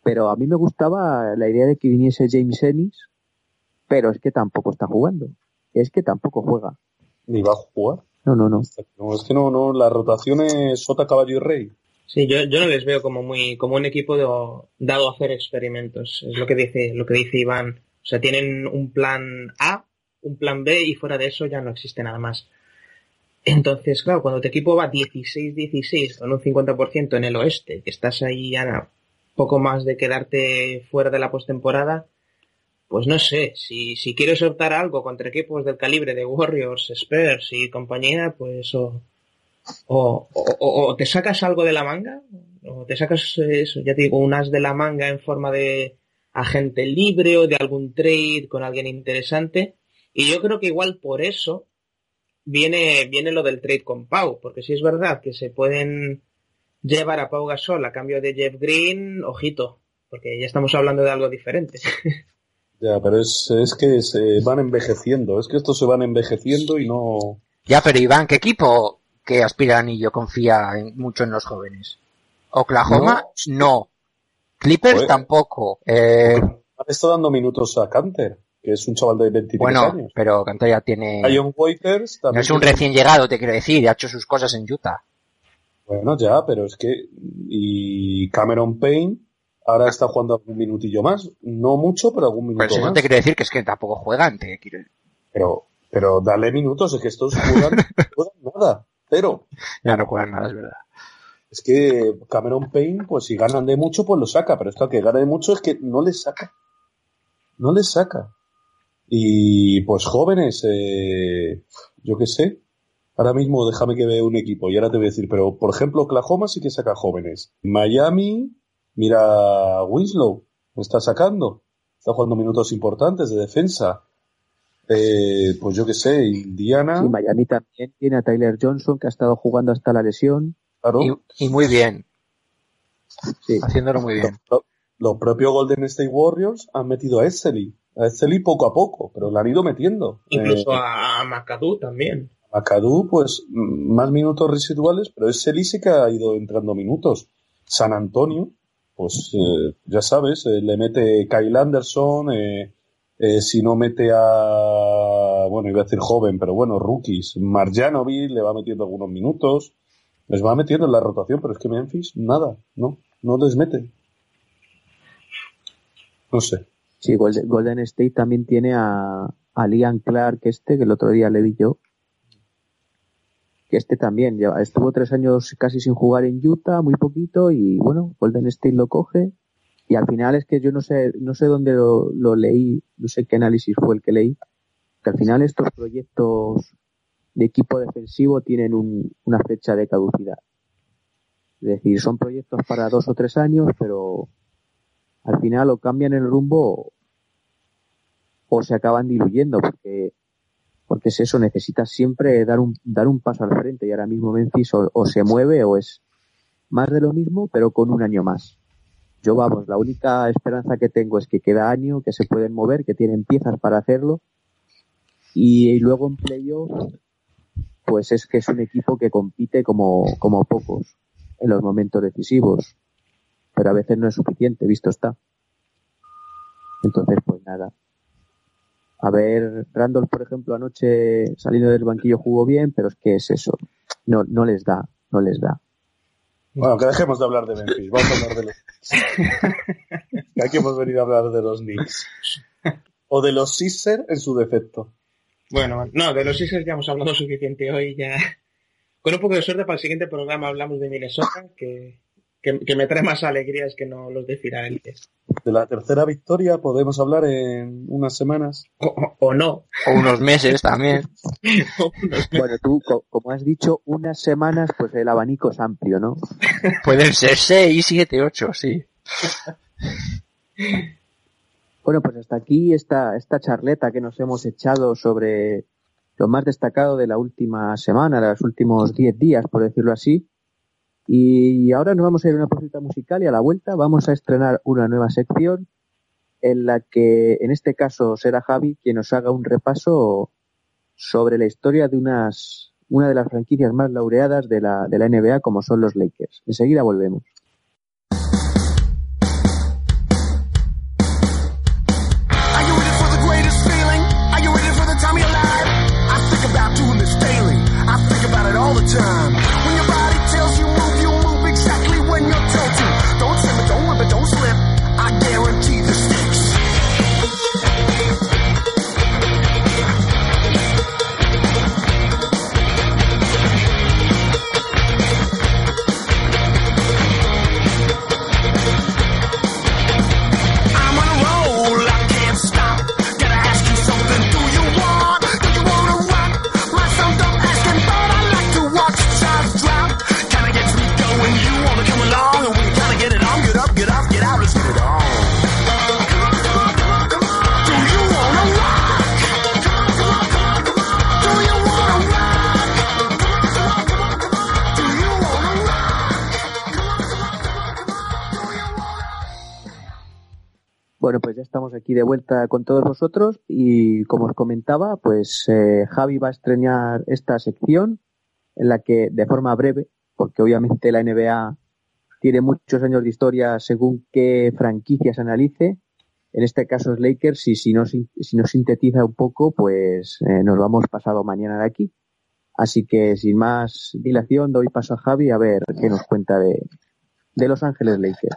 pero a mí me gustaba la idea de que viniese James Ennis, pero es que tampoco está jugando. Es que tampoco juega. Ni va a jugar. No, no, no. No, es que no, no, la rotación es sota, caballo y rey. Sí, yo, yo no les veo como muy, como un equipo de- dado a hacer experimentos. Es lo que dice, lo que dice Iván. O sea, tienen un plan A, un plan B y fuera de eso ya no existe nada más. Entonces, claro, cuando tu equipo va 16-16 con un 50% en el oeste, que estás ahí a poco más de quedarte fuera de la postemporada, pues no sé, si, si quieres optar a algo contra equipos del calibre de Warriors, Spurs y compañía, pues o, o, o- o- te sacas algo de la manga, o te sacas eso, ya te digo, un as de la manga en forma de agente libre o de algún trade con alguien interesante. Y yo creo que igual por eso viene, viene lo del trade con Pau, porque si es verdad que se pueden llevar a Pau Gasol a cambio de Jeff Green, ojito, porque ya estamos hablando de algo diferente. Ya, pero es, es que se van envejeciendo. Es que estos se van envejeciendo y no. Ya, pero Iván, ¿qué equipo que aspira a anillo confía en- mucho en los jóvenes? Oklahoma, no. Clippers Joder. tampoco. Eh, Han estado dando minutos a Canter, que es un chaval de 23 bueno, años. pero Cantor ya tiene... John Waiters No también. es un recién llegado, te quiero decir, ha hecho sus cosas en Utah. Bueno, ya, pero es que. Y Cameron Payne ahora está jugando algún minutillo más. No mucho, pero algún minuto Pero eso más. no te quiero decir que es que tampoco juegan, te quiero Pero, pero dale minutos, es que estos juegan, no juegan nada. Cero. Ya no juegan nada, es verdad. Es que Cameron Payne, pues si ganan de mucho, pues lo saca. Pero esto que gana de mucho es que no les saca. No les saca. Y pues jóvenes, eh, yo qué sé. Ahora mismo déjame que vea un equipo y ahora te voy a decir, pero por ejemplo Oklahoma sí que saca jóvenes. Miami, mira Winslow, lo está sacando. Está jugando minutos importantes de defensa. Eh, pues yo qué sé, Indiana. Sí, Miami también tiene a Tyler Johnson que ha estado jugando hasta la lesión. Claro. Y, y muy bien, Sí. haciéndolo muy bien. Lo- Los propios Golden State Warriors han metido a Essely. A Essely poco a poco, pero lo han ido metiendo. Incluso Eh, a, a McAdoo también. McAdoo, pues más minutos residuales, pero Essely sí que ha ido entrando minutos. San Antonio, pues eh, ya sabes, eh, le mete Kyle Anderson, eh, eh, si no mete a, bueno, iba a decir joven, pero bueno, rookies, Marjanovic le va metiendo algunos minutos, les va metiendo en la rotación, pero es que Memphis, nada, no, no les mete. No sé. Sí, Golden, State también tiene a, a Liam Clark este, que el otro día le vi yo. Que este también lleva- estuvo tres años casi sin jugar en Utah, muy poquito, y bueno, Golden State lo coge. Y al final es que yo no sé, no sé dónde lo, leí, no sé qué análisis fue el que leí, que al final estos proyectos de equipo defensivo tienen un- una fecha de caducidad. Es decir, son proyectos para dos o tres años, pero al final o cambian el rumbo o se acaban diluyendo porque porque es eso necesitas siempre dar un dar un paso al frente y ahora mismo Memphis o, se mueve o es más de lo mismo pero con un año más. Yo vamos la única esperanza que tengo es que queda año que se pueden mover que tienen piezas para hacerlo. Y, y luego en playoff pues es que es un equipo que compite como como pocos en los momentos decisivos pero a veces no es suficiente visto está. Entonces, pues nada. A ver, Randolph, por ejemplo, anoche saliendo del banquillo jugó bien, pero es que es eso. No, no les da, no les da. Bueno, que dejemos de hablar de Memphis, vamos a hablar de los Knicks. Que aquí hemos venido a hablar de los Knicks. O de los Sixers en su defecto. Bueno, no, de los Sixers ya hemos hablado suficiente hoy, ya. Con un poco de suerte para el siguiente programa hablamos de Minnesota, que, que, que me trae más alegrías que no los de Filadelfia. De la tercera victoria podemos hablar en unas semanas. O, o- no. O unos meses también. Bueno, tú, co- como has dicho, unas semanas, pues el abanico es amplio, ¿no? Pueden ser 6, 7, 8, sí. Bueno, pues hasta aquí esta, esta charleta que nos hemos echado sobre lo más destacado de la última semana, de los últimos 10 días, por decirlo así. Y ahora nos vamos a ir a una pausita musical y a la vuelta vamos a estrenar una nueva sección en la que, en este caso, será Javi quien nos haga un repaso sobre la historia de unas, una de las franquicias más laureadas de la, de la NBA, como son los Lakers. Enseguida volvemos. De vuelta con todos vosotros y como os comentaba, pues eh, Javi va a estrenar esta sección en la que de forma breve, porque obviamente la NBA tiene muchos años de historia según qué franquicias analice, en este caso es Lakers y si no, si no sintetiza un poco, pues eh, nos vamos pasado mañana de aquí. Así que sin más dilación doy paso a Javi a ver qué nos cuenta de, de Los Ángeles Lakers.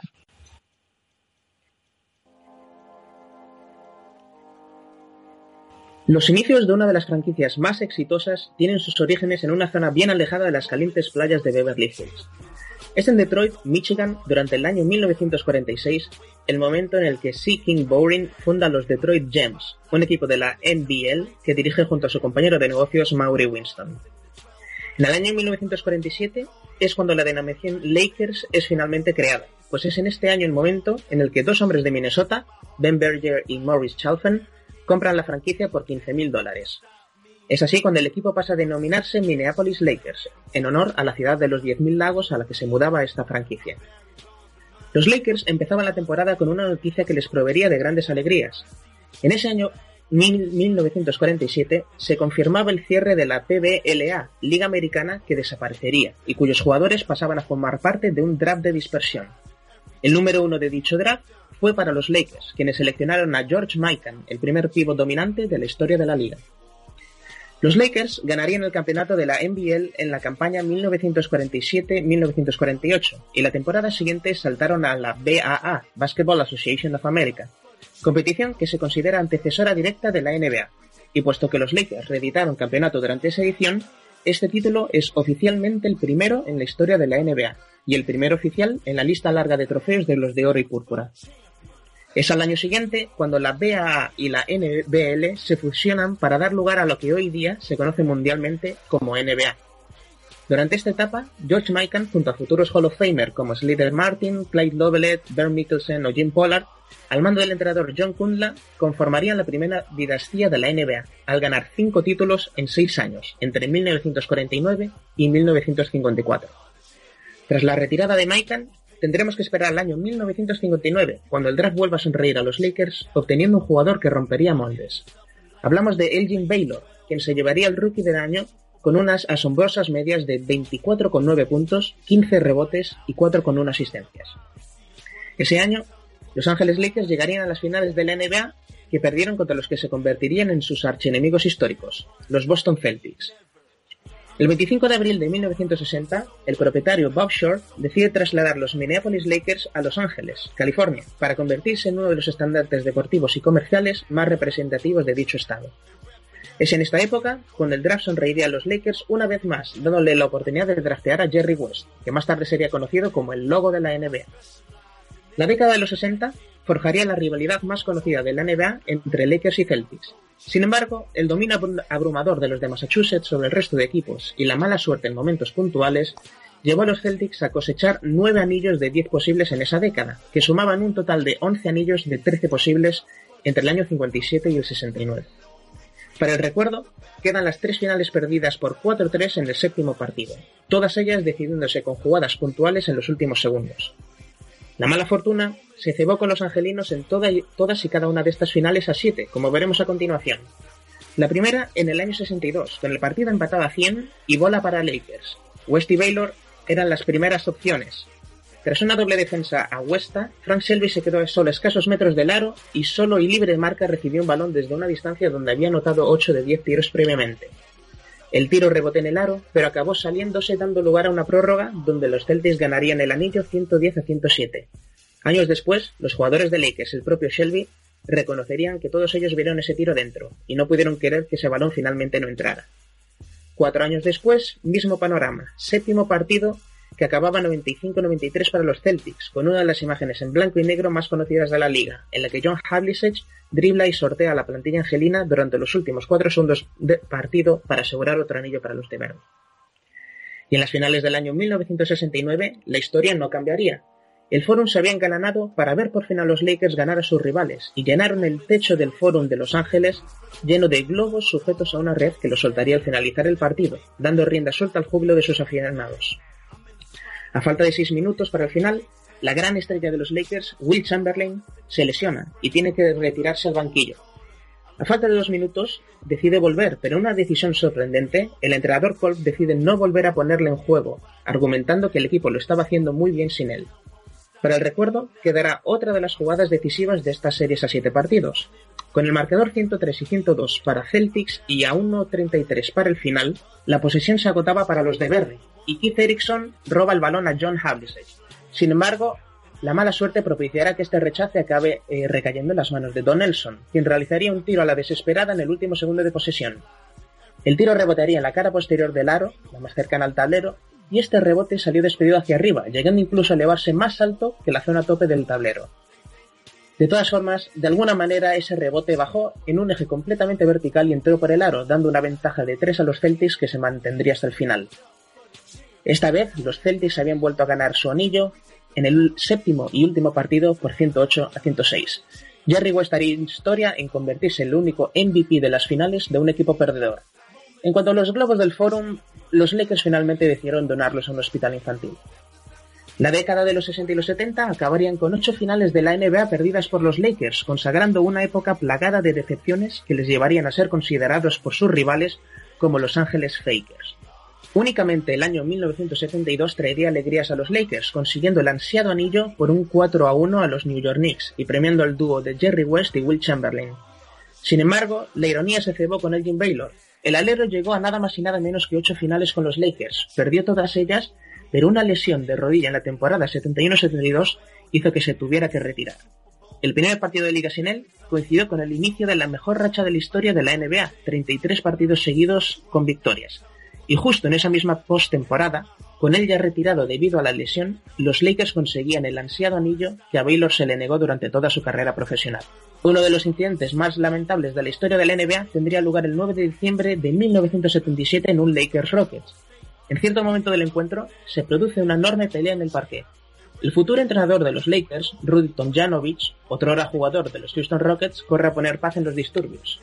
Los inicios de una de las franquicias más exitosas tienen sus orígenes en una zona bien alejada de las calientes playas de Beverly Hills. Es en Detroit, Michigan, durante el año 1946, el momento en el que C. King Bowring funda los Detroit Gems, un equipo de la NBL que dirige junto a su compañero de negocios Maury Winston. En el año 1947 es cuando la denominación Lakers es finalmente creada, pues es en este año el momento en el que dos hombres de Minnesota, Ben Berger y Morris Chalfen, compran la franquicia por 15.000 dólares. Es así cuando el equipo pasa a denominarse Minneapolis Lakers, en honor a la ciudad de los 10.000 lagos a la que se mudaba esta franquicia. Los Lakers empezaban la temporada con una noticia que les proveería de grandes alegrías. En ese año 1947 se confirmaba el cierre de la PBLA, Liga Americana, que desaparecería y cuyos jugadores pasaban a formar parte de un draft de dispersión. El número uno de dicho draft fue para los Lakers, quienes seleccionaron a George Mikan, el primer pívot dominante de la historia de la liga. Los Lakers ganarían el campeonato de la NBL en la campaña 1947-1948 y la temporada siguiente saltaron a la BAA, Basketball Association of America, competición que se considera antecesora directa de la NBA. Y puesto que los Lakers reeditaron campeonato durante esa edición, este título es oficialmente el primero en la historia de la NBA y el primer oficial en la lista larga de trofeos de los de oro y púrpura. Es al año siguiente cuando la BAA y la NBL se fusionan para dar lugar a lo que hoy día se conoce mundialmente como NBA. Durante esta etapa, George Mikan, junto a futuros Hall of Famer como Slither Martin, Clyde Lovelet, Bernd Mickelson o Jim Pollard, al mando del entrenador John Kundla, conformarían la primera dinastía de la NBA, al ganar cinco títulos en seis años, entre 1949 y 1954. Tras la retirada de Mikan, tendremos que esperar al año 1959, cuando el draft vuelva a sonreír a los Lakers, obteniendo un jugador que rompería moldes. Hablamos de Elgin Baylor, quien se llevaría el rookie del año con unas asombrosas medias de 24,9 puntos, 15 rebotes y 4,1 asistencias. Ese año, los Ángeles Lakers llegarían a las finales de la NBA que perdieron contra los que se convertirían en sus archienemigos históricos, los Boston Celtics, el 25 de abril de 1960, el propietario Bob Short decide trasladar los Minneapolis Lakers a Los Ángeles, California, para convertirse en uno de los estandartes deportivos y comerciales más representativos de dicho estado. Es en esta época cuando el draft sonreiría a los Lakers una vez más, dándole la oportunidad de draftear a Jerry West, que más tarde sería conocido como el logo de la NBA. La década de los 60 forjaría la rivalidad más conocida de la NBA entre Lakers y Celtics, sin embargo, el dominio abrumador de los de Massachusetts sobre el resto de equipos y la mala suerte en momentos puntuales llevó a los Celtics a cosechar nueve anillos de diez posibles en esa década, que sumaban un total de once anillos de trece posibles entre el año 57 y el 69. Para el recuerdo, quedan las tres finales perdidas por 4-3 en el séptimo partido, todas ellas decidiéndose con jugadas puntuales en los últimos segundos. La mala fortuna se cebó con los angelinos en todas y cada una de estas finales a 7, como veremos a continuación. La primera en el año 62, con el partido empatado a 100 y bola para Lakers. West y Baylor eran las primeras opciones. Tras una doble defensa a Westa, Frank Shelby se quedó a solo escasos metros del aro y solo y libre marca recibió un balón desde una distancia donde había anotado 8 de 10 tiros previamente. El tiro rebotó en el aro, pero acabó saliéndose dando lugar a una prórroga donde los Celtics ganarían el anillo 110 a 107. Años después, los jugadores de Lakers, el propio Shelby, reconocerían que todos ellos vieron ese tiro dentro y no pudieron querer que ese balón finalmente no entrara. Cuatro años después, mismo panorama, séptimo partido que acababa 95-93 para los Celtics, con una de las imágenes en blanco y negro más conocidas de la liga, en la que John Havlicek dribla y sortea a la plantilla angelina durante los últimos cuatro segundos de partido para asegurar otro anillo para los de verde. Y en las finales del año 1969, la historia no cambiaría, el Forum se había engalanado para ver por fin a los Lakers ganar a sus rivales y llenaron el techo del Forum de Los Ángeles lleno de globos sujetos a una red que los soltaría al finalizar el partido, dando rienda suelta al júbilo de sus aficionados. A falta de seis minutos para el final, la gran estrella de los Lakers, Will Chamberlain, se lesiona y tiene que retirarse al banquillo. A falta de dos minutos, decide volver, pero una decisión sorprendente, el entrenador Kolb decide no volver a ponerle en juego, argumentando que el equipo lo estaba haciendo muy bien sin él. Para el recuerdo quedará otra de las jugadas decisivas de estas series a siete partidos. Con el marcador 103 y 102 para Celtics y a 1.33 para el final, la posesión se agotaba para los de Berry y Keith Erickson roba el balón a John Havlicek. Sin embargo, la mala suerte propiciará que este rechace acabe eh, recayendo en las manos de Don Nelson, quien realizaría un tiro a la desesperada en el último segundo de posesión. El tiro rebotaría en la cara posterior del aro, la más cercana al tablero, y este rebote salió despedido hacia arriba, llegando incluso a elevarse más alto que la zona tope del tablero. De todas formas, de alguna manera ese rebote bajó en un eje completamente vertical y entró por el aro, dando una ventaja de 3 a los Celtics que se mantendría hasta el final. Esta vez, los Celtics habían vuelto a ganar su anillo en el séptimo y último partido por 108 a 106. Jerry West haría historia en convertirse en el único MVP de las finales de un equipo perdedor. En cuanto a los globos del Forum, los Lakers finalmente decidieron donarlos a un hospital infantil. La década de los 60 y los 70 acabarían con ocho finales de la NBA perdidas por los Lakers, consagrando una época plagada de decepciones que les llevarían a ser considerados por sus rivales como Los Ángeles Fakers. Únicamente el año 1972 traería alegrías a los Lakers, consiguiendo el ansiado anillo por un 4 a 1 a los New York Knicks y premiando al dúo de Jerry West y Will Chamberlain. Sin embargo, la ironía se cebó con Elgin Baylor. El alero llegó a nada más y nada menos que ocho finales con los Lakers, perdió todas ellas pero una lesión de rodilla en la temporada 71-72 hizo que se tuviera que retirar. El primer partido de liga sin él coincidió con el inicio de la mejor racha de la historia de la NBA, 33 partidos seguidos con victorias. Y justo en esa misma postemporada, con él ya retirado debido a la lesión, los Lakers conseguían el ansiado anillo que a Baylor se le negó durante toda su carrera profesional. Uno de los incidentes más lamentables de la historia de la NBA tendría lugar el 9 de diciembre de 1977 en un Lakers Rockets, en cierto momento del encuentro, se produce una enorme pelea en el parque. El futuro entrenador de los Lakers, Rudy Tomjanovich, hora jugador de los Houston Rockets, corre a poner paz en los disturbios.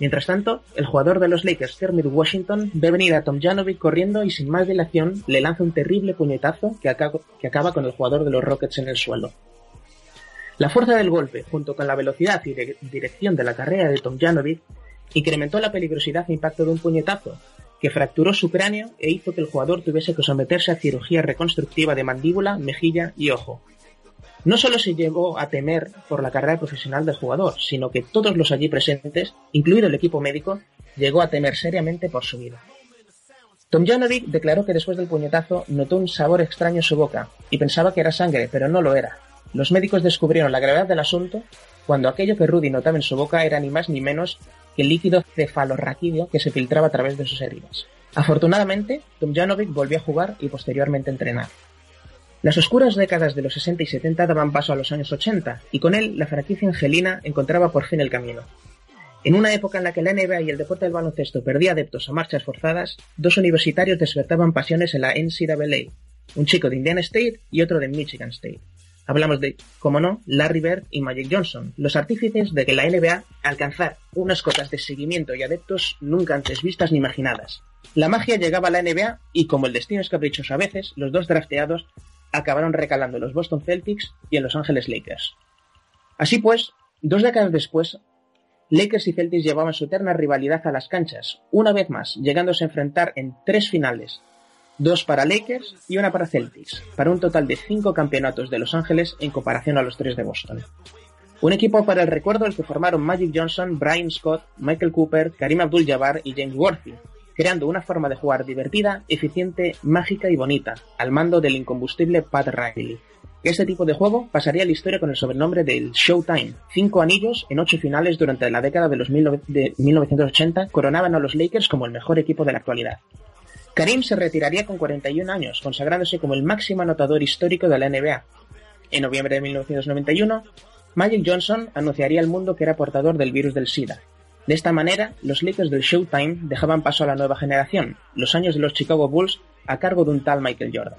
Mientras tanto, el jugador de los Lakers, Kermit Washington, ve venir a Tomjanovich corriendo y sin más dilación le lanza un terrible puñetazo que acaba, con el jugador de los Rockets en el suelo. La fuerza del golpe, junto con la velocidad y dirección de la carrera de Tomjanovich, incrementó la peligrosidad e impacto de un puñetazo, que fracturó su cráneo e hizo que el jugador tuviese que someterse a cirugía reconstructiva de mandíbula, mejilla y ojo. No solo se llevó a temer por la carrera profesional del jugador, sino que todos los allí presentes, incluido el equipo médico, llegó a temer seriamente por su vida. Tom Janovic declaró que después del puñetazo notó un sabor extraño en su boca y pensaba que era sangre, pero no lo era. Los médicos descubrieron la gravedad del asunto cuando aquello que Rudy notaba en su boca era ni más ni menos que el líquido cefalorraquídeo que se filtraba a través de sus heridas. Afortunadamente, Tomjanovic volvió a jugar y posteriormente entrenar. Las oscuras décadas de los 60 y 70 daban paso a los años 80, y con él la franquicia angelina encontraba por fin el camino. En una época en la que la NBA y el deporte del baloncesto perdía adeptos a marchas forzadas, dos universitarios despertaban pasiones en la NCAA, un chico de Indiana State y otro de Michigan State. Hablamos de, como no, Larry Bird y Magic Johnson, los artífices de que la NBA alcanzara unas cotas de seguimiento y adeptos nunca antes vistas ni imaginadas. La magia llegaba a la NBA y, como el destino es caprichoso a veces, los dos drafteados acabaron recalando en los Boston Celtics y en Los Angeles Lakers. Así pues, dos décadas después, Lakers y Celtics llevaban su eterna rivalidad a las canchas, una vez más, llegándose a enfrentar en tres finales, dos para Lakers y una para Celtics, para un total de cinco campeonatos de Los Ángeles en comparación a los tres de Boston. Un equipo para el recuerdo el que formaron Magic Johnson, Brian Scott, Michael Cooper, Karim Abdul-Jabbar y James Worthy, creando una forma de jugar divertida, eficiente, mágica y bonita, al mando del incombustible Pat Riley. Este tipo de juego pasaría a la historia con el sobrenombre del Showtime. Cinco anillos en ocho finales durante la década de los de 1980 coronaban a los Lakers como el mejor equipo de la actualidad. Karim se retiraría con 41 años, consagrándose como el máximo anotador histórico de la NBA. En noviembre de 1991, Magic Johnson anunciaría al mundo que era portador del virus del SIDA. De esta manera, los Lakers del Showtime dejaban paso a la nueva generación, los años de los Chicago Bulls a cargo de un tal Michael Jordan.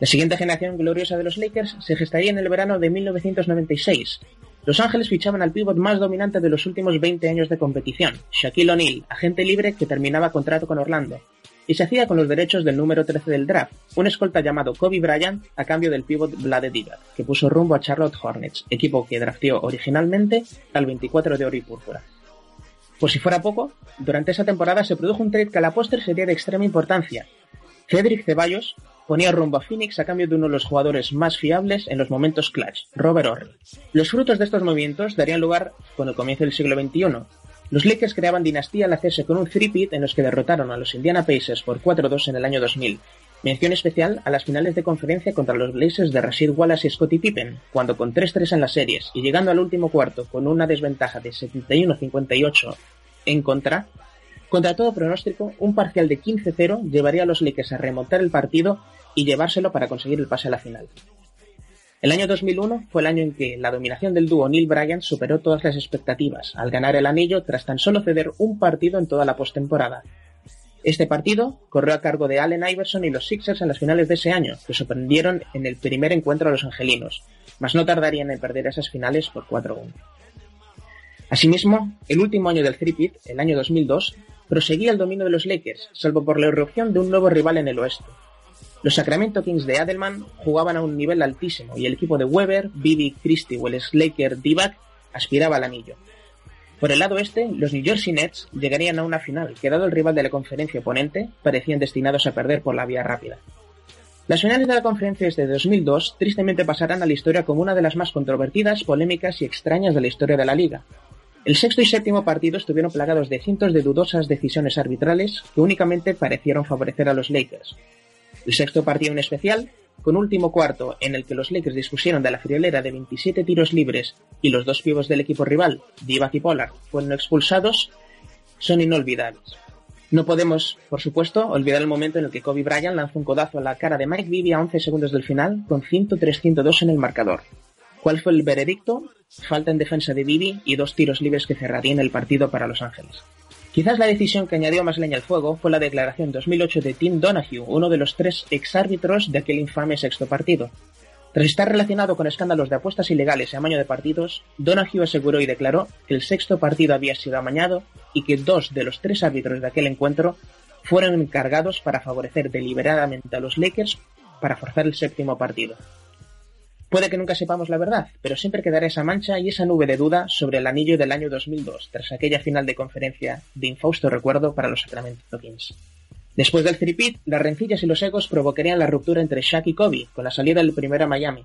La siguiente generación gloriosa de los Lakers se gestaría en el verano de 1996, los Ángeles fichaban al pívot más dominante de los últimos 20 años de competición, Shaquille O'Neal, agente libre que terminaba contrato con Orlando, y se hacía con los derechos del número 13 del draft, un escolta llamado Kobe Bryant a cambio del pívot Vlade Divac, que puso rumbo a Charlotte Hornets, equipo que drafteó originalmente al 24 de oro y púrpura. Por si fuera poco, durante esa temporada se produjo un trade que a la sería de extrema importancia. Cedric Ceballos ponía rumbo a Phoenix a cambio de uno de los jugadores más fiables en los momentos clutch, Robert Horry. Los frutos de estos movimientos darían lugar con el comienzo del siglo XXI. Los Lakers creaban dinastía al hacerse con un three-peat en los que derrotaron a los Indiana Pacers por 4-2 en el año 2000, Mención especial a las finales de conferencia contra los Blazers de Rashid Wallace y Scottie Pippen, cuando con 3-3 en las series y llegando al último cuarto con una desventaja de 71-58 en contra, contra todo pronóstico, un parcial de 15-0 llevaría a los Lakers a remontar el partido y llevárselo para conseguir el pase a la final. El año 2001 fue el año en que la dominación del dúo Neil Bryant superó todas las expectativas al ganar el anillo tras tan solo ceder un partido en toda la postemporada. Este partido corrió a cargo de Allen Iverson y los Sixers en las finales de ese año, que sorprendieron en el primer encuentro a los angelinos, mas no tardarían en perder esas finales por 4-1. Asimismo, el último año del three el año 2002, proseguía el dominio de los Lakers, salvo por la irrupción de un nuevo rival en el oeste. Los Sacramento Kings de Adelman jugaban a un nivel altísimo y el equipo de Weber, Bibi, Christie o el Slaker Divac aspiraba al anillo. Por el lado este, los New Jersey Nets llegarían a una final que, dado el rival de la conferencia oponente, parecían destinados a perder por la vía rápida. Las finales de la conferencia este de 2002 tristemente pasarán a la historia como una de las más controvertidas, polémicas y extrañas de la historia de la liga, el sexto y séptimo partido estuvieron plagados de cientos de dudosas decisiones arbitrales que únicamente parecieron favorecer a los Lakers. El sexto partido en especial, con último cuarto en el que los Lakers dispusieron de la friolera de 27 tiros libres y los dos pibos del equipo rival, Divac y Pollard, fueron expulsados, son inolvidables. No podemos, por supuesto, olvidar el momento en el que Kobe Bryant lanzó un codazo a la cara de Mike Bibby a 11 segundos del final con 103-102 en el marcador. ¿Cuál fue el veredicto? Falta en defensa de Bibi y dos tiros libres que cerrarían el partido para Los Ángeles. Quizás la decisión que añadió más leña al fuego fue la declaración 2008 de Tim Donahue, uno de los tres exárbitros de aquel infame sexto partido. Tras estar relacionado con escándalos de apuestas ilegales y amaño de partidos, Donahue aseguró y declaró que el sexto partido había sido amañado y que dos de los tres árbitros de aquel encuentro fueron encargados para favorecer deliberadamente a los Lakers para forzar el séptimo partido. Puede que nunca sepamos la verdad, pero siempre quedará esa mancha y esa nube de duda sobre el anillo del año 2002, tras aquella final de conferencia de infausto recuerdo para los Sacramento Kings. Después del tripit, las rencillas y los egos provocarían la ruptura entre Shaq y Kobe, con la salida del primero a Miami.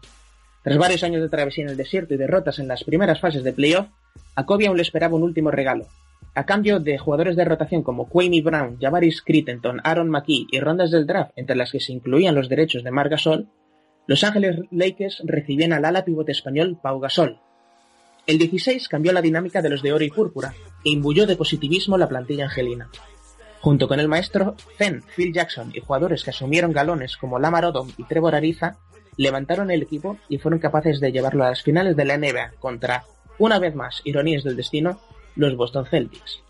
Tras varios años de travesía en el desierto y derrotas en las primeras fases de playoff, a Kobe aún le esperaba un último regalo. A cambio de jugadores de rotación como Kwame Brown, Javaris Crittenton, Aaron McKee y rondas del draft, entre las que se incluían los derechos de Marc Gasol, los Ángeles Lakers recibían al ala pivote español Pau Gasol. El 16 cambió la dinámica de los de oro y púrpura e imbuyó de positivismo la plantilla angelina. Junto con el maestro Zen, Phil Jackson y jugadores que asumieron galones como Lamar Odom y Trevor Ariza, levantaron el equipo y fueron capaces de llevarlo a las finales de la NBA contra, una vez más, ironías del destino, los Boston Celtics.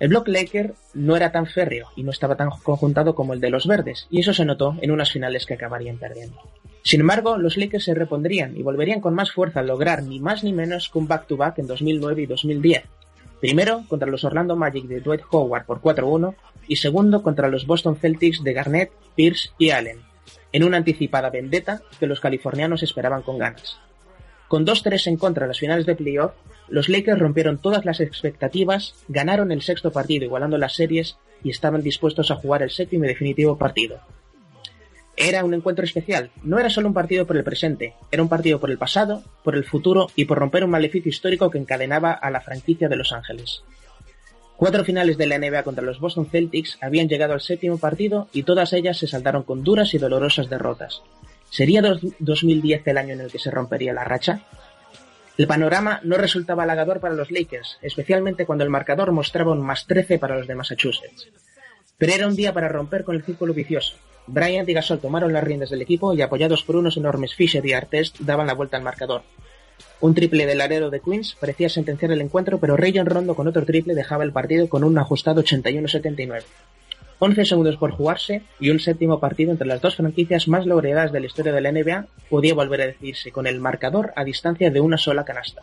El block Laker no era tan férreo y no estaba tan conjuntado como el de los verdes, y eso se notó en unas finales que acabarían perdiendo. Sin embargo, los Lakers se repondrían y volverían con más fuerza a lograr ni más ni menos que un back-to-back en 2009 y 2010. Primero contra los Orlando Magic de Dwight Howard por 4-1 y segundo contra los Boston Celtics de Garnett, Pierce y Allen, en una anticipada vendetta que los californianos esperaban con ganas. Con 2-3 en contra en las finales de playoff, los Lakers rompieron todas las expectativas, ganaron el sexto partido igualando las series y estaban dispuestos a jugar el séptimo y definitivo partido. Era un encuentro especial, no era solo un partido por el presente, era un partido por el pasado, por el futuro y por romper un maleficio histórico que encadenaba a la franquicia de Los Ángeles. Cuatro finales de la NBA contra los Boston Celtics habían llegado al séptimo partido y todas ellas se saltaron con duras y dolorosas derrotas. ¿Sería 2010 el año en el que se rompería la racha? El panorama no resultaba halagador para los Lakers, especialmente cuando el marcador mostraba un más 13 para los de Massachusetts. Pero era un día para romper con el círculo vicioso. Bryant y Gasol tomaron las riendas del equipo y apoyados por unos enormes Fisher y Artest daban la vuelta al marcador. Un triple del arero de Queens parecía sentenciar el encuentro, pero Rayon Rondo con otro triple dejaba el partido con un ajustado 81-79. 11 segundos por jugarse y un séptimo partido entre las dos franquicias más laureadas de la historia de la NBA podía volver a decidirse con el marcador a distancia de una sola canasta.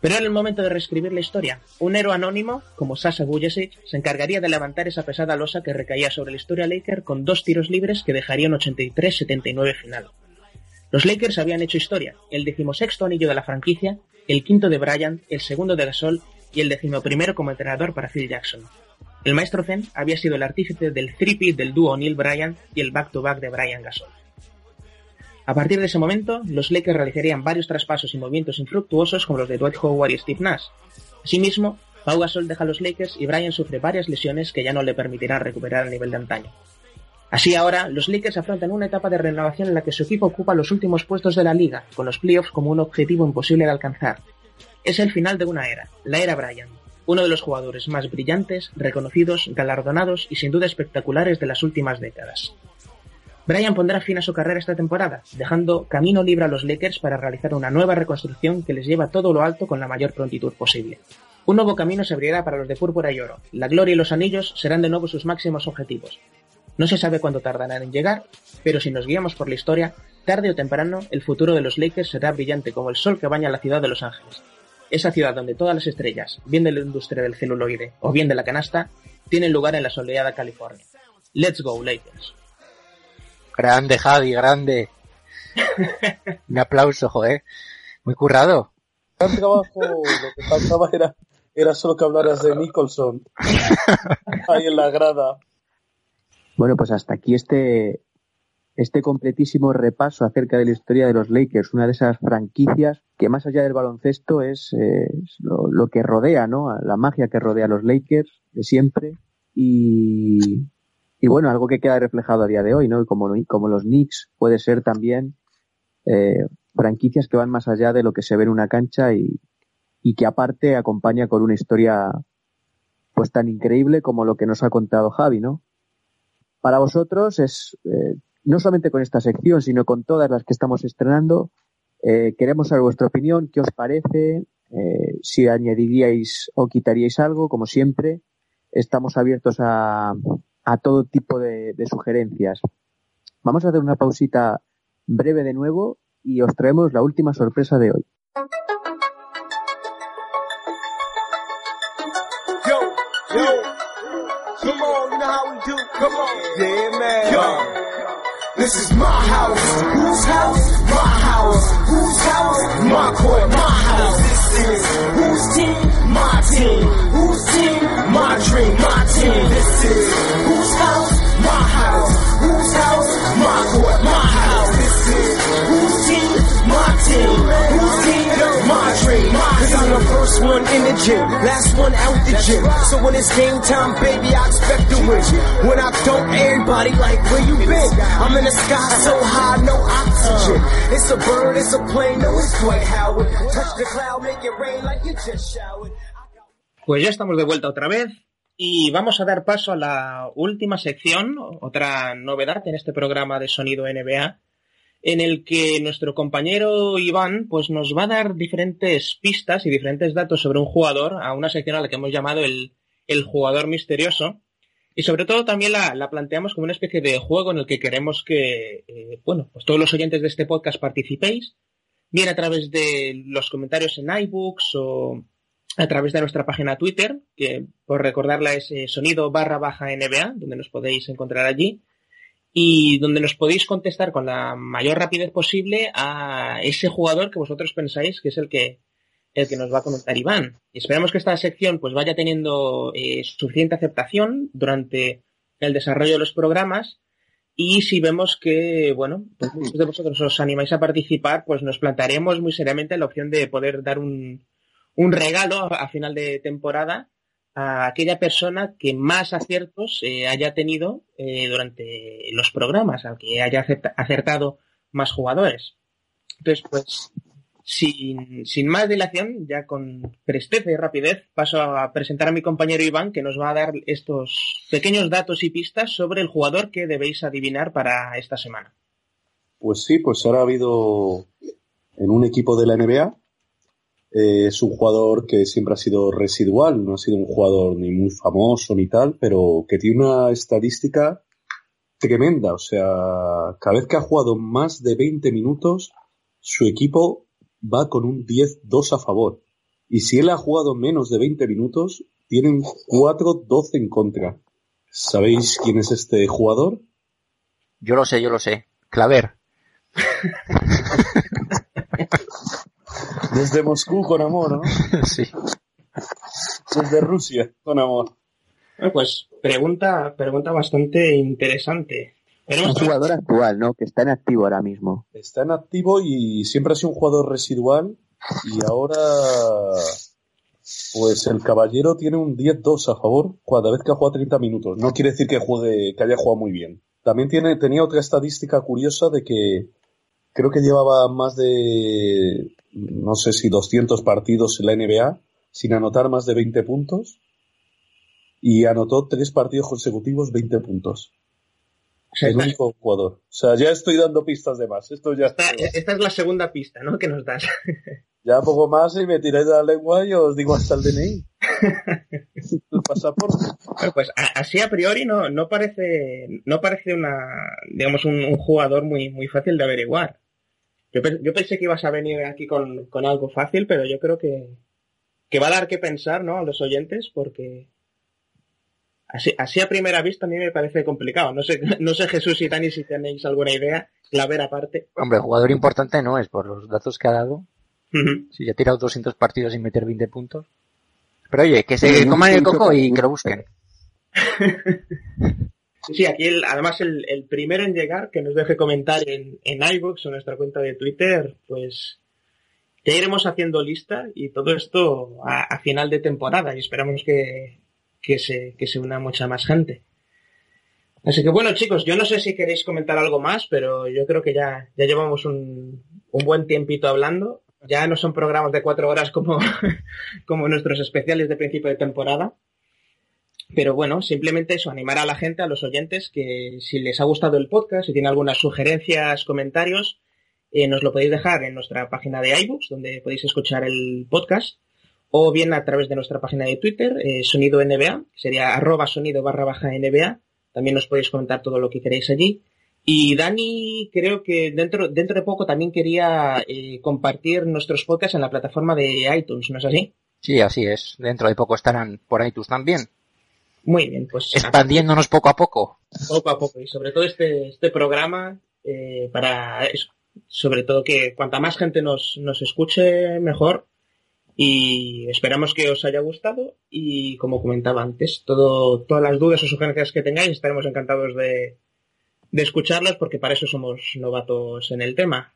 Pero era el momento de reescribir la historia. Un héroe anónimo, como Sasa Bujesic, se encargaría de levantar esa pesada losa que recaía sobre la historia Laker con dos tiros libres que dejarían 83-79 final. Los Lakers habían hecho historia, el decimosexto anillo de la franquicia, el quinto de Bryant, el segundo de Gasol y el decimoprimero como entrenador para Phil Jackson. El maestro Zen había sido el artífice del three del dúo Neil Bryan y el back-to-back de Brian Gasol. A partir de ese momento, los Lakers realizarían varios traspasos y movimientos infructuosos como los de Dwight Howard y Steve Nash. Asimismo, Pau Gasol deja a los Lakers y Bryan sufre varias lesiones que ya no le permitirán recuperar el nivel de antaño. Así ahora, los Lakers afrontan una etapa de renovación en la que su equipo ocupa los últimos puestos de la liga, con los playoffs como un objetivo imposible de alcanzar. Es el final de una era, la era Bryant, uno de los jugadores más brillantes, reconocidos, galardonados y sin duda espectaculares de las últimas décadas. Bryant pondrá fin a su carrera esta temporada, dejando camino libre a los Lakers para realizar una nueva reconstrucción que les lleva todo lo alto con la mayor prontitud posible. Un nuevo camino se abrirá para los de púrpura y oro. La gloria y los anillos serán de nuevo sus máximos objetivos. No se sabe cuándo tardarán en llegar, pero si nos guiamos por la historia, tarde o temprano el futuro de los Lakers será brillante como el sol que baña la ciudad de Los Ángeles. Esa ciudad donde todas las estrellas, bien de la industria del celuloide o bien de la canasta, tienen lugar en la soleada California. Let's go, Lakers. Grande, Javi, grande. Un aplauso, joder. Muy currado. Gran trabajo, lo que faltaba era, era solo que hablaras de Nicholson. Ahí en la grada. Bueno, pues hasta aquí este, este completísimo repaso acerca de la historia de los Lakers, una de esas franquicias que más allá del baloncesto es, eh, lo, que rodea, ¿no? La magia que rodea a los Lakers de siempre y, y bueno, algo que queda reflejado a día de hoy, ¿no? Y como, como los Knicks puede ser también eh, franquicias que van más allá de lo que se ve en una cancha y, y que aparte acompaña con una historia pues tan increíble como lo que nos ha contado Javi, ¿no? para vosotros es, eh, no solamente con esta sección, sino con todas las que estamos estrenando, eh, queremos saber vuestra opinión, qué os parece, eh, si añadiríais o quitaríais algo, como siempre. Estamos abiertos a, a todo tipo de, de sugerencias. Vamos a hacer una pausita breve de nuevo y os traemos la última sorpresa de hoy. Yo, yo, come on, you know how we do. Come on, yeah, man. Yo, this is my house. Whose house? My house. Whose house? My court. My house. This is whose team? My team. Whose team? My dream. My team. This is whose house? My house. Whose house? My court. My house. This is whose team? My team. Whose team? My dream. My Cause One in the gym, last one out the gym. So when it's game time, baby, I expect to win. When I don't, everybody like, where you been? I'm in the sky so high, no oxygen. It's a bird, it's a plane, no, it's Dwight Howard. Touch the cloud, make it rain like you just showered. Pues ya estamos de vuelta otra vez y vamos a dar paso a la última sección, otra novedad en este programa de sonido NBA, en el que nuestro compañero Iván pues nos va a dar diferentes pistas y diferentes datos sobre un jugador a una sección a la que hemos llamado el, el jugador misterioso. Y sobre todo también la, la, planteamos como una especie de juego en el que queremos que eh, bueno pues todos los oyentes de este podcast participéis bien a través de los comentarios en iBooks o a través de nuestra página Twitter que por recordarla es eh, sonido barra baja NBA donde nos podéis encontrar allí y donde nos podéis contestar con la mayor rapidez posible a ese jugador que vosotros pensáis que es el que el que nos va a comentar Iván. Esperamos que esta sección pues vaya teniendo eh, suficiente aceptación durante el desarrollo de los programas y si vemos que, bueno, pues muchos de vosotros os animáis a participar, pues nos plantearemos muy seriamente la opción de poder dar un, un regalo a final de temporada a aquella persona que más aciertos eh, haya tenido eh, durante los programas, al que haya acertado más jugadores. Entonces, pues, sin, sin más dilación, ya con presteza y rapidez, paso a presentar a mi compañero Iván, que nos va a dar estos pequeños datos y pistas sobre el jugador que debéis adivinar para esta semana. Pues sí, pues ahora ha habido en un equipo de la NBA eh, es un jugador que siempre ha sido residual, no ha sido un jugador ni muy famoso ni tal, pero que tiene una estadística tremenda. O sea, cada vez que ha jugado más de 20 minutos, su equipo va con un 10-2 a favor. Y si él ha jugado menos de 20 minutos, tienen 4-12 en contra. ¿Sabéis quién es este jugador? Yo lo sé, yo lo sé. Claver. Desde Moscú con amor, ¿no? sí. Desde Rusia con amor. Bueno, pues pregunta, pregunta bastante interesante. Es un jugador actual, ¿no? Que está en activo ahora mismo. Está en activo y siempre ha sido un jugador residual y ahora pues el caballero tiene un 10-2 a favor cada vez que ha jugado 30 minutos. No quiere decir que juegue, que haya jugado muy bien. También tiene, tenía otra estadística curiosa de que creo que llevaba más de, no sé si 200 partidos en la NBA sin anotar más de 20 puntos y anotó tres partidos consecutivos 20 puntos. el único jugador. O sea, ya estoy dando pistas de más. Esto ya esta, esta es la segunda pista, ¿no? Que nos das. ya poco más y me tiráis de la lengua y os digo hasta el DNI. el pasaporte. Bueno, pues así a priori no, no parece, no parece una, digamos, un, un jugador muy, muy fácil de averiguar. Yo, yo, pensé que ibas a venir aquí con, con algo fácil, pero yo creo que, que va a dar que pensar, ¿no? A los oyentes, porque así, así a primera vista a mí me parece complicado. No sé, no sé Jesús y Dani si tenéis alguna idea, la ver aparte. Hombre, jugador importante no es por los datos que ha dado. Si ya ha tirado 200 partidos sin meter 20 puntos. Pero oye, que se coman el coco y que lo busquen. Sí, aquí el, además el, el, primero en llegar que nos deje comentar en, en iVoox o nuestra cuenta de Twitter, pues ya iremos haciendo lista y todo esto a, a final de temporada y esperamos que, que, se, que se una mucha más gente. Así que bueno chicos, yo no sé si queréis comentar algo más, pero yo creo que ya, ya llevamos un, un buen tiempito hablando. Ya no son programas de cuatro horas como, como nuestros especiales de principio de temporada. Pero bueno, simplemente eso, animar a la gente, a los oyentes, que si les ha gustado el podcast, si tienen algunas sugerencias, comentarios, eh, nos lo podéis dejar en nuestra página de iBooks, donde podéis escuchar el podcast, o bien a través de nuestra página de Twitter, eh, Sonido NBA, sería arroba sonido barra baja NBA, también nos podéis comentar todo lo que queréis allí. Y Dani, creo que dentro, dentro de poco también quería eh, compartir nuestros podcasts en la plataforma de iTunes, ¿no es así? Sí, así es. Dentro de poco estarán por iTunes también. Muy bien, pues. Expandiéndonos poco a poco. Poco a poco. Y sobre todo este, este programa, eh, para eso. Sobre todo que cuanta más gente nos, nos escuche, mejor. Y esperamos que os haya gustado. Y como comentaba antes, todo, todas las dudas o sugerencias que tengáis, estaremos encantados de, de escucharlas porque para eso somos novatos en el tema.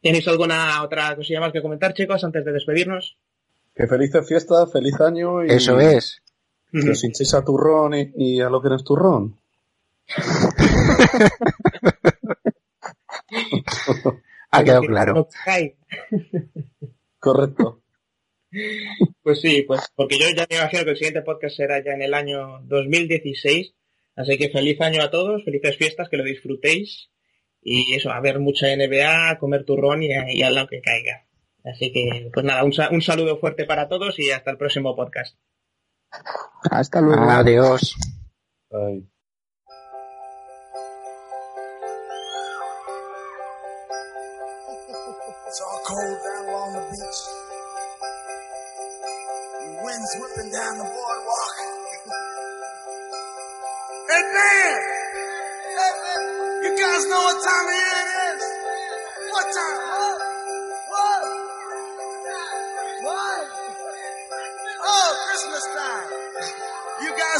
¿Tenéis alguna otra cosilla más que comentar, chicos, antes de despedirnos? Que felices fiestas, feliz año y... Eso es. Que os hinchéis a turrón y, y, a lo que no es turrón. ha quedado claro. Correcto. Pues sí, pues porque yo ya me imagino que el siguiente podcast será ya en el año 2016. Así que feliz año a todos, felices fiestas, que lo disfrutéis. Y eso, a ver mucha NBA, a comer turrón y, y a lo que caiga. Así que, pues nada, un, un saludo fuerte para todos y hasta el próximo podcast. Hasta luego. Adiós. Bye. It's all cold down along the beach. The wind's whipping down the boardwalk. hey man! Hey man! You guys know what time of year it is? What time?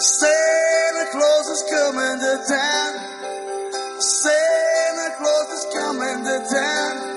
Santa Claus is coming to town. Santa Claus is coming to town.